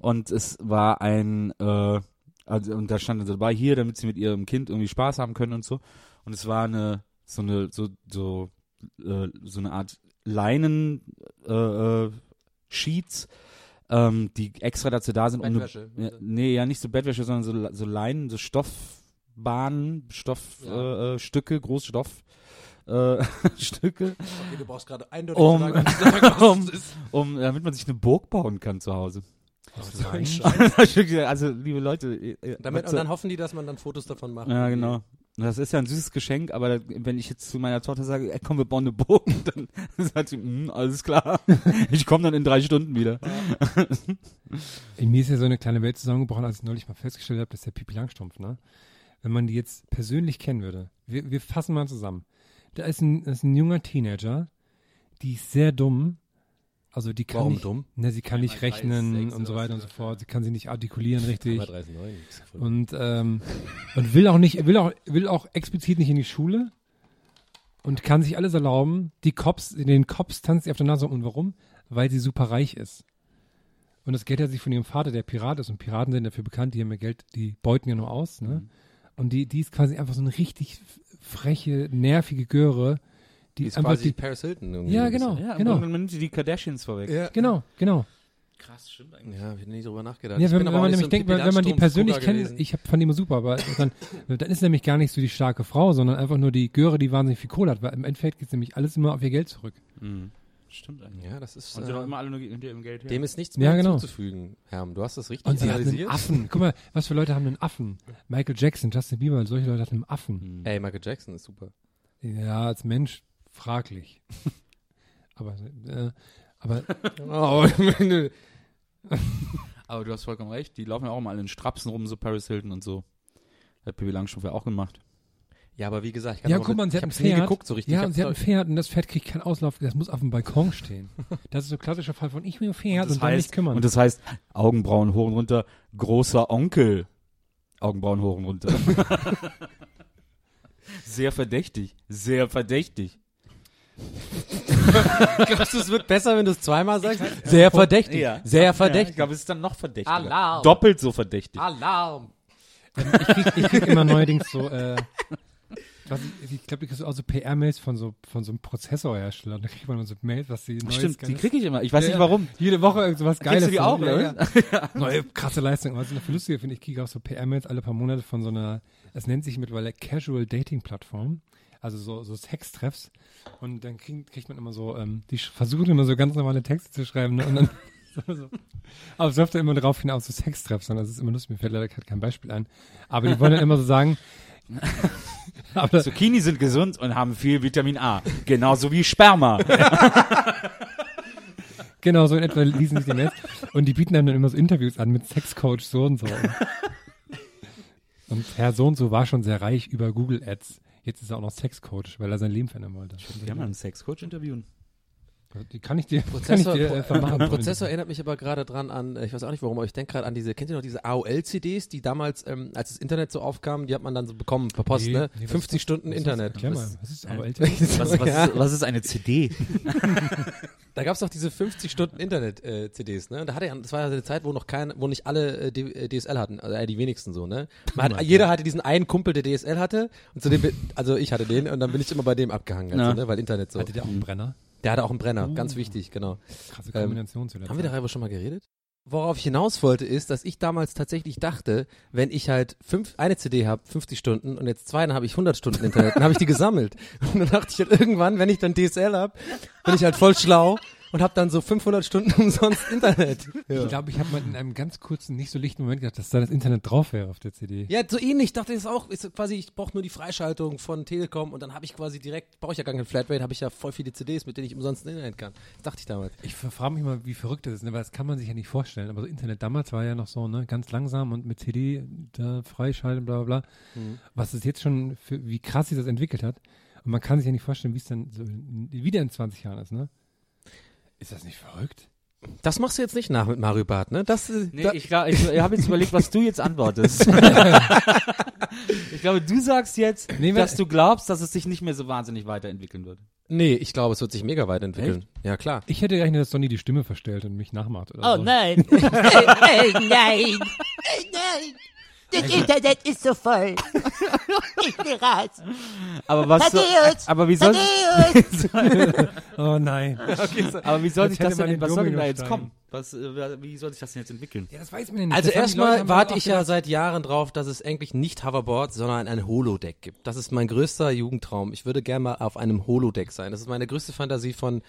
Und es war ein, äh, also, und da stand dann so dabei, hier, damit sie mit ihrem Kind irgendwie Spaß haben können und so. Und es war eine, so eine, so, so, äh, so eine Art Leinen, äh, äh, Sheets, ähm, die extra dazu da sind, um Bettwäsche. eine, nee, ja nicht so Bettwäsche, sondern so, so Leinen, so Stoffbahnen, Stoffstücke, Ja. äh, Stücke, Großstoff. Äh, Stücke, Okay, du brauchst gerade eindeutig um, sagen, um, um, damit man sich eine Burg bauen kann zu Hause. Nein. Scheiß. also, liebe Leute, äh, äh, Damit, und dann hoffen die, dass man dann Fotos davon macht. Ja, genau. Und Das ist ja ein süßes Geschenk, aber wenn ich jetzt zu meiner Tochter sage, ey, komm, wir bauen eine Burg, dann sagt sie, "Mm, alles klar, ich komme dann in drei Stunden wieder. In mir ist ja so eine kleine Welt zusammengebrochen, als ich neulich mal festgestellt habe, dass der Pipi Langstrumpf, ne? Wenn man die jetzt persönlich kennen würde, wir, wir fassen mal zusammen. Da ist ein, ist ein junger Teenager, die ist sehr dumm. Also die kann Warum nicht, dumm? Ne, sie kann nicht 3,36 rechnen und so weiter und so fort. Sie kann sie nicht artikulieren richtig. 3,39. ist ja voll- Und, ähm, und will auch nicht, will auch, will auch explizit nicht in die Schule und kann sich alles erlauben. Die Cops, den Cops tanzt sie auf der Nase um. Und warum? Weil sie super reich ist. Und das Geld hat sie von ihrem Vater, der Pirat ist. Und Piraten sind dafür bekannt, die haben ja Geld, die beuten ja nur aus, ne? Und die, die ist quasi einfach so eine richtig freche, nervige Göre, die, Die ist einfach quasi die, Paris Hilton. irgendwie Ja, genau. Ja, genau. und dann nimmt sie die Kardashians vorweg. Ja, genau, genau. Krass, stimmt eigentlich. ja ich nie drüber nachgedacht. Ja, Ich wenn, bin wenn man nicht nämlich so denkt, wenn man die persönlich kennt, ich hab, fand die immer super, aber dann, dann ist nämlich gar nicht so die starke Frau, sondern einfach nur die Göre, die wahnsinnig viel Kohle hat, weil im Endeffekt geht nämlich alles immer auf ihr Geld zurück. Mhm. Stimmt eigentlich. Ja, das ist. Und sind Äh, auch immer alle nur hinter ihrem Geld her. dem ist nichts Ja, mehr genau. hinzuzufügen, Herm. Du hast das richtig Und sie hat einen analysiert. Affen. Guck mal, was für Leute haben einen Affen? Michael Jackson, Justin Bieber, solche Leute hatten einen Affen. Mhm. Ey, Michael Jackson ist super. Ja, als Mensch fraglich. aber, äh, aber Oh, Aber du hast vollkommen recht, die laufen ja auch mal alle in Strapsen rum, so Paris Hilton und so. Hat Pippi Langstrumpf ja auch gemacht. ja, aber wie gesagt, ich kann ja, guck mal, sie hat ein Pferd. geguckt so richtig. Ja, und sie hat ein Pferd und das Pferd kriegt keinen Auslauf, das muss auf dem Balkon stehen. Das ist so ein klassischer Fall von ich will ein Pferd und, dann nicht kümmern. und das heißt, Augenbrauen hoch und runter, großer Onkel. Augenbrauen hoch und runter. sehr verdächtig, sehr verdächtig. Glaubst du, es wird besser, wenn du es zweimal sagst? Sehr verdächtig. Ja. Sehr Ja, ich verdächtig. glaube, es ist dann noch verdächtiger. Alarm. Doppelt so verdächtig. Alarm. Ich krieg, ich krieg immer neuerdings so, äh, was ich, ich glaube, ich krieg so auch so PR-Mails von so, von so einem Prozessorhersteller. Da kriegt man immer so Mails, was sie neues Stimmt, die Geiles- kriege ich immer. Ich weiß Ja, nicht ja. warum. Jede Woche irgend sowas Geiles. du die auch, oder? ja. Neue krasse Leistung. Was ich noch viel lustiger finde, ich kriege auch so PR-Mails alle paar Monate von so einer, es nennt sich mittlerweile Casual Dating Plattform. Also so, so Sextreffs. Und dann kriegt, kriegt man immer so, ähm, die versuchen immer so ganz normale Texte zu schreiben. Ne? Und dann so. Aber es läuft ja immer darauf hinaus, so Sextreffs. Und das ist immer lustig. Mir fällt leider gerade kein Beispiel ein. Aber die wollen dann immer so sagen, aber, Zucchini sind gesund und haben viel Vitamin A. Genauso wie Sperma. Genau, so in etwa ließen sich die Mails. Und die bieten dann immer so Interviews an mit Sexcoach so und so. Und Herr so und so war schon sehr reich über Google Ads. Jetzt ist er auch noch Sexcoach, weil er sein Leben verändern wollte. Wir haben einen Sexcoach interviewen. Die kann ich dir, kann ich Prozessor, dir äh, vermachen. Prozessor erinnert mich aber gerade dran an, äh, ich weiß auch nicht warum, aber ich denke gerade an diese, kennt ihr noch diese AOL-CDs, die damals, ähm, als das Internet so aufkam, die hat man dann so bekommen per Post, Nee, ne? nee, was 50 ist- Stunden was Internet. Was- was ist? Was, was, was eine CD? Da gab's doch diese 50 Stunden Internet-CDs, ne? Und Da hatte ja, das war ja eine Zeit, wo noch kein, wo nicht alle äh, D- äh, DSL hatten, also äh, die wenigsten so, ne? Man hat, jeder hatte diesen einen Kumpel, der DSL hatte, und zu dem, also ich hatte den, und dann bin ich immer bei dem abgehangen, also, ne? Weil Internet so. Hatte der auch einen Brenner? Der hatte auch einen Brenner, ganz wichtig, genau. Krasse Ähm, Kombination zu der Haben wir darüber schon mal geredet? Worauf ich hinaus wollte, ist, dass ich damals tatsächlich dachte, wenn ich halt fünf, eine CD habe, 50 Stunden, und jetzt zwei, dann habe ich 100 Stunden Internet, dann habe ich die gesammelt. Und dann dachte ich halt irgendwann, wenn ich dann DSL habe, bin ich halt voll schlau und habe dann so 500 Stunden umsonst Internet. Ich glaube, ich habe mal in einem ganz kurzen, nicht so lichten Moment gedacht, dass da das Internet drauf wäre auf der CD. Ja, so ähnlich. Ich dachte, das ist auch, ist quasi, ich brauche nur die Freischaltung von Telekom und dann habe ich quasi direkt, brauche ich ja gar keinen Flatrate, habe ich ja voll viele CDs, mit denen ich umsonst Internet kann. Das dachte ich damals. Ich frage mich mal, wie verrückt das ist, ne? weil das kann man sich ja nicht vorstellen. Aber so Internet damals war ja noch so, ne, ganz langsam und mit CD da freischalten, bla bla bla. Mhm. Was es jetzt schon, für, wie krass sich das entwickelt hat. Und man kann sich ja nicht vorstellen, wie es dann so wieder in 20 Jahren ist, ne? Ist das nicht verrückt? Das machst du jetzt nicht nach mit Mario Barth, ne? Das, äh, Nee, da, ich, glaub- ich, ich habe jetzt überlegt, was du jetzt antwortest. ich glaube, du sagst jetzt, Nee, dass du glaubst, dass es sich nicht mehr so wahnsinnig weiterentwickeln wird. nee, ich glaube, es wird sich mega weit entwickeln. Ja, klar. Ich hätte gerechnet, dass Donny die Stimme verstellt und mich nachmacht oder so. nein. nein. nein. Das Internet ist so voll. Ich geh raus. Aber was so, Thaddeus! aber wie soll! Oh nein. okay, so, aber wie soll sich das denn, den was soll denn da jetzt kommen? Was, äh, wie soll sich das denn jetzt entwickeln? Ja, das weiß man nicht. Also erstmal warte ich ja seit Jahren drauf, dass es eigentlich nicht Hoverboard, sondern ein Holodeck gibt. Das ist mein größter Jugendtraum. Ich würde gerne mal auf einem Holodeck sein. Das ist meine größte Fantasie von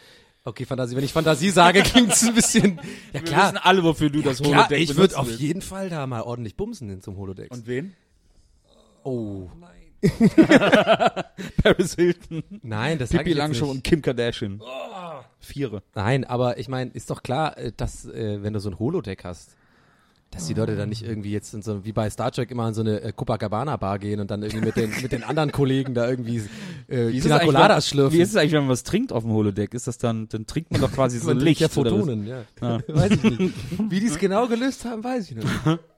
Okay, Fantasie. Wenn ich Fantasie sage, klingt es ein bisschen. Ja Wir klar. wissen alle, wofür du das Klar, Holodeck ich würde auf willst. jeden Fall da mal ordentlich bumsen in zum Holodeck. Und wen? Oh. Paris Hilton. Nein, das Pippi nicht. und Kim Kardashian. Viere. Nein, aber ich meine, ist doch klar, äh, dass äh, wenn du so ein Holodeck hast, dass die Leute dann nicht irgendwie jetzt in so, wie bei Star Trek immer in so eine äh, Copacabana Bar gehen und dann irgendwie mit den mit den anderen Kollegen da irgendwie äh, Pina Coladas schlürfen. wie ist es eigentlich, wenn man was trinkt auf dem Holodeck? Ist das dann, dann trinkt man doch quasi so Licht ja? Photonen, ja. Ja. Weiß ich nicht. Wie die es genau gelöst haben, weiß ich nicht.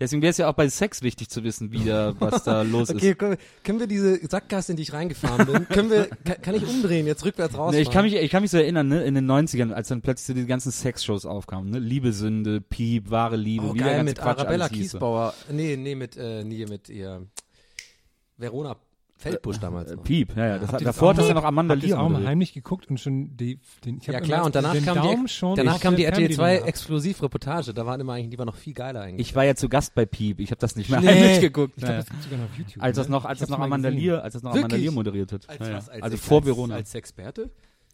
Deswegen wäre es ja auch bei Sex wichtig zu wissen, wie da, was da los Okay, ist. wir, können wir diese Sackgasse, in die ich reingefahren bin, können wir, kann, kann ich umdrehen, jetzt rückwärts raus? Nee, ich kann mich, ich kann mich so erinnern, ne, in den 90ern, als dann plötzlich so die ganzen Sexshows aufkamen, ne, Liebe, Sünde, Piep, wahre Liebe, oh, wie der geil, ganze mit Quatsch Arabella. Kiesbauer. Nee, nee, mit, äh, nee, mit ihr, Verona Feldbusch damals. Äh, noch. Piep, ja, ja. Das hat, davor hat das ja noch Amanda das Lear auch mal heimlich geguckt und schon die, den, ich hab Ja klar, und danach den kam Daumen die, schon danach ich kam die RTL 2 Fernbedienung Exklusivreportage, da waren immer eigentlich, die war noch viel geiler eigentlich. Ich war ja zu Gast bei Piep, ich habe das nicht mehr Nee. heimlich geguckt. Ich glaube, Ja, das gibt sogar noch auf YouTube. als das ne? noch, als Ich das noch Amanda. Lear, als das noch Amanda? Lear moderiert hat. als Ja, ja. was? Als also vor Verona. Als Experte?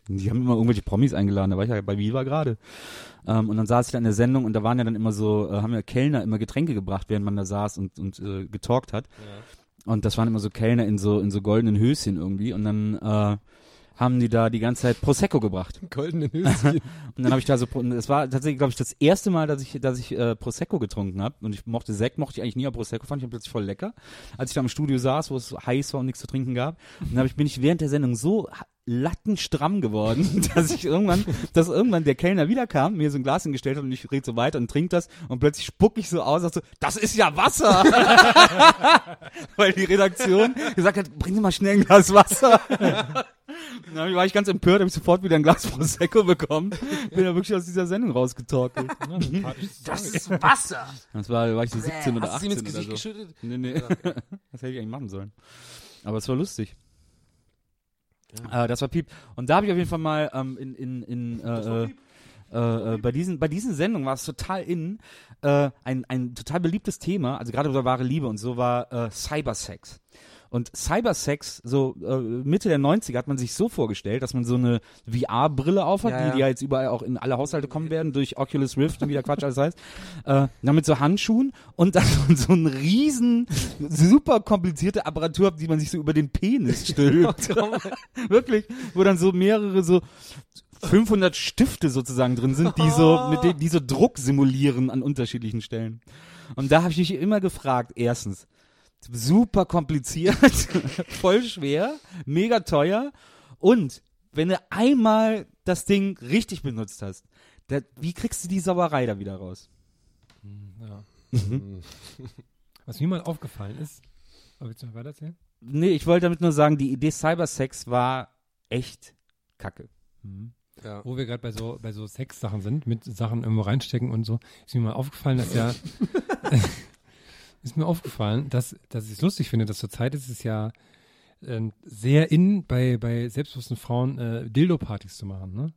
Die haben immer irgendwelche Promis eingeladen, da war ich ja bei Viva gerade. Ähm, und dann saß ich da in der Sendung und da waren ja dann immer so, äh, haben ja Kellner immer Getränke gebracht, während man da saß und, und äh, getalkt hat. Und das waren immer so Kellner in so, in so goldenen Höschen irgendwie. Und dann äh, haben die da die ganze Zeit Prosecco gebracht. Goldene Höschen. Und dann habe ich da so, es war tatsächlich, glaube ich, das erste Mal, dass ich, dass ich äh, Prosecco getrunken habe. Und ich mochte Sekt, mochte ich eigentlich nie, aber Prosecco fand ich plötzlich voll lecker. Als ich da im Studio saß, wo es heiß war und nichts zu trinken gab, und dann hab ich, bin ich während der Sendung so lattenstramm geworden, dass ich irgendwann, dass irgendwann der Kellner wiederkam, mir so ein Glas hingestellt hat und ich rede so weiter und trink das und plötzlich spuck ich so aus, und so, das ist ja Wasser! Weil die Redaktion gesagt hat, bring Sie mal schnell ein Glas Wasser. Dann war ich ganz empört, habe ich sofort wieder ein Glas Prosecco bekommen. Bin da wirklich aus dieser Sendung rausgetorkelt. Das ist Wasser. Das war, war ich so 17 oder Hast du ihm 18 ins Gesicht oder so. geschüttet? Nee, nee. Das hätte ich eigentlich machen sollen. Aber es war lustig. Äh, das war Piep. Und da habe ich auf jeden Fall mal ähm, in, in, in äh, äh, äh, bei diesen bei diesen Sendungen war es total in äh, ein ein total beliebtes Thema, also gerade bei wahre Liebe und so war äh, Cybersex. Und Cybersex, so äh, Mitte der 90er hat man sich so vorgestellt, dass man so eine VR-Brille aufhat, Ja, die, ja. die ja jetzt überall auch in alle Haushalte kommen werden, durch Oculus Rift und wie der Quatsch alles heißt. Äh, dann mit so Handschuhen und dann so einen riesen, super komplizierte Apparatur, die man sich so über den Penis stülpt. Wirklich, wo dann so mehrere so 500 Stifte sozusagen drin sind, die so mit denen, die so Druck simulieren an unterschiedlichen Stellen. Und da habe ich mich immer gefragt, erstens, super kompliziert, voll schwer, mega teuer und wenn du einmal das Ding richtig benutzt hast, da, wie kriegst du die Sauerei da wieder raus? Was mir mal aufgefallen ist, aber willst du noch weiter erzählen? Nee, ich wollte damit nur sagen, die Idee Cybersex war echt kacke. Ja. Wo wir gerade bei so, bei so Sex-Sachen sind, mit Sachen irgendwo reinstecken und so, ist mir mal aufgefallen, dass ja, ist mir aufgefallen, dass, dass ich es lustig finde, dass zur Zeit ist es ja ähm, sehr in, bei, bei selbstbewussten Frauen äh, Dildo-Partys zu machen, ne?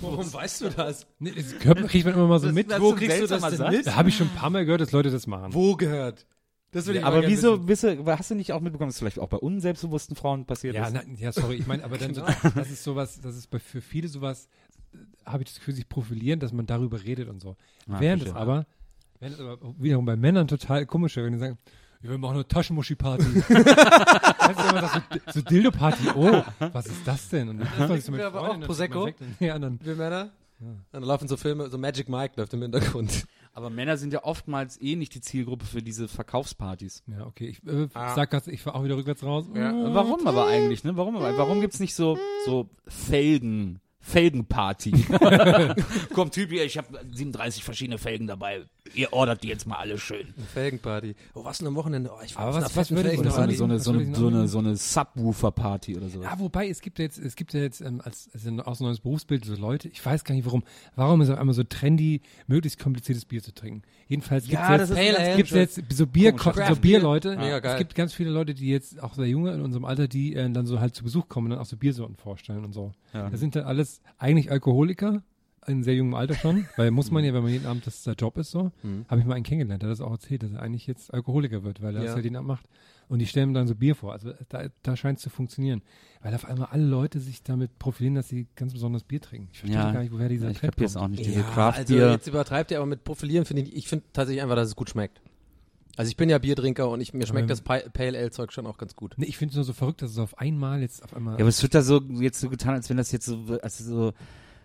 Warum weißt du das? Nee, das hört, kriegt man immer mal so Das- mit. das- Wo kriegst du das denn mit? Da habe ich schon ein paar Mal gehört, dass Leute das machen. Wo gehört? Das will ich aber wieso, wieso, hast du nicht auch mitbekommen, dass es vielleicht auch bei unselbstbewussten Frauen passiert Ja, ist? na, ja, sorry, ich meine, aber dann so, das ist sowas, das ist bei, für viele sowas, äh, habe ich das Gefühl, sich profilieren, dass man darüber redet und so. Ah, während es aber, während es aber wiederum bei Männern total komisch wäre, wenn die sagen, ja, wir machen eine Taschenmuschi-Party. so, so Dildo-Party, oh, was ist das denn? Und dann sich so mit wir aber auch Prosecco? Ja, dann, Wir Männer? Dann laufen so Filme, so Magic Mike läuft im Hintergrund. Aber Männer sind ja oftmals eh nicht die Zielgruppe für diese Verkaufspartys. ja, okay, ich äh, Ah. sag das, ich fahr auch wieder rückwärts raus. Ja. Oh. Warum aber eigentlich, ne? Warum aber? Warum gibt's nicht so, so Felgen, Felgenparty? Kommt Typ hier, ich habe 37 verschiedene Felgen dabei. Ihr ordert die jetzt mal alle schön. Felgenparty. Oh, was denn am Wochenende? Oh, ich war Aber was- was würde ich Oder so eine, so eine, so eine, so noch eine, so eine Subwoofer-Party oder so. Ja, wobei, es gibt ja jetzt, es gibt ja jetzt ähm, als, als ein, aus ein neues Berufsbild so Leute, ich weiß gar nicht warum, warum ist es auf einmal so trendy, möglichst kompliziertes Bier zu trinken. Jedenfalls gibt Ja, es jetzt, gibt's jetzt so Bier, so Bierleute. Mega geil. Es gibt ganz viele Leute, die jetzt auch sehr junge in unserem Alter, die äh, dann so halt zu Besuch kommen und dann auch so Biersorten vorstellen und so. Ja. Das sind dann alles eigentlich Alkoholiker, in sehr jungem Alter schon, weil muss man ja, wenn man jeden Abend, das der Job ist so, Mhm. habe ich mal einen kennengelernt, der hat das auch erzählt, dass er eigentlich jetzt Alkoholiker wird, weil er Ja. das halt jeden Abend macht. Und die stellen ihm dann so Bier vor. Also da, da scheint es zu funktionieren. Weil auf einmal alle Leute sich damit profilieren, dass sie ganz besonderes Bier trinken. Ich verstehe Ja. gar nicht, woher dieser Ja, ich Trend kapier es kommt. auch nicht. Diese Ja, also Craft-Bier. jetzt übertreibt er aber mit Profilieren, finde ich, ich finde tatsächlich einfach, dass es gut schmeckt. Also ich bin ja Bierdrinker und ich, mir schmeckt Ähm. das Pa- Pale Ale Zeug schon auch ganz gut. Nee, ich finde es nur so verrückt, dass es auf einmal jetzt auf einmal. Ja, aber es wird da so jetzt so getan, als wenn das jetzt so, also so,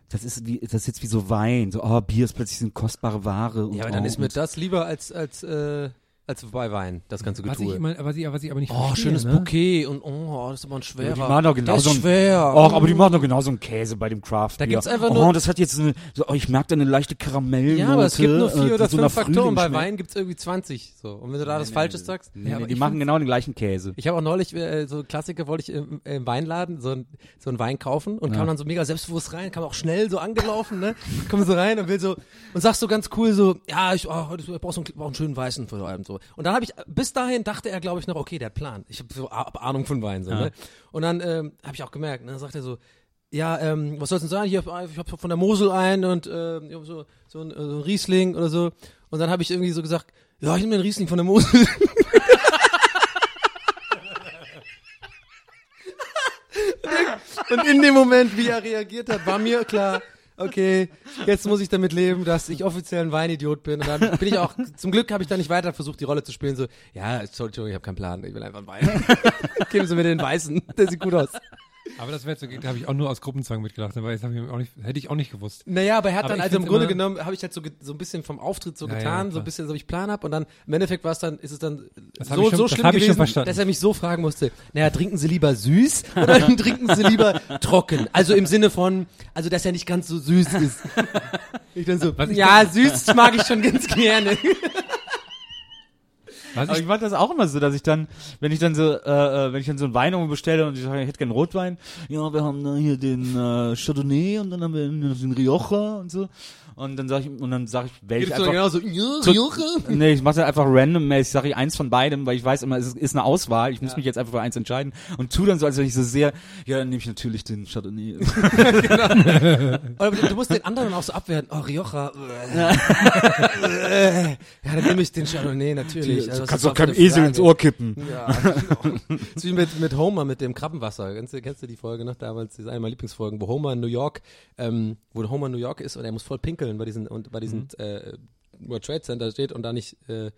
das ist wie, das ist jetzt wie so Wein, so, oh, Bier ist plötzlich so eine kostbare Ware. Und Ja, aber dann oh, ist mir das lieber als als äh, als bei Wein, das ganze was ich, Getue. immer, was, ich, was ich aber nicht Oh, verstehe, schönes ne? Bouquet und oh, das ist aber ein schwerer. die machen doch genauso ist ein- schwer. Och, aber die machen doch genauso einen Käse bei dem Craft Da gibt's einfach oh, nur- das hat jetzt eine, so, oh, ich merke da eine leichte Karamellnote. Ja, aber es gibt nur äh, vier die oder so fünf Faktoren. Bei. Wein gibt's irgendwie 20. So. Und wenn du da das Nee, Falsches nee, sagst. Nee, Ja, nee, aber die machen genau den gleichen Käse. Ich habe auch neulich, äh, so Klassiker wollte ich im, im Weinladen so ein, so ein Wein kaufen und kam dann so mega selbstbewusst rein, kam auch schnell so angelaufen, ne? Komm so rein und will so, und sagst so ganz cool so, ja, ich, oh, heute ich brauch so einen, brauch einen schönen Weißen für Abend so. Und dann habe ich, bis dahin dachte er, glaube ich, noch, okay, der hat Plan. Ich habe so A- Ahnung von Wein, so, ne? Und dann ähm, habe ich auch gemerkt, ne? Dann sagt er so, ja, ähm, was soll's denn sein? Hier, ich habe von der Mosel ein und äh, hab so, so, ein, äh, so ein Riesling oder so. Und dann habe ich irgendwie so gesagt, ja, ich nehme den Riesling von der Mosel. Und in dem Moment, wie er reagiert hat, war mir klar, okay, jetzt muss ich damit leben, dass ich offiziell ein Weinidiot bin. Und dann bin ich auch, zum Glück habe ich dann nicht weiter versucht, die Rolle zu spielen. So, ja, Entschuldigung, ich habe keinen Plan, ich will einfach einen Wein. Geben Sie mir den Weißen, der sieht gut aus. Aber das wäre so, da habe ich auch nur aus Gruppenzwang mitgedacht, aber das hab ich auch nicht, hätte ich auch nicht gewusst. Naja, aber er hat Aber dann, also im Grunde genommen, habe ich halt so, so ein bisschen vom Auftritt so Ja, ja, getan, so klar. ein bisschen, so wie ich Plan hab und dann im Endeffekt war es dann, ist es dann Das so, schon- so schlimm gewesen, dass er mich so fragen musste, naja, trinken Sie lieber süß oder trinken Sie lieber trocken? Also im Sinne von, also dass er nicht ganz so süß ist. Ich dann so, Was ja, süß mag ich schon ganz gerne. Was Aber ich, mache das auch immer so, dass ich dann, wenn ich dann so, äh, äh, wenn ich dann so einen Wein irgendwo bestelle und ich sage, ich hätte gerne Rotwein, ja, wir haben da hier den äh, Chardonnay und dann haben wir den Rioja und so. Und dann sage ich, und dann sage ich, welche Gibt's doch einfach. genauso, Zu- Rioja. Nee, ich mache einfach randommäßig, sage ich eins von beidem, weil ich weiß immer, es ist, ist eine Auswahl. Ich muss mich jetzt einfach für eins entscheiden und tu dann so, als wenn ich so sehr, ja, dann nehme ich natürlich den Chardonnay. Aber du musst den anderen auch so abwerten. Oh, Rioja. ja, dann nehme ich den Chardonnay natürlich. Also, was ist das für eine Frage? kippen. Ja, genau. Ist wie mit, mit Homer, mit dem Krabbenwasser. Kennst du, kennst du die Folge noch damals? Das ist eine meiner Lieblingsfolgen, wo Homer in New York, ähm, wo Homer in New York ist und er muss voll pinkeln bei diesen, und bei diesen, äh, World Trade Center steht und da nicht, äh,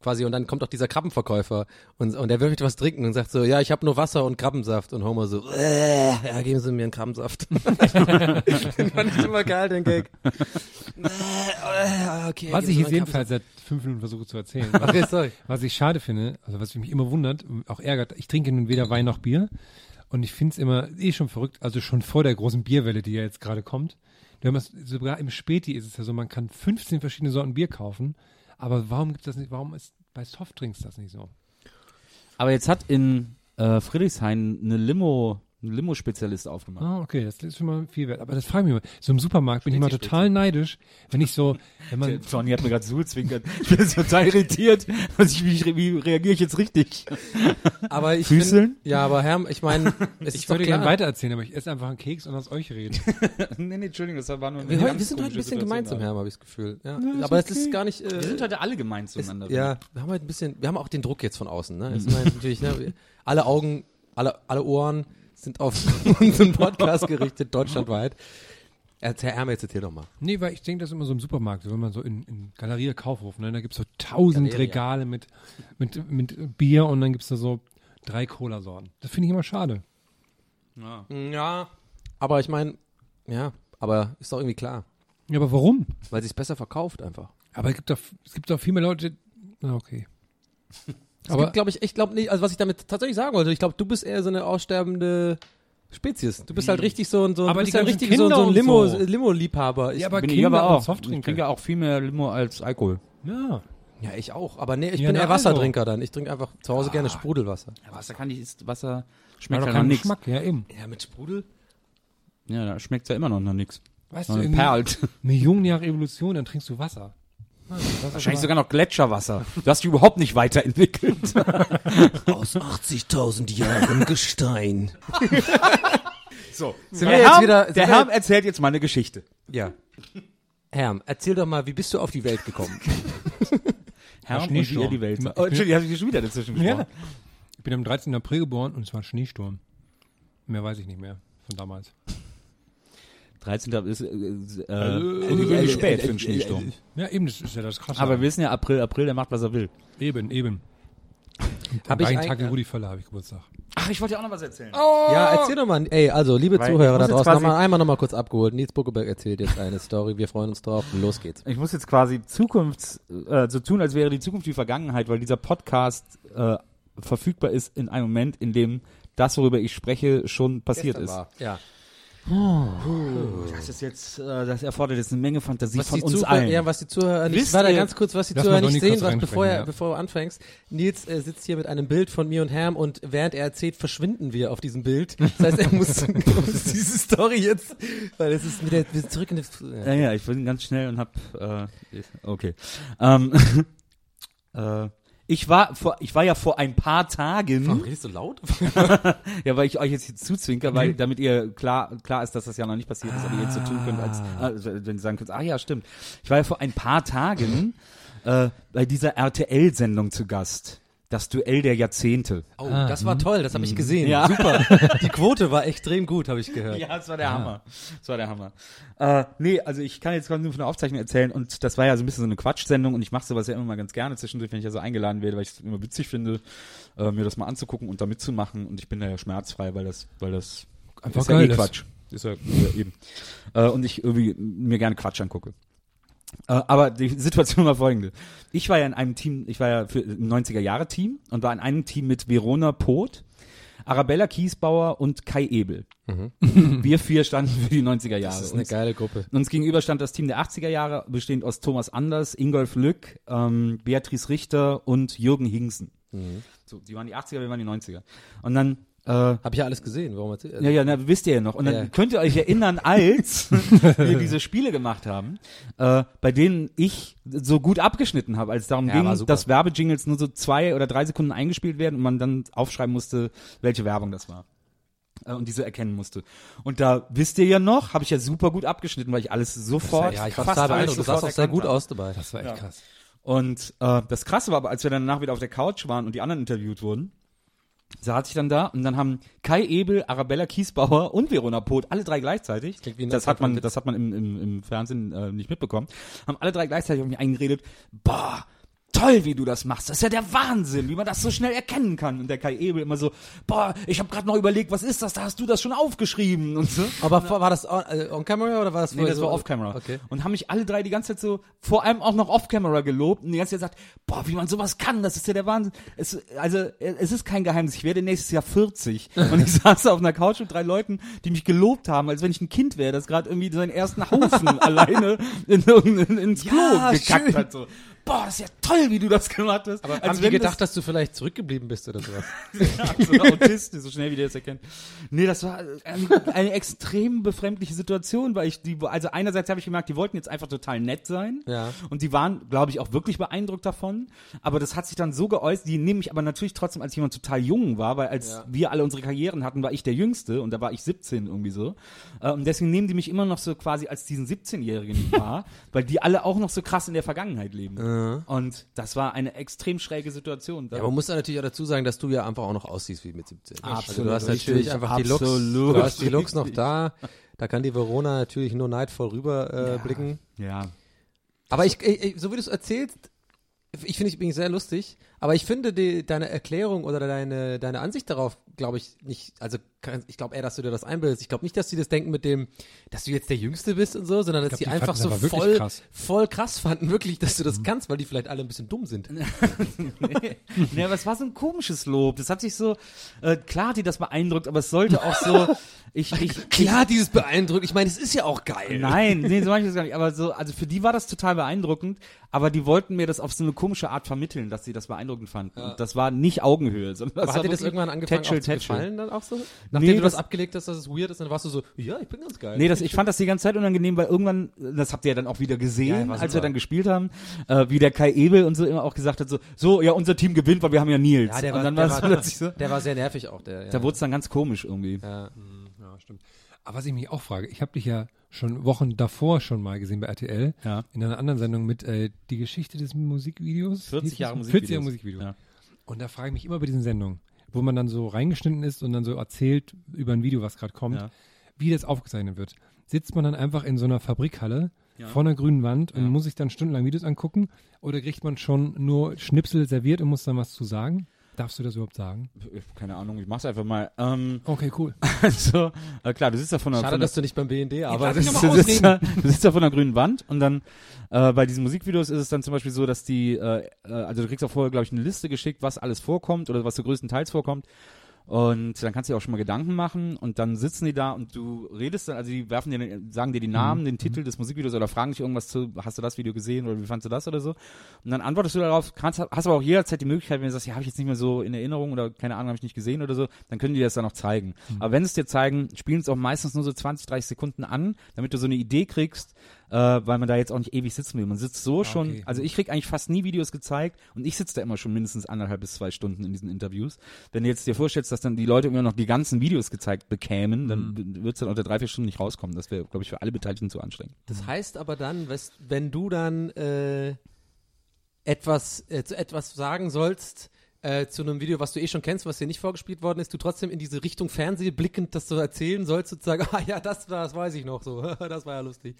quasi, und dann kommt auch dieser Krabbenverkäufer und, und der will was trinken und sagt so, ja, ich habe nur Wasser und Krabbensaft und Homer so, äh, ja, geben Sie mir einen Krabbensaft. den fand ich immer geil, den Gag. Äh, äh, okay, was ich jetzt jedenfalls seit fünf Minuten versuche zu erzählen. Krabbensaft. Okay, sorry. Was ich schade finde, also was mich immer wundert, und auch ärgert, ich trinke nun weder Wein noch Bier. Und ich finde es immer eh schon verrückt, also schon vor der großen Bierwelle, die ja jetzt gerade kommt. Du hast, sogar im Späti ist es ja so, man kann 15 verschiedene Sorten Bier kaufen. Aber warum gibt das nicht, warum ist bei Softdrinks das nicht so? Aber jetzt hat in äh, Friedrichshain eine Limo, ein Limo-Spezialist aufgemacht. Ah, okay, das ist schon mal viel wert. Aber das frage ich mich mal. So im Supermarkt bin ich immer total neidisch, wenn ich so, wenn man, Johnny hat mir gerade zuzwinkert. Ich bin total irritiert. Was ich, wie, wie reagiere ich jetzt richtig? Aber ich Füßeln? Find, ja, aber Herr, ich meine, es ich ist doch würde gerne weitererzählen, aber ich esse einfach einen Keks und aus euch reden. nee, nee, Entschuldigung, das war nur eine Wir, wir sind heute ein bisschen Situation gemein zum gerade. Herrn, habe ich das Gefühl. Ja. ist aber es okay. ist gar nicht. Äh, Wir sind heute alle gemein es, zueinander. ja, wir haben halt ein bisschen, wir haben auch den Druck jetzt von außen. Ne? Jetzt ist natürlich, ne, alle Augen, alle, alle Ohren sind auf unseren Podcast gerichtet, deutschlandweit. Erzähl, Herr, jetzt erzähl doch mal. Nee, weil ich denke, das ist immer so im Supermarkt, wenn man so in, in Galeria Kaufhof, ne, da gibt's so tausend Galeria. Regale mit, mit, mit Bier und dann gibt's da so drei Cola-Sorten. Das finde ich immer schade. Ja. Aber ich meine, ja, aber ist doch irgendwie klar. Ja, aber warum? Weil sich besser verkauft einfach. Aber es gibt doch, es gibt doch viel mehr Leute, na okay. Es Aber gibt, glaube ich, ich glaube nicht, also was ich damit tatsächlich sagen wollte, ich glaube, du bist eher so eine aussterbende Spezies. Du bist halt richtig so ein, so, Aber du bist halt richtig so, ein- so ein Limo, so. Limo-Liebhaber. Ich, ja, aber Bin ich Kinder aber und auch. Ich trinke auch viel mehr Limo als Alkohol. Ja. Ja, ich auch. Aber nee, ich Ja, bin na eher also. Wassertrinker dann. Ich trinke einfach zu Hause gerne Sprudelwasser. Ja, Wasser kann ich, ist, Wasser Schmeckt schmeckt doch halt nach. Geschmack, ja eben. Ja, mit Sprudel? Ja, da schmeckt's ja immer noch nach nix. Weißt du, perlt. Millionen Jahre Evolution, dann trinkst du Wasser. Wahrscheinlich sogar noch Gletscherwasser. Du hast dich überhaupt nicht weiterentwickelt. Aus 80.000 Jahren Gestein. so, Sind der, wir jetzt Herm, wieder- der Herm erzählt jetzt mal eine Geschichte. Ja. Herm, erzähl doch mal, wie bist du auf die Welt gekommen? Herm und Schneesturm. wie ihr die Welt Ich sah. bin- Oh, Entschuldigung, habe ich schon wieder dazwischen gesprochen. Ja. Ich bin am 13. April geboren und es war Schneesturm. Mehr weiß ich nicht mehr von damals. 13. ist äh, äh, Also, äh, äh, spät äh, für einen äh, Schneesturm. Ja, eben, das ist ja das Krasse. Aber wir wissen ja, April, April, der macht, was er will. eben, eben. Hab ich gleichen ein- Tag wie Rudi Völler habe ich Geburtstag. Ach, ich wollte ja auch noch was erzählen. Ja, erzähl doch mal. Ey, also, liebe Weil Zuhörer da draußen, noch mal, einmal nochmal kurz abgeholt. Nils Buckeberg erzählt jetzt eine Story. Wir freuen uns drauf. Los geht's. Ich muss jetzt quasi Zukunfts, äh, so tun, als wäre die Zukunft die Vergangenheit, weil dieser Podcast äh, verfügbar ist in einem Moment, in dem das, worüber ich spreche, schon passiert ist. War. Ja. Das ist jetzt, äh, das erfordert jetzt eine Menge Fantasie Was von uns Zuhörer, allen. ja, was die Zuhörer nicht, Wisst warte ganz kurz, was die Lass Zuhörer nicht sehen, was, bevor, er, ja. bevor du anfängst. Nils äh, sitzt hier mit einem Bild von mir und Herm und während er erzählt, verschwinden wir auf diesem Bild. Das heißt, er muss, muss diese Story jetzt, weil es ist wieder, wir sind zurück in das, Ja, ja, ich bin ganz schnell und hab, äh, okay. Ähm, äh, ich war vor, ich war ja vor ein paar Tagen. Warum redest du laut? ja, weil ich euch jetzt hier zuzwinker, weil damit ihr klar klar ist, dass das ja noch nicht passiert ist, aber ihr jetzt so tun könnt, als äh, wenn ihr sagen könnt, ah ja, stimmt. Ich war ja vor ein paar Tagen äh, bei dieser RTL-Sendung zu Gast. Das Duell der Jahrzehnte. Oh, das war toll, das habe ich gesehen. Ja. Super. Die Quote war extrem gut, habe ich gehört. Ja, das war der Hammer. Das war der Hammer. Äh, nee, also ich kann jetzt quasi nur von der Aufzeichnung erzählen und das war ja so ein bisschen so eine Quatschsendung und ich mache sowas ja immer mal ganz gerne zwischendurch, wenn ich ja so eingeladen werde, weil ich es immer witzig finde, äh, mir das mal anzugucken und da mitzumachen und ich bin da ja schmerzfrei, weil das, weil das Einfach ist ja eh ist. Quatsch. Ist ja, ja eben. Äh, und ich irgendwie mir gerne Quatsch angucke. Äh, aber die Situation war folgende. Ich war ja in einem Team, ich war ja für ein 90er Jahre Team und war in einem Team mit Verona Poth, Arabella Kiesbauer und Kai Ebel. Wir vier standen für die 90er Jahre. Das ist eine Uns- geile Gruppe. uns gegenüber stand das Team der 80er Jahre, bestehend aus Thomas Anders, Ingolf Lück, ähm, Beatrice Richter und Jürgen Hingsen. So, die waren die 80er, wir waren die 90er. Und dann äh, Habe ich ja alles gesehen. Warum erzähl? ja, ja, na, wisst ihr ja noch. Und dann Ja. könnt ihr euch erinnern, als wir diese Spiele gemacht haben, äh, bei denen ich so gut abgeschnitten habe, als es darum Ja, ging, dass Werbejingles nur so zwei oder drei Sekunden eingespielt werden und man dann aufschreiben musste, welche Werbung das war. Äh, Und diese erkennen musste. Und da wisst ihr ja noch, habe ich ja super gut abgeschnitten, weil ich alles sofort, ja, ich war fast alles. Du sahst auch sehr gut aus dabei. Das war echt krass. Und äh, das Krasse war aber, als wir dann danach wieder auf der Couch waren und die anderen interviewt wurden, saß ich dann da und dann haben Kai Ebel, Arabella Kiesbauer und Verona Poth, alle drei gleichzeitig, das hat man, das hat man im, im, im Fernsehen äh, nicht mitbekommen, haben alle drei gleichzeitig auf mich eingeredet, boah, toll, wie du das machst. Das ist ja der Wahnsinn, wie man das so schnell erkennen kann. Und der Kai Ebel immer so, boah, ich habe gerade noch überlegt, was ist das? Da hast du das schon aufgeschrieben und so. Aber vor- war das on, äh, on camera oder war das Nee, das so? war off-camera. Okay. Und haben mich alle drei die ganze Zeit so, vor allem auch noch off-camera gelobt und die ganze Zeit gesagt, boah, wie man sowas kann, das ist ja der Wahnsinn. Es, also, es ist kein Geheimnis, ich werde nächstes Jahr 40. und ich saß da auf einer Couch mit drei Leuten, die mich gelobt haben, als wenn ich ein Kind wäre, das gerade irgendwie seinen ersten Haufen alleine in, in, ins Klo Ja, gekackt schön. hat. So. Boah, das ist ja toll, wie du das gemacht hast. Aber Als haben die wenn gedacht, dass du vielleicht zurückgeblieben bist oder sowas? ja, so ein Autist, so schnell wie der das erkennt. Nee, das war eine, eine extrem befremdliche Situation, weil ich die, also einerseits habe ich gemerkt, die wollten jetzt einfach total nett sein. Ja. Und die waren, glaube ich, auch wirklich beeindruckt davon. Aber das hat sich dann so geäußert, die nehmen mich aber natürlich trotzdem als jemand total jung war, weil als Ja. wir alle unsere Karrieren hatten, war ich der Jüngste und da war ich 17 irgendwie so. Äh, Und deswegen nehmen die mich immer noch so quasi als diesen 17-Jährigen wahr, weil die alle auch noch so krass in der Vergangenheit leben. Und das war eine extrem schräge Situation. Da- Ja, man muss ja natürlich auch dazu sagen, dass du ja einfach auch noch aussiehst wie mit 17. Also Absolut, du hast natürlich einfach die Looks, du hast die Looks noch da. Da kann die Verona natürlich nur neidvoll rüber äh, blicken. ja. Aber ich, ich, ich- so wie du es erzählst, ich finde es übrigens sehr lustig, aber ich finde die, deine Erklärung oder deine, deine Ansicht darauf glaube ich, nicht, also ich glaube eher, dass du dir das einbildest. Ich glaube nicht, dass die das denken mit dem, dass du jetzt der Jüngste bist und so, sondern dass glaub, die, die einfach so voll krass. voll krass fanden, wirklich, dass du das kannst, weil die vielleicht alle ein bisschen dumm sind. nee, aber es war so ein komisches Lob. Das hat sich so, äh, klar hat die das beeindruckt, aber es sollte auch so, ich, ich, Klar, dieses beeindruckt. Ich meine, es ist ja auch geil. Nein, nee, so meine ich das gar nicht. Aber so, also für die war das total beeindruckend, aber die wollten mir das auf so eine komische Art vermitteln, dass sie das beeindruckend fanden. Und das war nicht Augenhöhe, sondern Aber das hat war dir das irgendwann angefangen Tätschel, auch zu Tätschel. gefallen dann auch so? Nachdem Nee, du das, das- abgelegt hast, dass es weird ist, dann warst du so, ja, ich bin ganz geil. Nee, das, ich fand das die ganze Zeit unangenehm, weil irgendwann, das habt ihr ja dann auch wieder gesehen, Ja, als wir dann gespielt haben, äh, wie der Kai Ebel und so immer auch gesagt hat, so, so, ja, unser Team gewinnt, weil wir haben ja Nils. ja, der und war, dann der, war es war, plötzlich so, der war sehr nervig auch, der. Ja. da wurde es dann ganz komisch irgendwie. ja. Ja, stimmt. Aber was ich mich auch frage, ich habe dich ja schon Wochen davor schon mal gesehen bei RTL, Ja. in einer anderen Sendung mit äh, die Geschichte des Musikvideos. 40 Hieß Jahre das? Musikvideos. 40 Jahre Musikvideo. Ja. Und da frage ich mich immer bei diesen Sendungen, wo man dann so reingeschnitten ist und dann so erzählt über ein Video, was gerade kommt, Ja. wie das aufgezeichnet wird. Sitzt man dann einfach in so einer Fabrikhalle vor einer grünen Wand und muss sich dann stundenlang Videos angucken oder kriegt man schon nur Schnipsel serviert und muss dann was zu sagen? Darfst du das überhaupt sagen? Keine Ahnung, ich mach's einfach mal. Ähm, Okay, cool. also, äh, klar, du sitzt da von der, Schade, von der dass du nicht beim BND arbeitest. mich du, sitzt da, du sitzt da von der grünen Wand und dann äh, bei diesen Musikvideos ist es dann zum Beispiel so, dass die, äh, äh, also du kriegst auch vorher, glaube ich, eine Liste geschickt, was alles vorkommt oder was so größtenteils vorkommt. Und dann kannst du dir auch schon mal Gedanken machen und dann sitzen die da und du redest dann, also die werfen dir, sagen dir die Namen, den Titel des Musikvideos oder fragen dich irgendwas zu, hast du das Video gesehen oder wie fandst du das oder so? Und dann antwortest du darauf, kannst, hast aber auch jederzeit die Möglichkeit, wenn du sagst, ja, habe ich jetzt nicht mehr so in Erinnerung oder keine Ahnung, habe ich nicht gesehen oder so, dann können die das dann noch zeigen. Aber wenn sie es dir zeigen, spielen es auch meistens nur so 20, 30 Sekunden an, damit du so eine Idee kriegst, äh, weil man da jetzt auch nicht ewig sitzen will. Man sitzt so schon, okay. also ich krieg eigentlich fast nie Videos gezeigt und ich sitze da immer schon mindestens anderthalb bis zwei Stunden in diesen Interviews. Wenn du jetzt dir vorstellst, dass dann die Leute immer noch die ganzen Videos gezeigt bekämen, dann wird es dann unter drei, vier Stunden nicht rauskommen. Das wäre, glaube ich, für alle Beteiligten zu anstrengend. Das heißt aber dann, wenn du dann äh, etwas, äh, zu etwas sagen sollst äh, zu einem Video, was du eh schon kennst, was dir nicht vorgespielt worden ist, du trotzdem in diese Richtung Fernseh blickend das so erzählen sollst, sozusagen, ah ja, das, das weiß ich noch so, das war ja lustig.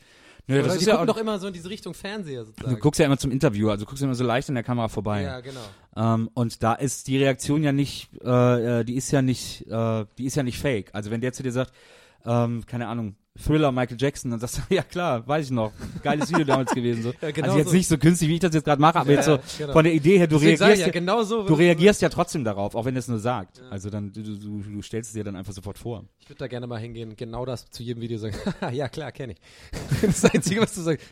Oder das die ist ja gucken auch, doch immer so in diese Richtung Fernseher sozusagen. du guckst ja immer zum Interview, also du guckst immer so leicht an der Kamera vorbei. ja, genau. Ähm, und da ist die Reaktion ja nicht, äh, äh, die ist ja nicht, äh, die ist ja nicht fake. Also wenn der zu dir sagt, ähm, keine Ahnung, Thriller Michael Jackson, dann sagst du, ja klar, weiß ich noch, geiles Video damals gewesen. So. Ja, genau also jetzt so. nicht so künstlich, wie ich das jetzt gerade mache, aber Ja, jetzt so genau. von der Idee her, du Deswegen reagierst, ja, genau so. du reagierst ja trotzdem darauf, auch wenn er es nur sagt. Also dann, du, du, du stellst es dir dann einfach sofort vor. Ich würde da gerne mal hingehen, genau das zu jedem Video sagen. ja, klar, kenne ich. das Einzige, was du sagst.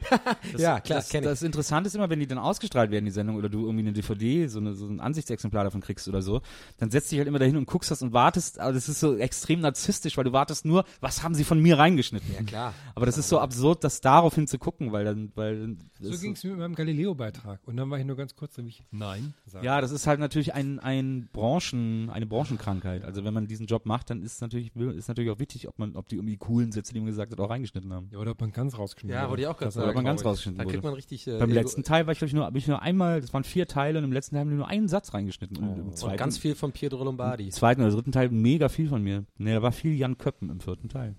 ja, klar, kenne ich. das Interessante ist immer, wenn die dann ausgestrahlt werden, die Sendung, oder du irgendwie eine DVD, so, eine, so ein Ansichtsexemplar davon kriegst oder so, dann setzt dich halt immer dahin und guckst das und wartest, aber das ist so extrem narzisstisch, weil du wartest nur, was haben sie von mir reingeschnitten? Ja, klar. Aber das ist so absurd, das daraufhin zu gucken, weil dann, weil So ging es mir mit meinem Galileo-Beitrag. Und dann war ich nur ganz kurz, nämlich Nein. sagen. ja, das ist halt natürlich ein, ein Branchen, eine Branchenkrankheit. Also wenn man diesen Job macht, dann ist natürlich, ist natürlich auch wichtig, ob man, ob die irgendwie coolen Sätze, die man gesagt hat, auch reingeschnitten haben. Ja, oder ob man ganz rausgeschnitten Ja, wurde. wollte ich auch war Oder ob man ganz rausgeschnitten Da kriegt wurde. man richtig. Äh, Beim Ego- letzten Teil war ich, glaube ich, nur, habe ich nur einmal, das waren vier Teile und im letzten Teil haben wir nur einen Satz reingeschnitten. Und im Und zweiten, ganz viel von Pietro Lombardi. im zweiten oder dritten Teil mega viel von mir. Ne, da war viel Jan Köppen im vierten Teil.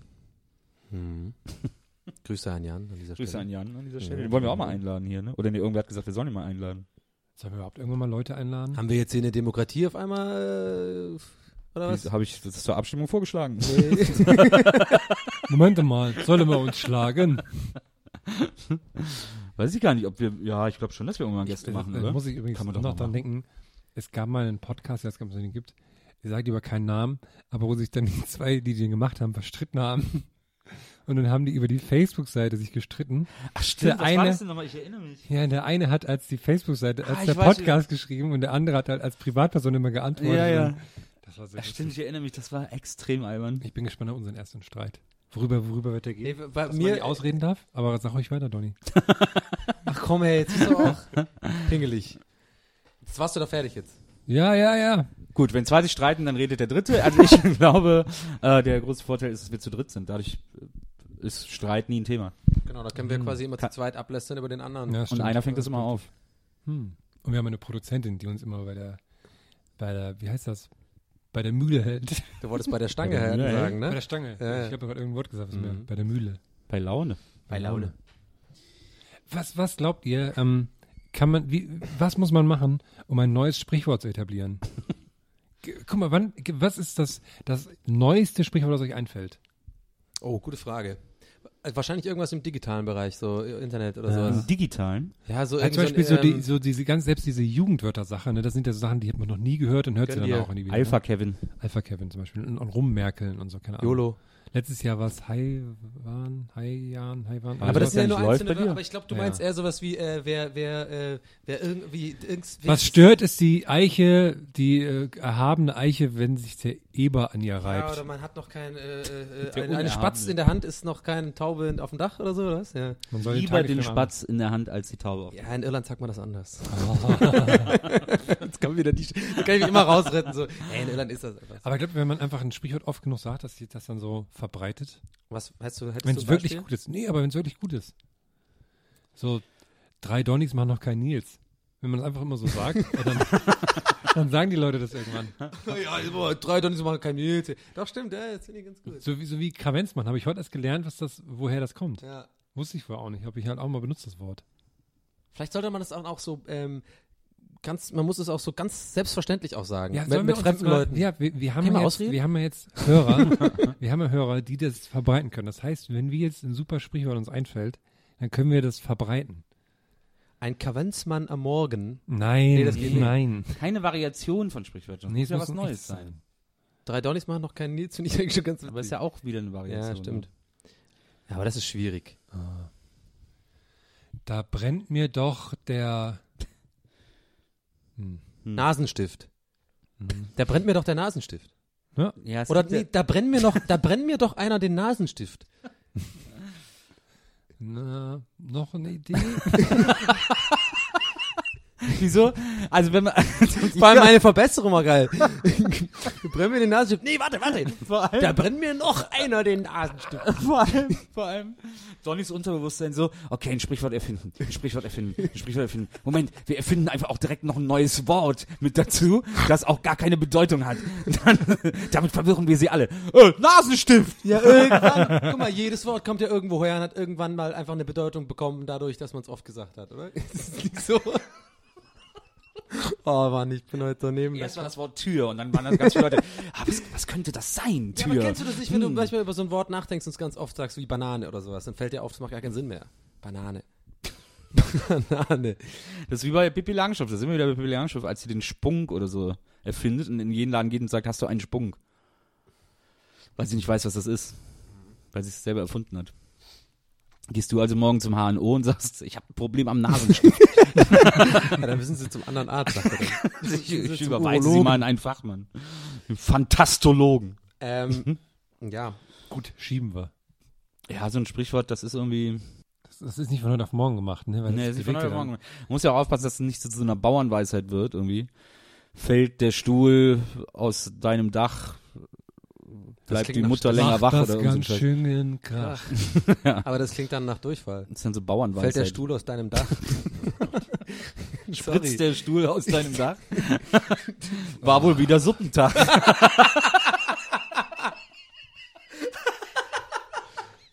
Grüße an Jan an dieser Grüße Stelle. an Jan an dieser Stelle. Den wollen wir auch mal einladen hier, ne? Oder ne, irgendwer hat gesagt, wir sollen ihn mal einladen. Sollen wir überhaupt irgendwann mal Leute einladen? Haben wir jetzt hier eine Demokratie auf einmal? Äh, oder was? Habe ich das zur Abstimmung vorgeschlagen. Moment mal, sollen wir uns schlagen? Weiß ich gar nicht, ob wir, ja, ich glaube schon, dass wir irgendwann Gäste machen, Äh, oder? Muss ich übrigens Kann man noch doch mal dran denken, es gab mal einen Podcast, der es gar nicht gibt, ihr sagt lieber keinen Namen, aber wo sich dann die zwei, die den gemacht haben, verstritten haben. Und dann haben die über die Facebook-Seite sich gestritten. Ach Der eine- denn nochmal? Ich erinnere mich. Ja, der eine hat als die Facebook-Seite, als Ah, der weiß, Podcast geschrieben und der andere hat halt als Privatperson immer geantwortet. Ja, ja. Das war sehr Ach, stimmt, ich erinnere mich, das war extrem albern. Ich bin gespannt auf unseren ersten Streit. Worüber, worüber wird der gehen? Nee, bei Dass man mir, nicht ausreden darf, aber sag euch weiter, Donny. ach komm, ey, jetzt bist du auch pingelig. Jetzt warst du doch fertig jetzt. Ja, ja, ja. Gut, wenn zwei sich streiten, dann redet der Dritte. Also ich glaube, äh, der große Vorteil ist, dass wir zu dritt sind. Dadurch äh, ist Streit nie ein Thema. Genau, da können wir quasi immer zu zweit ablästern über den anderen. ja Und einer fängt das immer auf. Hm. Und wir haben eine Produzentin, die uns immer bei der, bei der, wie heißt das? Bei der Mühle hält. Du wolltest bei der Stange Bei der halten Mühle, sagen, Bei ne? der Stange. Ja, ja. Ich habe gerade irgendein Wort gesagt, was mir, Mhm. bei der Mühle. Bei Laune. Bei Laune. Was, was glaubt ihr, ähm, kann man, wie, was muss man machen, um ein neues Sprichwort zu etablieren? Guck mal, wann, was ist das, das neueste Sprichwort, das euch einfällt? Oh, gute Frage. Äh, Wahrscheinlich irgendwas im digitalen Bereich, so äh, Internet oder Im sowas. digitalen? Ja, so irgend zum Beispiel so, die, ähm, so diese ganz, selbst diese Jugendwörter-Sache, ne, das sind ja so Sachen, die hat man noch nie gehört und hört sie dann auch nie wieder. Alpha ne? Kevin. Alpha Kevin zum Beispiel. Und, und rummerkeln und so, keine Ahnung. YOLO. Letztes Jahr war es Haiwan, Haiyan, Haiwan. Aber das sind ja nur einzelne? Wörter, aber ich glaube, du Ja. meinst eher sowas wie, äh, wer, wer, äh, wer irgendwie, irgends, Was stört, ist die Eiche, die äh, erhabene Eiche, wenn sich der Eber an ihr Ja, reibt. oder man hat noch kein, äh, äh, Der eine, Spatz in der Hand ist noch kein Taube auf dem Dach oder so, oder was? Ja. Man soll die Lieber den Spatz in der Hand als die Taube auf. Ja, in Irland sagt man das anders. Jetzt kann wieder die, da kann ich mich immer rausretten, so, ey, in Irland ist das einfach. Aber ich glaube, wenn man einfach ein Sprichwort oft genug sagt, dass sich das dann so verbreitet. Was, hättest du, hättest Wenn du es wirklich gut ist. Nee, aber wenn es wirklich gut ist. So, drei Donnies machen noch kein Nils. Wenn man das einfach immer so sagt, dann, dann sagen die Leute das irgendwann. Ja, immer drei Donnies machen kein Nils. Doch, stimmt, ja, das finde ich ganz gut. So wie, so wie Kavenzmann habe ich heute erst gelernt, was das, woher das kommt. Ja. Wusste ich vorher auch nicht. Habe ich halt auch mal benutzt, das Wort. Vielleicht sollte man das auch, auch so, ähm, ganz, man muss es auch so ganz selbstverständlich auch sagen. Ja, mit mit fremden mal- Leuten. Ja, wir, wir, haben ja jetzt, wir haben ja jetzt Hörer, wir haben ja Hörer, die das verbreiten können. Das heißt, wenn wir jetzt ein super Sprichwort uns einfällt, dann können wir das verbreiten. Ein Kavenzmann am Morgen. Nein, Nee, das geht nicht. nein. Keine Variation von Sprichwörtern. Nee, muss es ja muss was Neues echtes sein. Drei Donnies machen noch keinen Nils, finde ich eigentlich schon ganz Aber ist ja auch wieder eine Variation. Ja, stimmt. Ja, aber das ist schwierig. Da brennt mir doch der. Hm. Nasenstift. Da brennt mir doch der Nasenstift. Ja, es Oder ja- nee, da brennt mir noch, da brennt mir doch einer den Nasenstift. Na, noch eine Idee? Wieso? Also wenn man Vor allem eine Verbesserung mal geil. brennt mir den Nasenstift. Nee, warte, warte. vor allem, Da brennt mir noch einer den Nasenstift. vor allem, vor allem Donnys Unterbewusstsein so, okay, ein Sprichwort erfinden, ein Sprichwort erfinden, ein Sprichwort erfinden. Moment, wir erfinden einfach auch direkt noch ein neues Wort mit dazu, das auch gar keine Bedeutung hat. Dann, damit verwirren wir sie alle. Äh, Nasenstift! Ja, irgendwann. Guck mal, jedes Wort kommt ja irgendwo her und hat irgendwann mal einfach eine Bedeutung bekommen, dadurch, dass man es oft gesagt hat, oder? Ist es nicht so? Oh Mann, ich bin heute daneben. Erst war das Wort Tür und dann waren das ganz viele Leute, ah, was, was könnte das sein, Ja, Tür? aber kennst du das nicht, wenn du Hm. manchmal über so ein Wort nachdenkst und es ganz oft sagst, wie Banane oder sowas, dann fällt dir auf, das macht gar keinen Sinn mehr. Banane. Banane. Das ist wie bei Pippi Langstrumpf, das ist immer wieder bei Pippi Langstrumpf, als sie den Spunk oder so erfindet und in jeden Laden geht und sagt, hast du einen Spunk? Weil sie nicht weiß, was das ist. Weil sie es selber erfunden hat. Gehst du also morgen zum HNO und sagst, ich habe ein Problem am Nasenstift. Ja, dann müssen sie zum anderen Arzt, sagt er dann. ich ich überweise sie Urologen. mal an einen Fachmann. Einen Fantastologen. Ähm, ja. Gut, schieben wir. Ja, so ein Sprichwort, das ist irgendwie. Das, das ist nicht von heute auf morgen gemacht, ne? Weil Nee, das ist von heute dann. Morgen. Man muss ja auch aufpassen, dass es nicht zu so einer Bauernweisheit wird, irgendwie. Fällt der Stuhl aus deinem Dach, bleibt klingt die Mutter länger wach das oder so ganz Scheiß. schön in Krach. Aber das klingt dann nach Durchfall. Das ist dann so Bauernweisheit. Fällt der Stuhl aus deinem Dach? Spritzt der Stuhl aus deinem Dach? War wohl wieder Suppentag.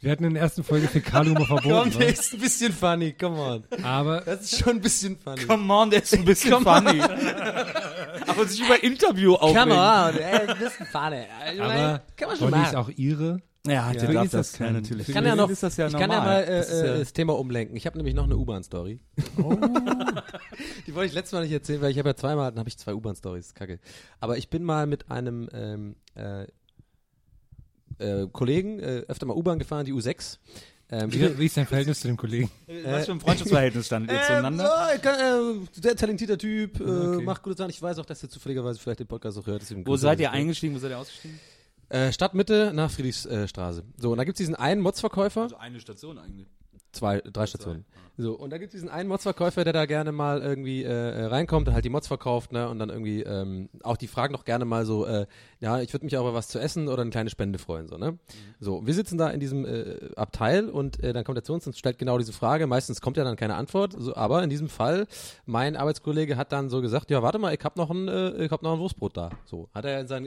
Wir hatten in der ersten Folge Fäkalhumor Komm, verboten. der ne? ist ein bisschen funny, come on. Aber Das ist schon ein bisschen funny. Come on, der ist ein bisschen funny. Aber sich über Interview aufregen. Come on, ey, ein bisschen funny. Aber kann man schon Donny ist machen. auch ihre. Ja, Ja, der darf ist das. das natürlich. Ich kann ja noch, ist das ja ich kann ja mal äh, Das ist ja- äh, das Thema umlenken. Ich habe nämlich noch eine U-Bahn-Story. Die wollte ich letztes Mal nicht erzählen, weil ich habe ja zweimal, dann habe ich zwei U-Bahn-Stories. Kacke. Aber ich bin mal mit einem ähm, äh, äh, Kollegen äh, öfter mal U-Bahn gefahren, die U6. Ähm, Wie, wie ist dein Verhältnis zu dem Kollegen? Was für ein Freundschaftsverhältnis standet ihr zueinander? Äh, kann, äh, sehr talentierter Typ, äh, Okay. macht gute Sachen. Ich weiß auch, dass er zufälligerweise vielleicht den Podcast auch hört. Wo seid ihr eingestiegen? Wo seid ihr ausgestiegen? Äh, Stadtmitte nach Friedrichstraße. So, und da gibt's diesen einen Motzverkäufer. Also eine Station eigentlich. Zwei, drei Stationen. So, und da gibt es diesen einen Motzverkäufer, der da gerne mal irgendwie äh, äh, reinkommt, halt die Mods verkauft, ne, und dann irgendwie ähm, auch die fragen doch gerne mal so, äh, ja, ich würde mich auch über was zu essen oder eine kleine Spende freuen, so, ne? So, wir sitzen da in diesem äh, Abteil und äh, dann kommt er zu uns und stellt genau diese Frage. Meistens kommt ja dann keine Antwort, so, aber in diesem Fall, mein Arbeitskollege hat dann so gesagt, ja, warte mal, ich hab noch ein, äh, ich hab noch ein Wurstbrot da. So, hat er in sein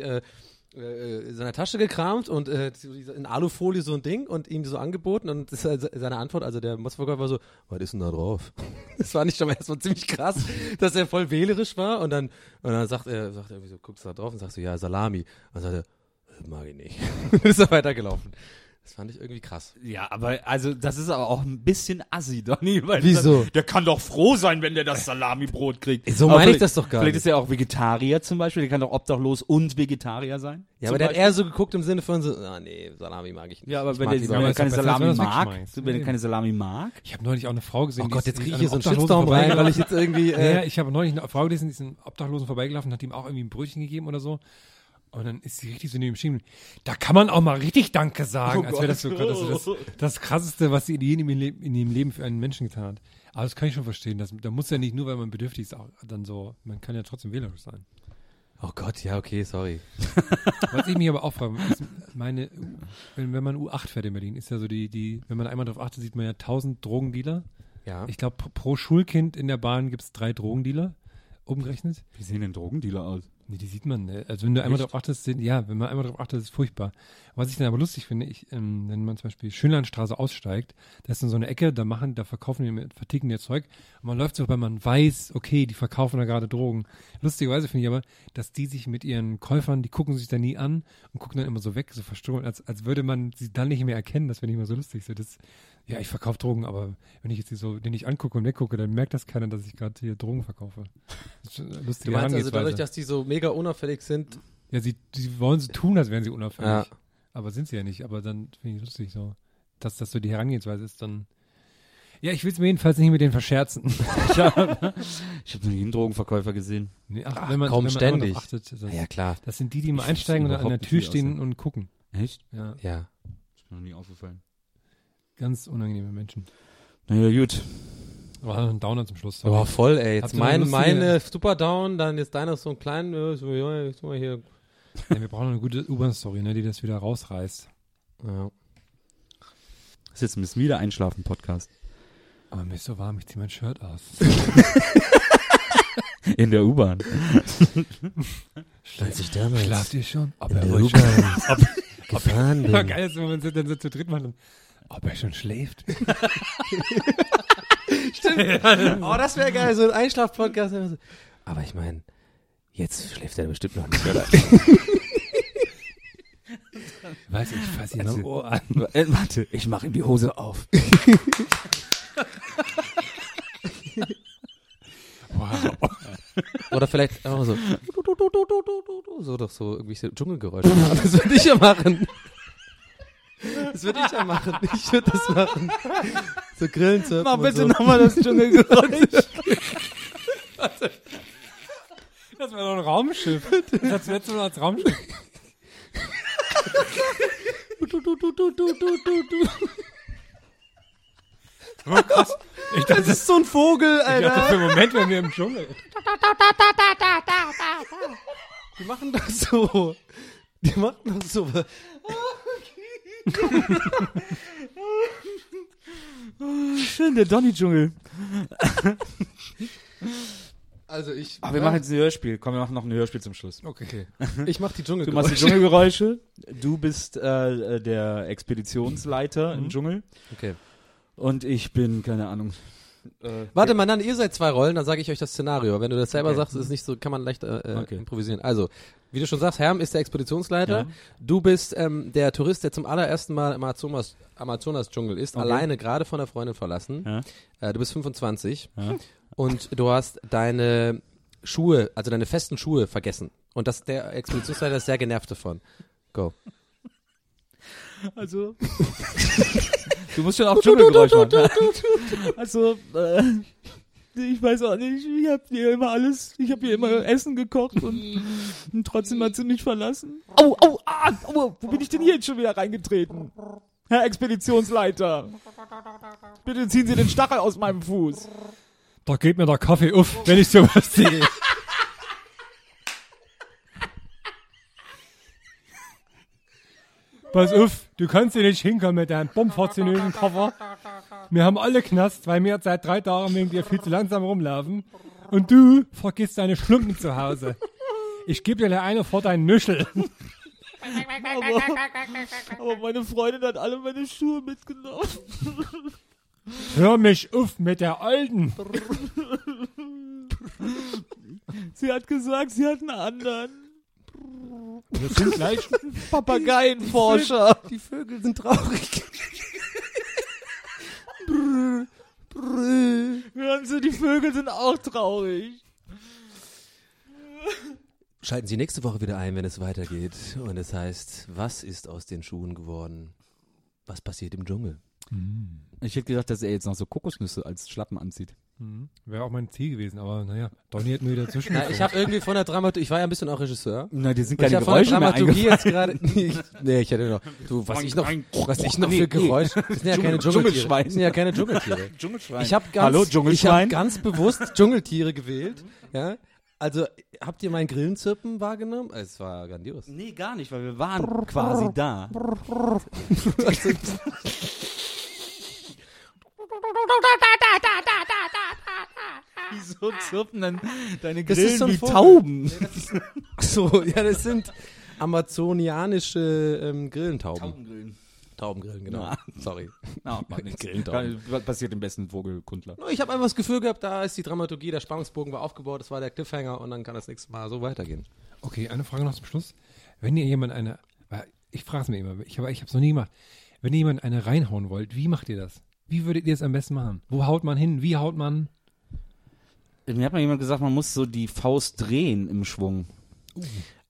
äh, äh, in seiner Tasche gekramt und äh, in Alufolie so ein Ding und ihm so angeboten und das ist seine Antwort, also der Motzverkäufer war so, was ist denn da drauf? Das war nicht schon mal erstmal ziemlich krass, dass er voll wählerisch war und dann und dann sagt er, sagt er irgendwie so, guckst du da drauf und sagst so, ja, Salami. Und dann sagt er, mag ich nicht. Ist er weitergelaufen. Das fand ich irgendwie krass. Ja, aber also das ist aber auch ein bisschen assi, Donny. Weil Wieso? Der kann doch froh sein, wenn der das Salamibrot kriegt. So meine ich vielleicht- das doch gar Vielleicht nicht. ist er auch Vegetarier zum Beispiel. Der kann doch obdachlos und Vegetarier sein. Ja, aber der hat eher so geguckt im Sinne von so, ah nee, Salami mag ich nicht. Ja, aber Ich wenn der, wenn er was- keine Salami das mag, wenn er keine Salami mag, Ich habe neulich auch eine Frau gesehen. Oh die Gott, jetzt kriege ich hier so einen einem Shitstorm Obdachlosen rein, weil ich jetzt irgendwie, Ja, äh, ich habe neulich eine Frau gelesen, die ist einem Obdachlosen vorbeigelaufen, hat ihm auch irgendwie ein Brötchen gegeben oder so. Und dann ist sie richtig so neben ihm stehen. Da kann man auch mal richtig Danke sagen, Oh als wäre das so das, das, das krasseste, was sie in ihrem Leben, in ihrem Leben für einen Menschen getan hat. Aber das kann ich schon verstehen. Das, da muss ja nicht nur, weil man bedürftig ist, auch dann so, man kann ja trotzdem wählerisch sein. oh Gott, ja, okay, sorry. Was ich mich aber auch frage, ist meine, wenn, wenn man U8 fährt in Berlin, ist ja so die, die, wenn man einmal darauf achtet, sieht man ja 1000 Drogendealer. Ja. Ich glaube, pro, pro Schulkind in der Bahn gibt es drei Drogendealer, umgerechnet. wie sehen denn Drogendealer aus? Nee, die sieht man. Ne? Also wenn du einmal Echt? darauf achtest, sind, ja, wenn man einmal darauf achtet, ist es furchtbar. Was ich dann aber lustig finde, ich, ähm, wenn man zum Beispiel Schönlandstraße aussteigt, da ist dann so eine Ecke, da machen, da verkaufen die, mit- verticken die Zeug und man läuft so, weil man weiß, okay, die verkaufen da gerade Drogen. Lustigerweise finde ich aber, dass die sich mit ihren Käufern, die gucken sich da nie an und gucken dann immer so weg, so verstohlen, als, als würde man sie dann nicht mehr erkennen. Das finde ich immer so lustig. So, das, ja, ich verkaufe Drogen, aber wenn ich jetzt die so, den ich angucke und weggucke, dann merkt das keiner, dass ich gerade hier Drogen verkaufe. Lustige Du meinst also dadurch, dass die so mega unauffällig sind, Ja, sie, sie wollen so tun, als wären sie unauffällig. Ja. Aber sind sie ja nicht. Aber dann finde ich lustig so, dass das so die Herangehensweise ist, dann. Ja, ich will es mir jedenfalls nicht mit denen verscherzen. Ich habe hab noch nie einen Drogenverkäufer gesehen. Nee, ach, Ach, wenn man, kaum wenn man ständig. Achtet, das, Ah, ja klar, das sind die, die mal einsteigen und an der Tür stehen aussehen. und gucken. Echt? Ja, ja. Ist mir noch nie aufgefallen. ganz unangenehme Menschen. Naja, gut. Oh, ein Downer zum Schluss. Oh, voll, ey. Jetzt mein, meine Super Down, dann jetzt deiner so ein kleinen, äh, so, ja, jetzt mal hier. Ja, wir brauchen eine gute U-Bahn-Story, ne, die das wieder rausreißt. Ja. Das ist jetzt ein bisschen wieder Einschlafen-Podcast. Aber mir ist so warm, ich zieh mein Shirt aus. In der U-Bahn. Als ich damals Schlaft ihr schon? Ob in er der U-Bahn gefahren Ja, bin. geil ist, wenn man dann so zu dritt macht und, ob er schon schläft. Oh, das wäre geil, so ein Einschlaf-Podcast. Aber ich meine, jetzt schläft er bestimmt noch nicht, oder? Weiß ich, fass ihn Also- am Ohr an. Äh, warte, ich mache ihm die Hose auf. Wow. Oder vielleicht einfach so. So doch so irgendwelche Dschungelgeräusche. Das würde ich ja machen. Das würde ich ja machen. Ich würde das machen. So Grillen zirpen Mach bitte so. nochmal das Dschungelgeräusch. Das war doch ein Raumschiff. Das letzte Mal als Raumschiff. Oh, krass. Ich dachte, Das ist so ein Vogel, ich dachte Alter. für einen Moment, wenn wir im Dschungel. Die machen das so. Die machen das so. Schön, der Donny-Dschungel. Also ich. Aber wir machen jetzt ein Hörspiel. Komm, wir machen noch ein Hörspiel zum Schluss. Okay. Ich mach die Du machst die Dschungelgeräusche. Dschungelgeräusche. Du bist äh, äh, der Expeditionsleiter im Dschungel. Okay. Und ich bin, keine Ahnung. Äh, Warte mal, dann ihr seid zwei Rollen, dann sage ich euch das Szenario. Wenn du das selber Okay. sagst, ist es nicht so, kann man leicht äh, äh, Okay. improvisieren. Also, wie du schon sagst, Herm ist der Expeditionsleiter. Ja. Du bist ähm, der Tourist, der zum allerersten Mal im Amazonas, Amazonas-Dschungel ist, Okay. alleine gerade von der Freundin verlassen. Ja. Äh, du bist 25 Ja. und du hast deine Schuhe, also deine festen Schuhe vergessen. Und das, der Expeditionsleiter ist sehr genervt davon. Go. Also. du musst schon auch Dschungelgeräusch machen. Also, äh, ich weiß auch nicht, ich hab hier immer alles, ich hab hier immer Essen gekocht und, und trotzdem hat sie mich verlassen. Au, au, ah, au, wo bin ich denn hier jetzt schon wieder reingetreten? Herr Expeditionsleiter. Bitte ziehen Sie den Stachel aus meinem Fuß. Da geht mir der Kaffee auf, wenn ich sowas sehe. Pass auf, du kannst hier nicht hinkommen mit deinem bombfortunösen Koffer. Wir haben alle Knast, weil wir seit drei Tagen wegen dir viel zu langsam rumlaufen. Und du vergisst deine Schlumpen zu Hause. Ich gebe dir eine vor deinen Nüschel. aber, aber meine Freundin hat alle meine Schuhe mitgenommen. Hör mich auf mit der Alten. Sie hat gesagt, sie hat einen anderen. Wir sind gleich. Papageienforscher. Die Vögel sind traurig. Hören Sie, die Vögel sind auch traurig. Schalten Sie nächste Woche wieder ein, wenn es weitergeht. Und es heißt, was ist aus den Schuhen geworden? Was passiert im Dschungel? Ich hätte gedacht, dass er jetzt noch so Kokosnüsse als Schlappen anzieht. Mhm. Wäre auch mein Ziel gewesen, aber naja, Donny hat mir wieder zwischen. Na, ich habe irgendwie von der Dramaturgie, ich war ja ein bisschen auch Regisseur. Na, die sind ich keine habe von der Geräusche mehr Dramaturgie jetzt gerade. Nee, ich- nee, ich hätte noch. Du, was ich noch, was ich noch für. Geräusche. Das sind ja keine Dschungel- Dschungeltiere. Dschungelschwein. Das sind ja keine Dschungeltiere. Dschungelschwein. Ich habe ganz, Hallo, ich Dschungelschwein? hab ganz bewusst Dschungeltiere gewählt. Ja. Also, habt ihr mein Grillenzirpen wahrgenommen? Es war grandios. Nee, gar nicht, weil wir waren quasi da. Wieso zirpen dann deine Das Grillen ist so ein wie Vogel. Tauben? So, ja, das sind amazonianische ähm, Grillentauben. Taubengrillen. Taubengrillen, genau. Na. Sorry. Na, macht nichts. Grillentauben. Kann- Passiert dem besten Vogelkundler. Ich habe einfach das Gefühl gehabt, da ist die Dramaturgie, der Spannungsbogen war aufgebaut, das war der Cliffhanger und dann kann das nächste Mal so weitergehen. Okay, eine Frage noch zum Schluss. Wenn ihr jemand eine, weil ich frage es mir immer, ich habe ich es noch nie gemacht. Wenn ihr jemand eine reinhauen wollt, wie macht ihr das? Wie würdet ihr es am besten machen? Wo haut man hin? Wie haut man? Mir hat mal jemand gesagt, man muss so die Faust drehen im Schwung.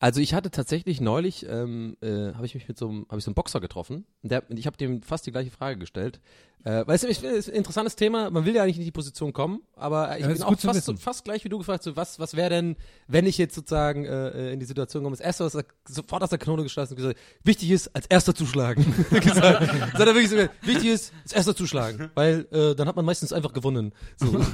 Also ich hatte tatsächlich neulich, ähm, äh, habe ich mich mit so einem, habe ich so einen Boxer getroffen. Und Der, ich habe dem fast die gleiche Frage gestellt. Äh, finde, es ist ein interessantes Thema. Man will ja eigentlich nicht in die Position kommen, aber ich Ja, bin auch fast, so, fast gleich wie du gefragt, so, was, was wäre denn, wenn ich jetzt sozusagen äh, in die Situation komme, das erste, was er sofort aus der Kanone geschlossen und gesagt, wichtig ist, als erster zuschlagen. gesagt, wirklich so wichtig ist, als erster zuschlagen, weil äh, dann hat man meistens einfach gewonnen. So.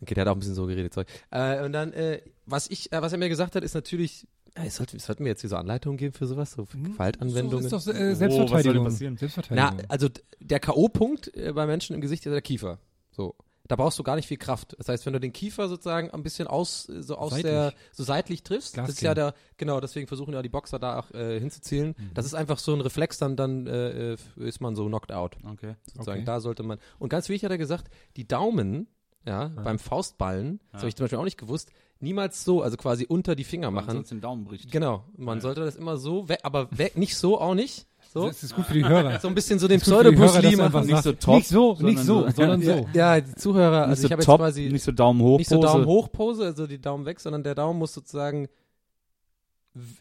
Okay, der hat auch ein bisschen so geredet, sorry. Äh, und dann, äh, was ich, äh, was er mir gesagt hat, ist natürlich, es sollte, sollten mir jetzt hier so Anleitungen geben für sowas, so für Gewaltanwendungen. So, ist doch äh, Oh, was soll denn Selbstverteidigung. passieren? Na, Selbstverteidigung. also der K.O.-Punkt äh, bei Menschen im Gesicht ist der Kiefer. So. Da brauchst du gar nicht viel Kraft. Das heißt, wenn du den Kiefer sozusagen ein bisschen aus, äh, so aus Seitlich. der, so seitlich triffst, das ist ja der, genau, deswegen versuchen ja die Boxer da auch äh, hinzuzielen. Mhm. Das ist einfach so ein Reflex, dann, dann äh, ist man so knocked out. Okay. Sozusagen. Okay. Da sollte man. Und ganz wichtig hat er gesagt, die Daumen, ja, beim Faustballen, das habe ich zum Beispiel auch nicht gewusst, niemals so, also quasi unter die Finger Man machen. sonst den Daumen bricht. Genau. Man sollte das immer so weg, aber weg, nicht so auch nicht. So. Das ist gut für die Hörer. So ein bisschen so den Pseudo-Bruce Lee machen. Nicht so top, Nicht so, nicht so, sondern so- Ja, ja, die Zuhörer, Nicht also so ich habe jetzt quasi nicht so Daumen hoch. nicht so Pose. Daumen hoch Pose, also die Daumen weg, sondern der Daumen muss sozusagen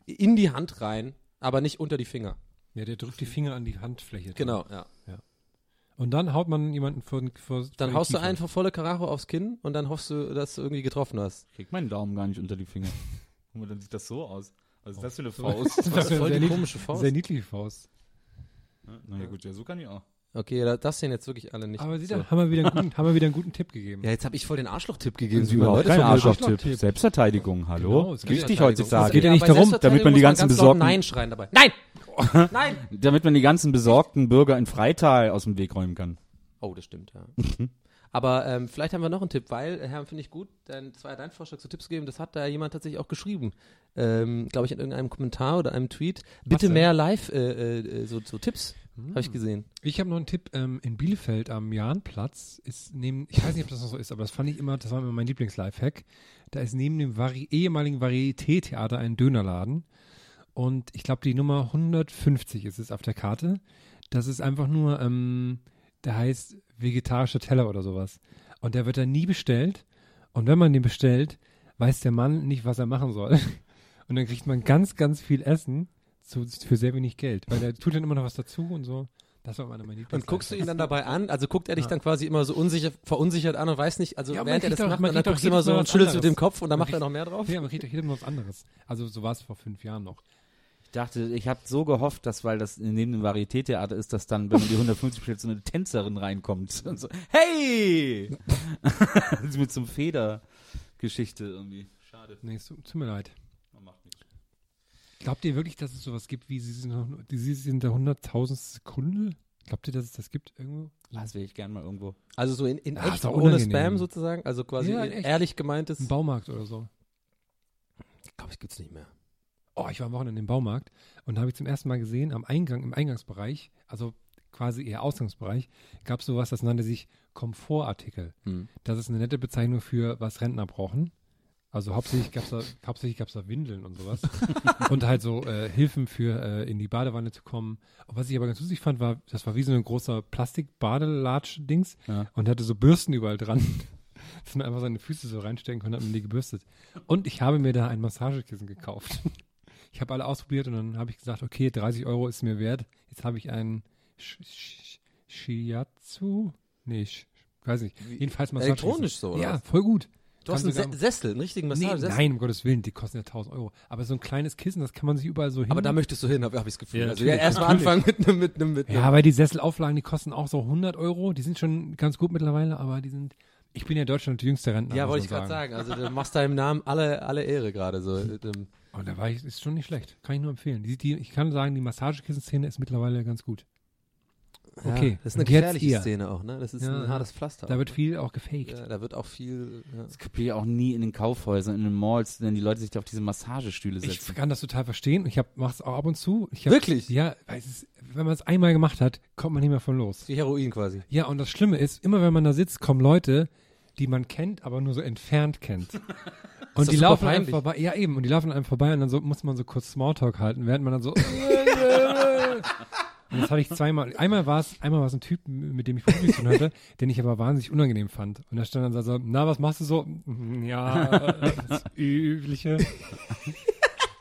in die Hand rein, aber nicht unter die Finger. Ja, der drückt die Finger an die Handfläche. Genau, ja. Und dann haut man jemanden vor, vor vor Dann den haust du Kiefer. einfach volle Karacho aufs Kinn und dann hoffst du, dass du irgendwie getroffen hast. Krieg meinen Daumen gar nicht unter die Finger. Guck mal, dann sieht das so aus. Was ist das für eine So. Faust? Das ist voll die komische Faust. Sehr niedliche Faust. Na ja, gut, ja, so kann ich auch. Okay, da- das sehen jetzt wirklich alle nicht. Aber sieh so. da, haben wir wieder einen guten, haben wir wieder einen guten Tipp gegeben. Ja, jetzt habe ich voll den Arschloch-Tipp gegeben. man überhaupt kein. Arschloch-Tipp. Selbstverteidigung, hallo? Genau, Wichtig heutzutage. Es geht ja nicht darum, damit man die ganzen besorgten- Nein schreien dabei. Nein! Nein! Damit man die ganzen besorgten Bürger in Freital aus dem Weg räumen kann. Oh, das stimmt, ja. Aber ähm, vielleicht haben wir noch einen Tipp, weil, äh, Herr, finde ich gut, denn das war ja dein Vorschlag zu Tipps geben, das hat da jemand tatsächlich auch geschrieben. Ähm, Glaube ich in irgendeinem Kommentar oder einem Tweet. Bitte mehr live, äh, äh, so, so Tipps, habe ich gesehen. Ich habe noch einen Tipp, ähm, in Bielefeld am Jahnplatz ist neben, ich weiß nicht, ob das noch so ist, aber das fand ich immer, das war immer mein Lieblings-Lifehack. Da ist neben dem Vari ehemaligen Varieté-Theater ein Dönerladen. Und ich glaube, die Nummer 150 ist es auf der Karte. Das ist einfach nur, ähm, der heißt vegetarischer Teller oder sowas. Und der wird dann nie bestellt. Und wenn man den bestellt, weiß der Mann nicht, was er machen soll. Und dann kriegt man ganz, ganz viel Essen zu, für sehr wenig Geld. Weil der tut dann immer noch was dazu und so. Das war meine Lieblings Und guckst du ihn dann dabei an? Also guckt er dich dann quasi immer so unsicher, verunsichert an und weiß nicht, also Ja, man während er das doch- macht, man dann guckst du immer so und was schüttelst mit dem. Kopf und dann Man macht er noch mehr drauf? Ja, man kriegt doch jedem was anderes. Also so war es vor fünf Jahren noch. Ich dachte, ich habe so gehofft, dass, weil das neben dem Varieté-Theater ist, dass dann, wenn man die 150 bestellt, so eine Tänzerin reinkommt. Und so, hey! Mit so einem Federgeschichte irgendwie. Schade. Nee, es tut tut mir leid. Glaubt ihr wirklich, dass es sowas gibt wie Sie sind, Sie sind der hunderttausendste Sekunde? Glaubt ihr, dass es das gibt irgendwo? Das will ich gern mal irgendwo. Also so in, in ist echt, ohne. Spam sozusagen, also quasi Ja, in echt. ehrlich gemeintes. Im Baumarkt oder so. glaube ich, gibt's nicht mehr. Oh, ich war am Wochenende im Baumarkt und da habe ich zum ersten Mal gesehen, am Eingang, im Eingangsbereich, also quasi eher Ausgangsbereich, gab es sowas, das nannte sich Komfortartikel. Hm. Das ist eine nette Bezeichnung für, was Rentner brauchen. Also hauptsächlich gab es da, hauptsächlich gab's da Windeln und sowas. und halt so äh, Hilfen für äh, in die Badewanne zu kommen. Und was ich aber ganz lustig fand, war, das war wie so ein großer Plastik-Badelatsch-Dings Ja. und hatte so Bürsten überall dran. dass man einfach seine Füße so reinstecken konnte, hat man die gebürstet. Und ich habe mir da ein Massagekissen gekauft. Ich habe alle ausprobiert und dann habe ich gesagt, okay, 30 Euro ist mir wert. Jetzt habe ich ein Sh- Sh- Shiatsu? Nee, ich weiß nicht. Jedenfalls Massagekissen. Elektronisch so, oder Ja, voll gut. Du hast einen Se Sessel, einen richtigen Nee, Massage. nein, um Gottes Willen, die kosten ja 1000 Euro. Aber so ein kleines Kissen, das kann man sich überall so hin. Aber da möchtest du hin, habe hab ich das Gefühl. Ja, also ja, erstmal anfangen mit einem, mit einem, mit einem. Ja, weil die Sesselauflagen, die kosten auch so 100 Euro. Die sind schon ganz gut mittlerweile, aber die sind. Ich bin ja Deutschland der jüngste Rentner. Ja, wollte ich gerade sagen. Also du machst deinem Namen alle, alle Ehre gerade so. dem- Oh, da war ich, ist schon nicht schlecht. Kann ich nur empfehlen. Die, die, ich kann sagen, die Massagekissen-Szene ist mittlerweile ganz gut. Okay. Ja, das ist eine gefährliche. Szene auch, ne? Das ist Ja, ein hartes Pflaster. Da wird viel auch gefaked. ja, da wird auch viel. Ja. Das kapiere ich auch nie in den Kaufhäusern, in den Malls, wenn die Leute sich da auf diese Massagestühle Ich setzen. kann das total verstehen. Ich hab, mach's auch ab und zu. Ich hab, Wirklich? Ja, weil es ist, wenn man es einmal gemacht hat, kommt man nicht mehr von los. Wie Heroin quasi. Ja, und das Schlimme ist, immer wenn man da sitzt, kommen Leute, die man kennt, aber nur so entfernt kennt. Und die laufen einem vorbei. Ja, eben. Und die laufen einem vorbei und dann so, muss man so kurz Smalltalk halten, während man dann so. und das hatte ich zweimal. Einmal war es, einmal war es ein Typ, mit dem ich beruflich zu tun hatte, den ich aber wahnsinnig unangenehm fand. Und da stand dann so, na, was machst du so? Ja, das Übliche.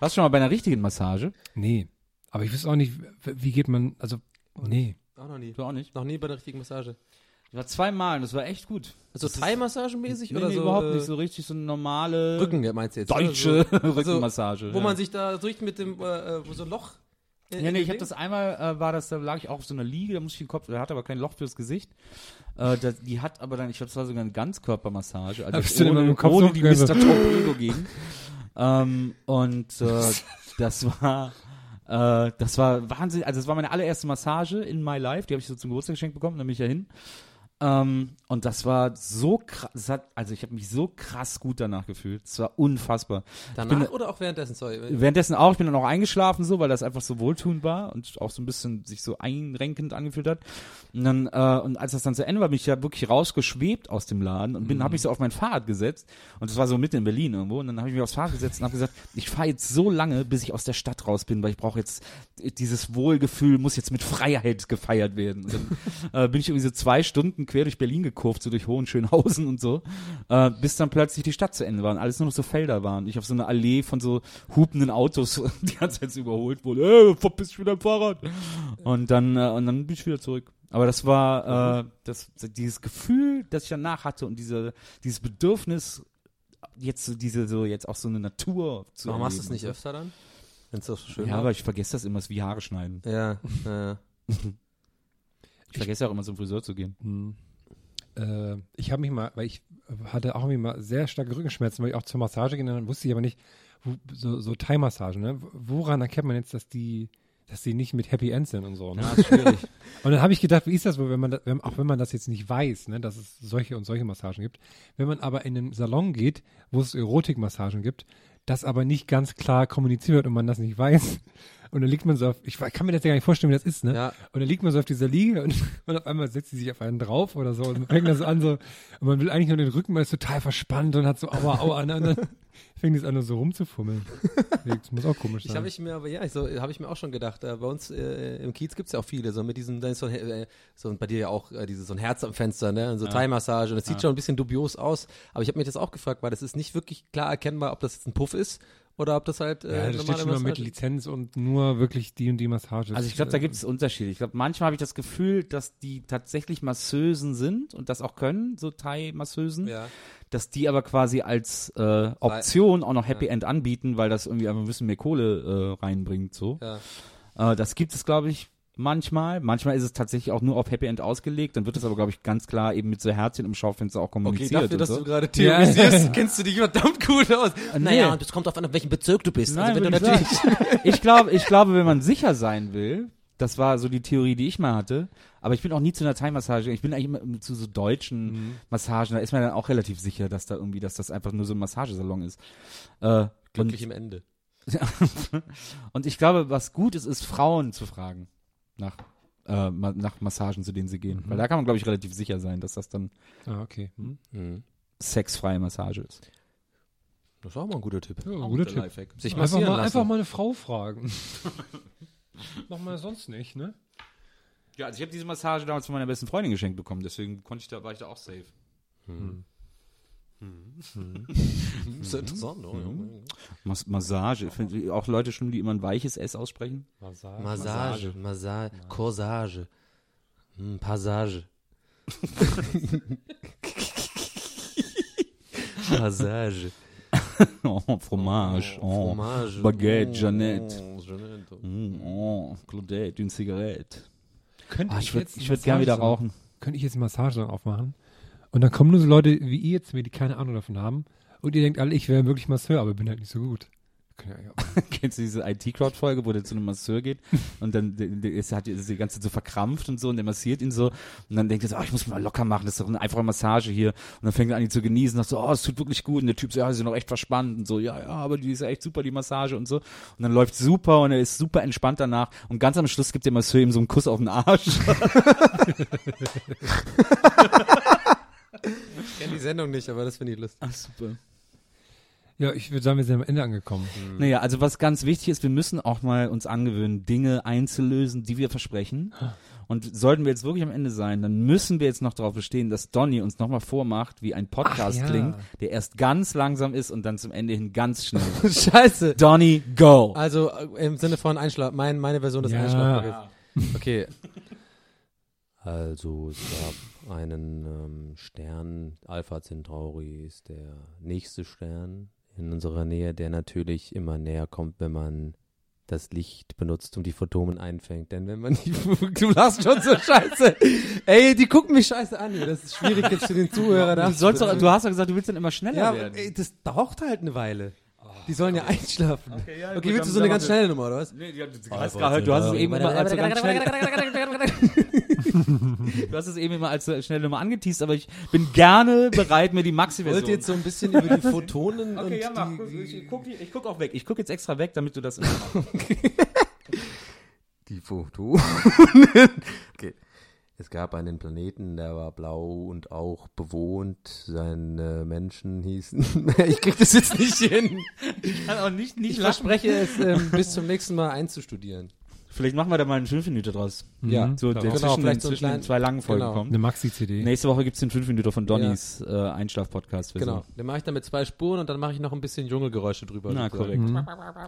Warst du schon mal bei einer richtigen Massage? Nee. Aber ich wüsste auch nicht, wie geht man, also, nee. Auch noch nie. Du auch nicht? Noch nie bei der richtigen Massage. Ich war zweimal und das war echt gut. Also Thai-Massagen-mäßig Nee, oder nee, so? überhaupt äh, nicht so richtig so eine normale Rücken, meinst du jetzt? deutsche? So, Rückenmassage. wo ja. man sich da durch mit dem, äh, äh, wo so ein Loch. Ja, in nee, ich habe das einmal, äh, war das, da lag ich auch auf so einer Liege, da musste ich den Kopf, der hatte aber kein Loch fürs Gesicht. Äh, das, die hat aber dann, ich glaube, das war sogar eine Ganzkörpermassage, Da also immer ohne, Kopf ohne die Mr. Torpedo gegen. ähm, und äh, das war, äh, das war Wahnsinn, also das war meine allererste Massage in my life, die habe ich so zum Geburtstag geschenkt bekommen, da bin ich ja hin. Ähm, und das war so krass, hat, also ich habe mich so krass gut danach gefühlt. Es war unfassbar. Danach bin- oder auch währenddessen? Sorry. Währenddessen auch, ich bin dann auch eingeschlafen so, weil das einfach so wohltuend war und auch so ein bisschen sich so einrenkend angefühlt hat. Und dann, äh, und als das dann zu Ende war, bin ich ja wirklich rausgeschwebt aus dem Laden und bin, habe mich so auf mein Fahrrad gesetzt und das war so mitten in Berlin irgendwo und dann habe ich mich aufs Fahrrad gesetzt und habe gesagt, ich fahre jetzt so lange, bis ich aus der Stadt raus bin, weil ich brauche jetzt dieses Wohlgefühl muss jetzt mit Freiheit gefeiert werden. Und dann äh, bin ich irgendwie so zwei Stunden quer durch Berlin gekurvt, so durch Hohenschönhausen und so, äh, bis dann plötzlich die Stadt zu Ende war und alles nur noch so Felder waren. Ich auf so einer Allee von so hupenden Autos die ganze Zeit überholt wurde. Äh, wo bist du wieder im Fahrrad? Und dann, äh, und dann bin ich wieder zurück. Aber das war äh, das, dieses Gefühl, das ich danach hatte und diese, dieses Bedürfnis, jetzt so diese, so jetzt auch so eine Natur zu Warum machst du es nicht öfter dann? Wenn es doch so schön Ja, war. aber ich vergesse das immer, es ist wie Haare schneiden. Ja, ja. Ich vergesse auch immer zum Friseur zu gehen. Hm. Äh, ich habe mich mal, weil ich hatte auch mal sehr starke Rückenschmerzen, weil ich auch zur Massage ging, dann wusste ich aber nicht, wo, so, so Thai-Massage, ne? Woran erkennt man jetzt, dass die, dass die nicht mit Happy End sind und so, ne? Ja, schwierig. Und dann habe ich gedacht, wie ist das wohl, wenn man, wenn, auch wenn man das jetzt nicht weiß, ne, dass es solche und solche Massagen gibt. Wenn man aber in einen Salon geht, wo es Erotikmassagen gibt, das aber nicht ganz klar kommuniziert wird und man das nicht weiß. Und dann liegt man so auf, ich kann mir das ja gar nicht vorstellen, wie das ist, ne? Ja. Und dann liegt man so auf dieser Liege und, und auf einmal setzt sie sich auf einen drauf oder so und fängt das so an so, und man will eigentlich nur den Rücken, man ist total verspannt und hat so aua, aua, ne? und dann fängt es an, so rumzufummeln. Das muss auch komisch Ich sein. habe ich mir aber ja, ich so habe ich mir auch schon gedacht. Äh, bei uns äh, im Kiez gibt's ja auch viele so mit diesem, dann ist so, ein, äh, so bei dir ja auch äh, dieses so ein Herz am Fenster, ne, und so Ja. Thai-Massage und es sieht Ja. schon ein bisschen dubios aus. Aber ich habe mich das auch gefragt, weil das ist nicht wirklich klar erkennbar, ob das jetzt ein Puff ist oder ob das halt äh, ja, das steht schon mal mit. Lizenz und nur wirklich die und die Massage. Also ich glaube, da gibt es Unterschiede. Ich glaube, manchmal habe ich das Gefühl, dass die tatsächlich Masseusen sind und das auch können, so Thai-Masseusen, Ja. dass die aber quasi als äh, Option auch noch Happy End anbieten, weil das irgendwie einfach ein bisschen mehr Kohle äh, reinbringt. So. Ja. Äh, das gibt es, glaube ich, manchmal. Manchmal ist es tatsächlich auch nur auf Happy End ausgelegt. Dann wird es aber, glaube ich, ganz klar eben mit so Herzchen im Schaufenster auch Okay, kommuniziert. dafür, und dass so. du gerade Ja. theorisierst, kennst du dich verdammt gut aus. Äh, nee. Naja, und es kommt auf an, welchem Bezirk du bist. Nein, also wenn du natürlich ich glaube, ich glaube, wenn man sicher sein will, das war so die Theorie, die ich mal hatte. Aber ich bin auch nie zu einer Thai-Massage. Ich bin eigentlich immer zu so deutschen Mhm. Massagen. Da ist man dann auch relativ sicher, dass da irgendwie, dass das einfach nur so ein Massagesalon ist. Äh, glücklich und, im Ende. und ich glaube, was gut ist, ist Frauen zu fragen nach, äh, ma- nach Massagen, zu denen sie gehen. Weil da kann man, glaube ich, relativ sicher sein, dass das dann Ah, okay. Hm. sexfreie Massage ist. Das ist auch mal ein guter Tipp. Ja, Auch guter Tipp. Lifehack. Sich Einfach mal, lassen. einfach mal eine Frau fragen. Machen wir sonst nicht, ne? Ja, also ich habe diese Massage damals von meiner besten Freundin geschenkt bekommen, deswegen konnte ich da, war ich da auch safe. Das ist interessant, oder? Mas Massage. Find, auch Leute schon, die immer ein weiches S aussprechen. Massage, Massage, Corsage, hm, Passage. Passage. Oh, Fromage. Oh, Fromage. Baguette, Oh, Jeannette. Jeannette. Mm, Oh, Claudette, une Cigarette. Könnte Ah, ich ich würde jetzt ich würd gern wieder rauchen. Könnte ich jetzt einen Massagesalon aufmachen? Und dann kommen nur so Leute wie ihr jetzt, mir, die keine Ahnung davon haben. Und ihr denkt alle, ich wäre wirklich Masseur, aber bin halt nicht so gut. Kann ja- ja. Kennst du diese IT-Crowd-Folge, wo der zu einem Masseur geht und dann ist, hat ist die ganze Zeit so verkrampft und so und der massiert ihn so und dann denkt er so, oh, ich muss mich mal locker machen, das ist doch eine einfache Massage hier und dann fängt er an, ihn zu genießen, sagt so, oh, es tut wirklich gut und der Typ so, ja, sie sind noch echt verspannt und so, ja, ja, aber die ist ja echt super, die Massage und so und dann läuft super und er ist super entspannt danach und ganz am Schluss gibt der Masseur ihm so einen Kuss auf den Arsch. Ich kenne die Sendung nicht, aber das finde ich lustig. Ach, super. ja, ich würde sagen, wir sind am Ende angekommen. Naja, also was ganz wichtig ist, wir müssen auch mal uns angewöhnen, Dinge einzulösen, die wir versprechen. Und sollten wir jetzt wirklich am Ende sein, dann müssen wir jetzt noch darauf bestehen, dass Donny uns nochmal vormacht, wie ein Podcast Ach ja. klingt, der erst ganz langsam ist und dann zum Ende hin ganz schnell. Scheiße. Donny, go! Also äh, im Sinne von Einschlaf, mein, meine Version des Ja. Einschlafpakets. Okay. Also es gab einen ähm, Stern, Alpha Centauri ist der nächste Stern in unserer Nähe, der natürlich immer näher kommt, wenn man das Licht benutzt und die Photonen einfängt. Denn wenn man die, du lachst schon so scheiße. Ey, die gucken mich scheiße an. Das ist schwierig jetzt für den Zuhörer. Du, sollst doch, du hast doch gesagt, du willst dann immer schneller ja, werden. aber, ey, das dauert halt eine Weile. Die sollen ja einschlafen. Okay, ja, okay gut, willst du so eine ganz schnelle Nummer, oder was? Nee, du, hast gerade, du hast es eben immer als so ganz schnell, du hast es eben immer als so schnelle Nummer angeteased, aber ich bin gerne bereit, mir die Ich Maxi-Version wollte jetzt so ein bisschen über die Photonen Okay, und ja, mach. die, Ich guck, ich guck auch weg. Ich guck jetzt extra weg, damit du das die Photonen. Es gab einen Planeten, der war blau und auch bewohnt. Seine Menschen hießen. ich krieg das jetzt nicht hin. kann auch nicht, nicht Ich verspreche es, ähm, bis zum nächsten Mal einzustudieren. Vielleicht machen wir da mal einen 5 Minuten draus. Ja, So, der genau, zwischen, den, vielleicht so zwischen den kleinen- zwei langen Folgen genau. kommt. Eine Maxi-CD. Nächste Woche gibt's den 5 Minuten von Donnys äh, Einschlaf-Podcast. Genau. Den mache ich dann mit zwei Spuren und dann mache ich noch ein bisschen Dschungelgeräusche drüber. Na, korrekt.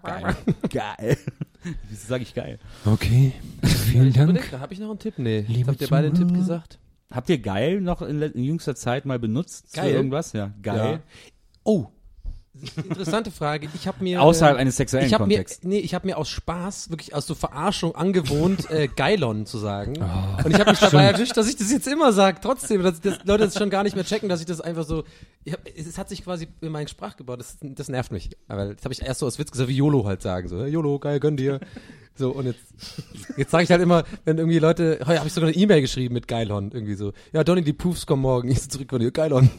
Geil. geil. Wieso sage ich geil? Okay. Vielen Ich Dank. überleg, Habe ich noch einen Tipp? Nee. Liebe Habt ihr beide einen Tipp gesagt? Habt ihr geil noch in, in jüngster Zeit mal benutzt? Geil? Für irgendwas? Ja, geil. Oh. Interessante Frage. Ich habe mir Außerhalb äh, eines sexuellen ich hab mir, Kontexts. nee, ich habe mir aus Spaß, wirklich aus so Verarschung angewohnt, äh, Geilon zu sagen. Oh. und ich habe mich dabei erwischt, dass ich das jetzt immer sage, trotzdem, dass, dass Leute das schon gar nicht mehr checken, dass ich das einfach so, ich hab, es hat sich quasi in meinen Sprach gebaut, das, das nervt mich. Aber das habe ich erst so aus Witz gesagt, wie YOLO halt sagen, so, hey, YOLO, geil, gönn dir. So, und jetzt, jetzt sage ich halt immer, wenn irgendwie Leute, heute habe ich sogar eine E-Mail geschrieben mit Geilon, irgendwie so, ja, Donny, die Proofs kommen morgen, ich so zurück von dir, Geilon.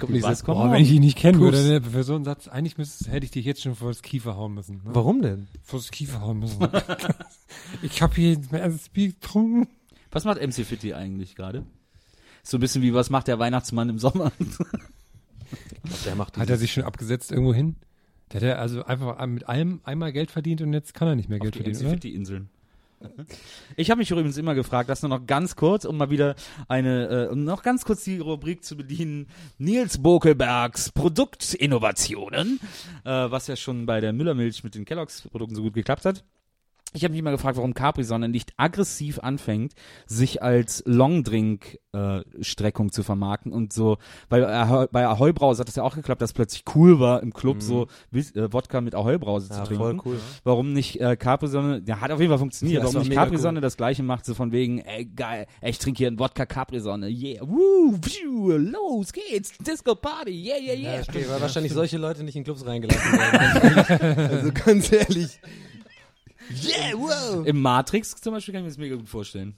Kommt nicht Was kommt Boah, wenn ich ihn nicht kennen würde, Pups. ne, für so einen Satz, eigentlich müsste, hätte ich dich jetzt schon vor das Kiefer hauen müssen. Ne? Warum denn? Vor das Kiefer hauen müssen. ich habe hier mein erstes Bier getrunken. Was macht MC Fitty eigentlich gerade? So ein bisschen wie, was macht der Weihnachtsmann im Sommer? Der macht Hat er sich schon abgesetzt irgendwo hin? Der hat ja also einfach mit allem einmal Geld verdient und jetzt kann er nicht mehr Geld die verdienen, MC oder? Ich habe mich übrigens immer gefragt, das nur noch ganz kurz, um mal wieder eine, äh, um noch ganz kurz die Rubrik zu bedienen. Nils Bokelbergs Produktinnovationen, äh, was ja schon bei der Müllermilch mit den Kelloggs Produkten so gut geklappt hat. Ich habe mich immer gefragt, warum Capri-Sonne nicht aggressiv anfängt, sich als Longdrink-Streckung zu vermarkten und so, weil Ahoi- bei Ahoi Brause hat das ja auch geklappt, dass plötzlich cool war im Club so Wis- äh, Wodka mit Ahoi Brause zu Ja, trinken. voll cool. Warum nicht äh, Capri-Sonne, ja, hat auf jeden Fall funktioniert, Ja, warum war nicht Capri-Sonne cool. das gleiche macht, so von wegen, ey, geil, ey, ich trinke hier einen Wodka Capri-Sonne, yeah, woo, pfiuh, los geht's, Disco Party, yeah, yeah, yeah. Ja, okay, weil wahrscheinlich solche Leute nicht in Clubs reingelassen werden. also ganz ehrlich. Yeah, wow. Im Matrix zum Beispiel kann ich mir das mega gut vorstellen.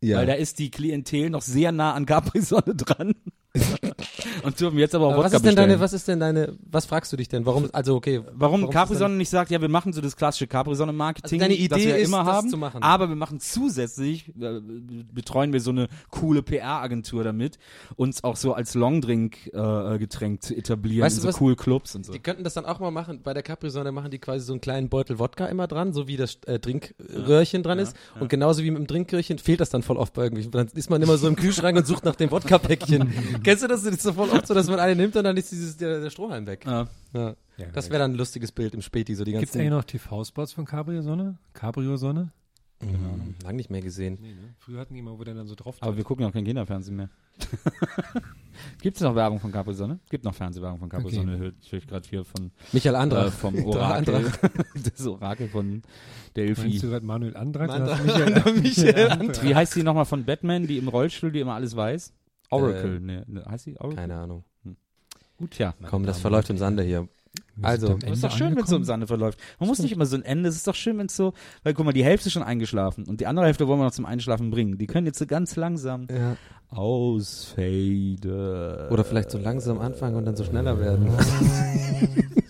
Ja. Weil da ist die Klientel noch sehr nah an Capri-Sonne dran. und dürfen jetzt aber auch Aber was Wodka ist denn bestellen. deine, was ist denn deine, was fragst du dich denn? Warum, also okay. Warum, ist Capri-Sonne nicht sagt, ja, wir machen so das klassische Capri-Sonne-Marketing, Also deine Idee das wir ist, immer das haben, zu machen. aber wir machen zusätzlich, äh, betreuen wir so eine coole PR-Agentur damit, uns auch so als Longdrink-Getränk zu etablieren Weißt in du so was? cool Clubs und so. Die könnten das dann auch mal machen. Bei der Capri-Sonne machen die quasi so einen kleinen Beutel Wodka immer dran, so wie das äh, Trinkröhrchen dran ist. Und genauso wie mit dem Trinkröhrchen fehlt das dann voll oft bei irgendwie. Dann ist man immer so im Kühlschrank und sucht nach dem Wodka-Päckchen. Kennst du das? Das ist so voll oft so, dass man eine nimmt und dann ist dieses, der, der Strohhalm weg. Ja. Ja. Das wäre dann ein lustiges Bild im Späti, so die Gibt's ganzen. eigentlich noch TV-Spots von Cabrio-Sonne? Cabrio-Sonne? Mhm, lang nicht mehr gesehen. Nee, ne? Früher hatten die immer, wo der dann so drauf Aber wir gucken auch kein Kinderfernsehen mehr. Gibt es noch Werbung von Capri-Sonne? Gibt noch Fernsehwerbung von Capri-Sonne, Okay. höre ich höre gerade hier von Michael Andrach. äh, vom Orakel, Andrach. das Orakel von Meinst Delphi. du gerade Manuel. Oder Michael, Michael Andrang. Wie heißt die nochmal von Batman, die im Rollstuhl, die immer alles weiß? Oracle, Äh, ne, ne, heißt sie Oracle? Keine Ahnung. Gut, ja. Komm, das verläuft im Sande hier. Also, Das ist doch schön, wenn es so im Sande verläuft. Man muss nicht immer so ein Ende, es ist doch schön, wenn es so, weil guck mal, die Hälfte ist schon eingeschlafen und die andere Hälfte wollen wir noch zum Einschlafen bringen. Die können jetzt so ganz langsam Ja. ausfaden. Oder vielleicht so langsam anfangen und dann so schneller werden.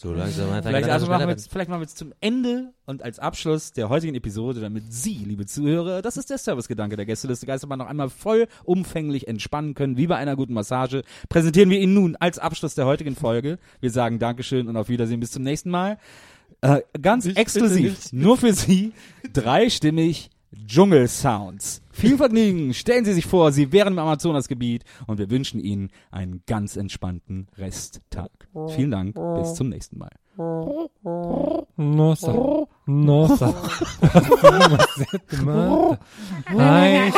so langsam anfangen Vielleicht, also so machen schneller wir jetzt, vielleicht machen wir jetzt zum Ende und als Abschluss der heutigen Episode, damit Sie, liebe Zuhörer, das ist der Servicegedanke der Gästeliste Geisterbahn, noch einmal vollumfänglich entspannen können, wie bei einer guten Massage, präsentieren wir Ihnen nun als Abschluss der heutigen Folge. Wir sagen Dankeschön und auf Wiedersehen bis zum nächsten Mal. Äh, ganz exklusiv, nur für Sie, dreistimmig Dschungelsounds. Viel Vergnügen. Stellen Sie sich vor, Sie wären im Amazonasgebiet und wir wünschen Ihnen einen ganz entspannten Resttag. Vielen Dank. Bis zum nächsten Mal. Nossa. Nossa. Ai,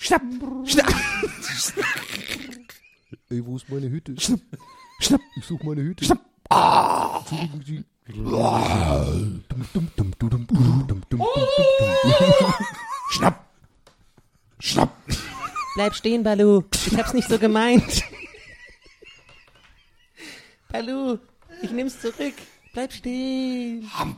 Schnapp, schnapp. Ey, wo ist meine Hütte? Schnapp, schnapp. Ich suche meine Hütte. Schnapp. Ah. Schnapp. Schnapp. Bleib stehen, Balu. Ich hab's nicht so gemeint. Balu, ich nehm's zurück. Bleib stehen. Schnapp.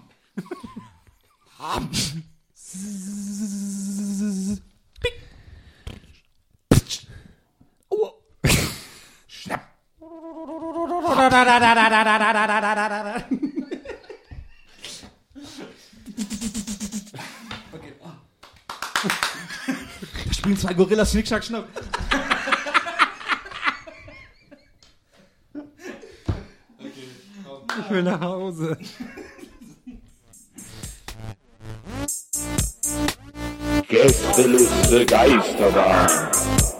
Da spielen zwei Gorillas Schnick, Schnack, Schnapp. ich will nach Hause. Gästeliste Geisterbahn.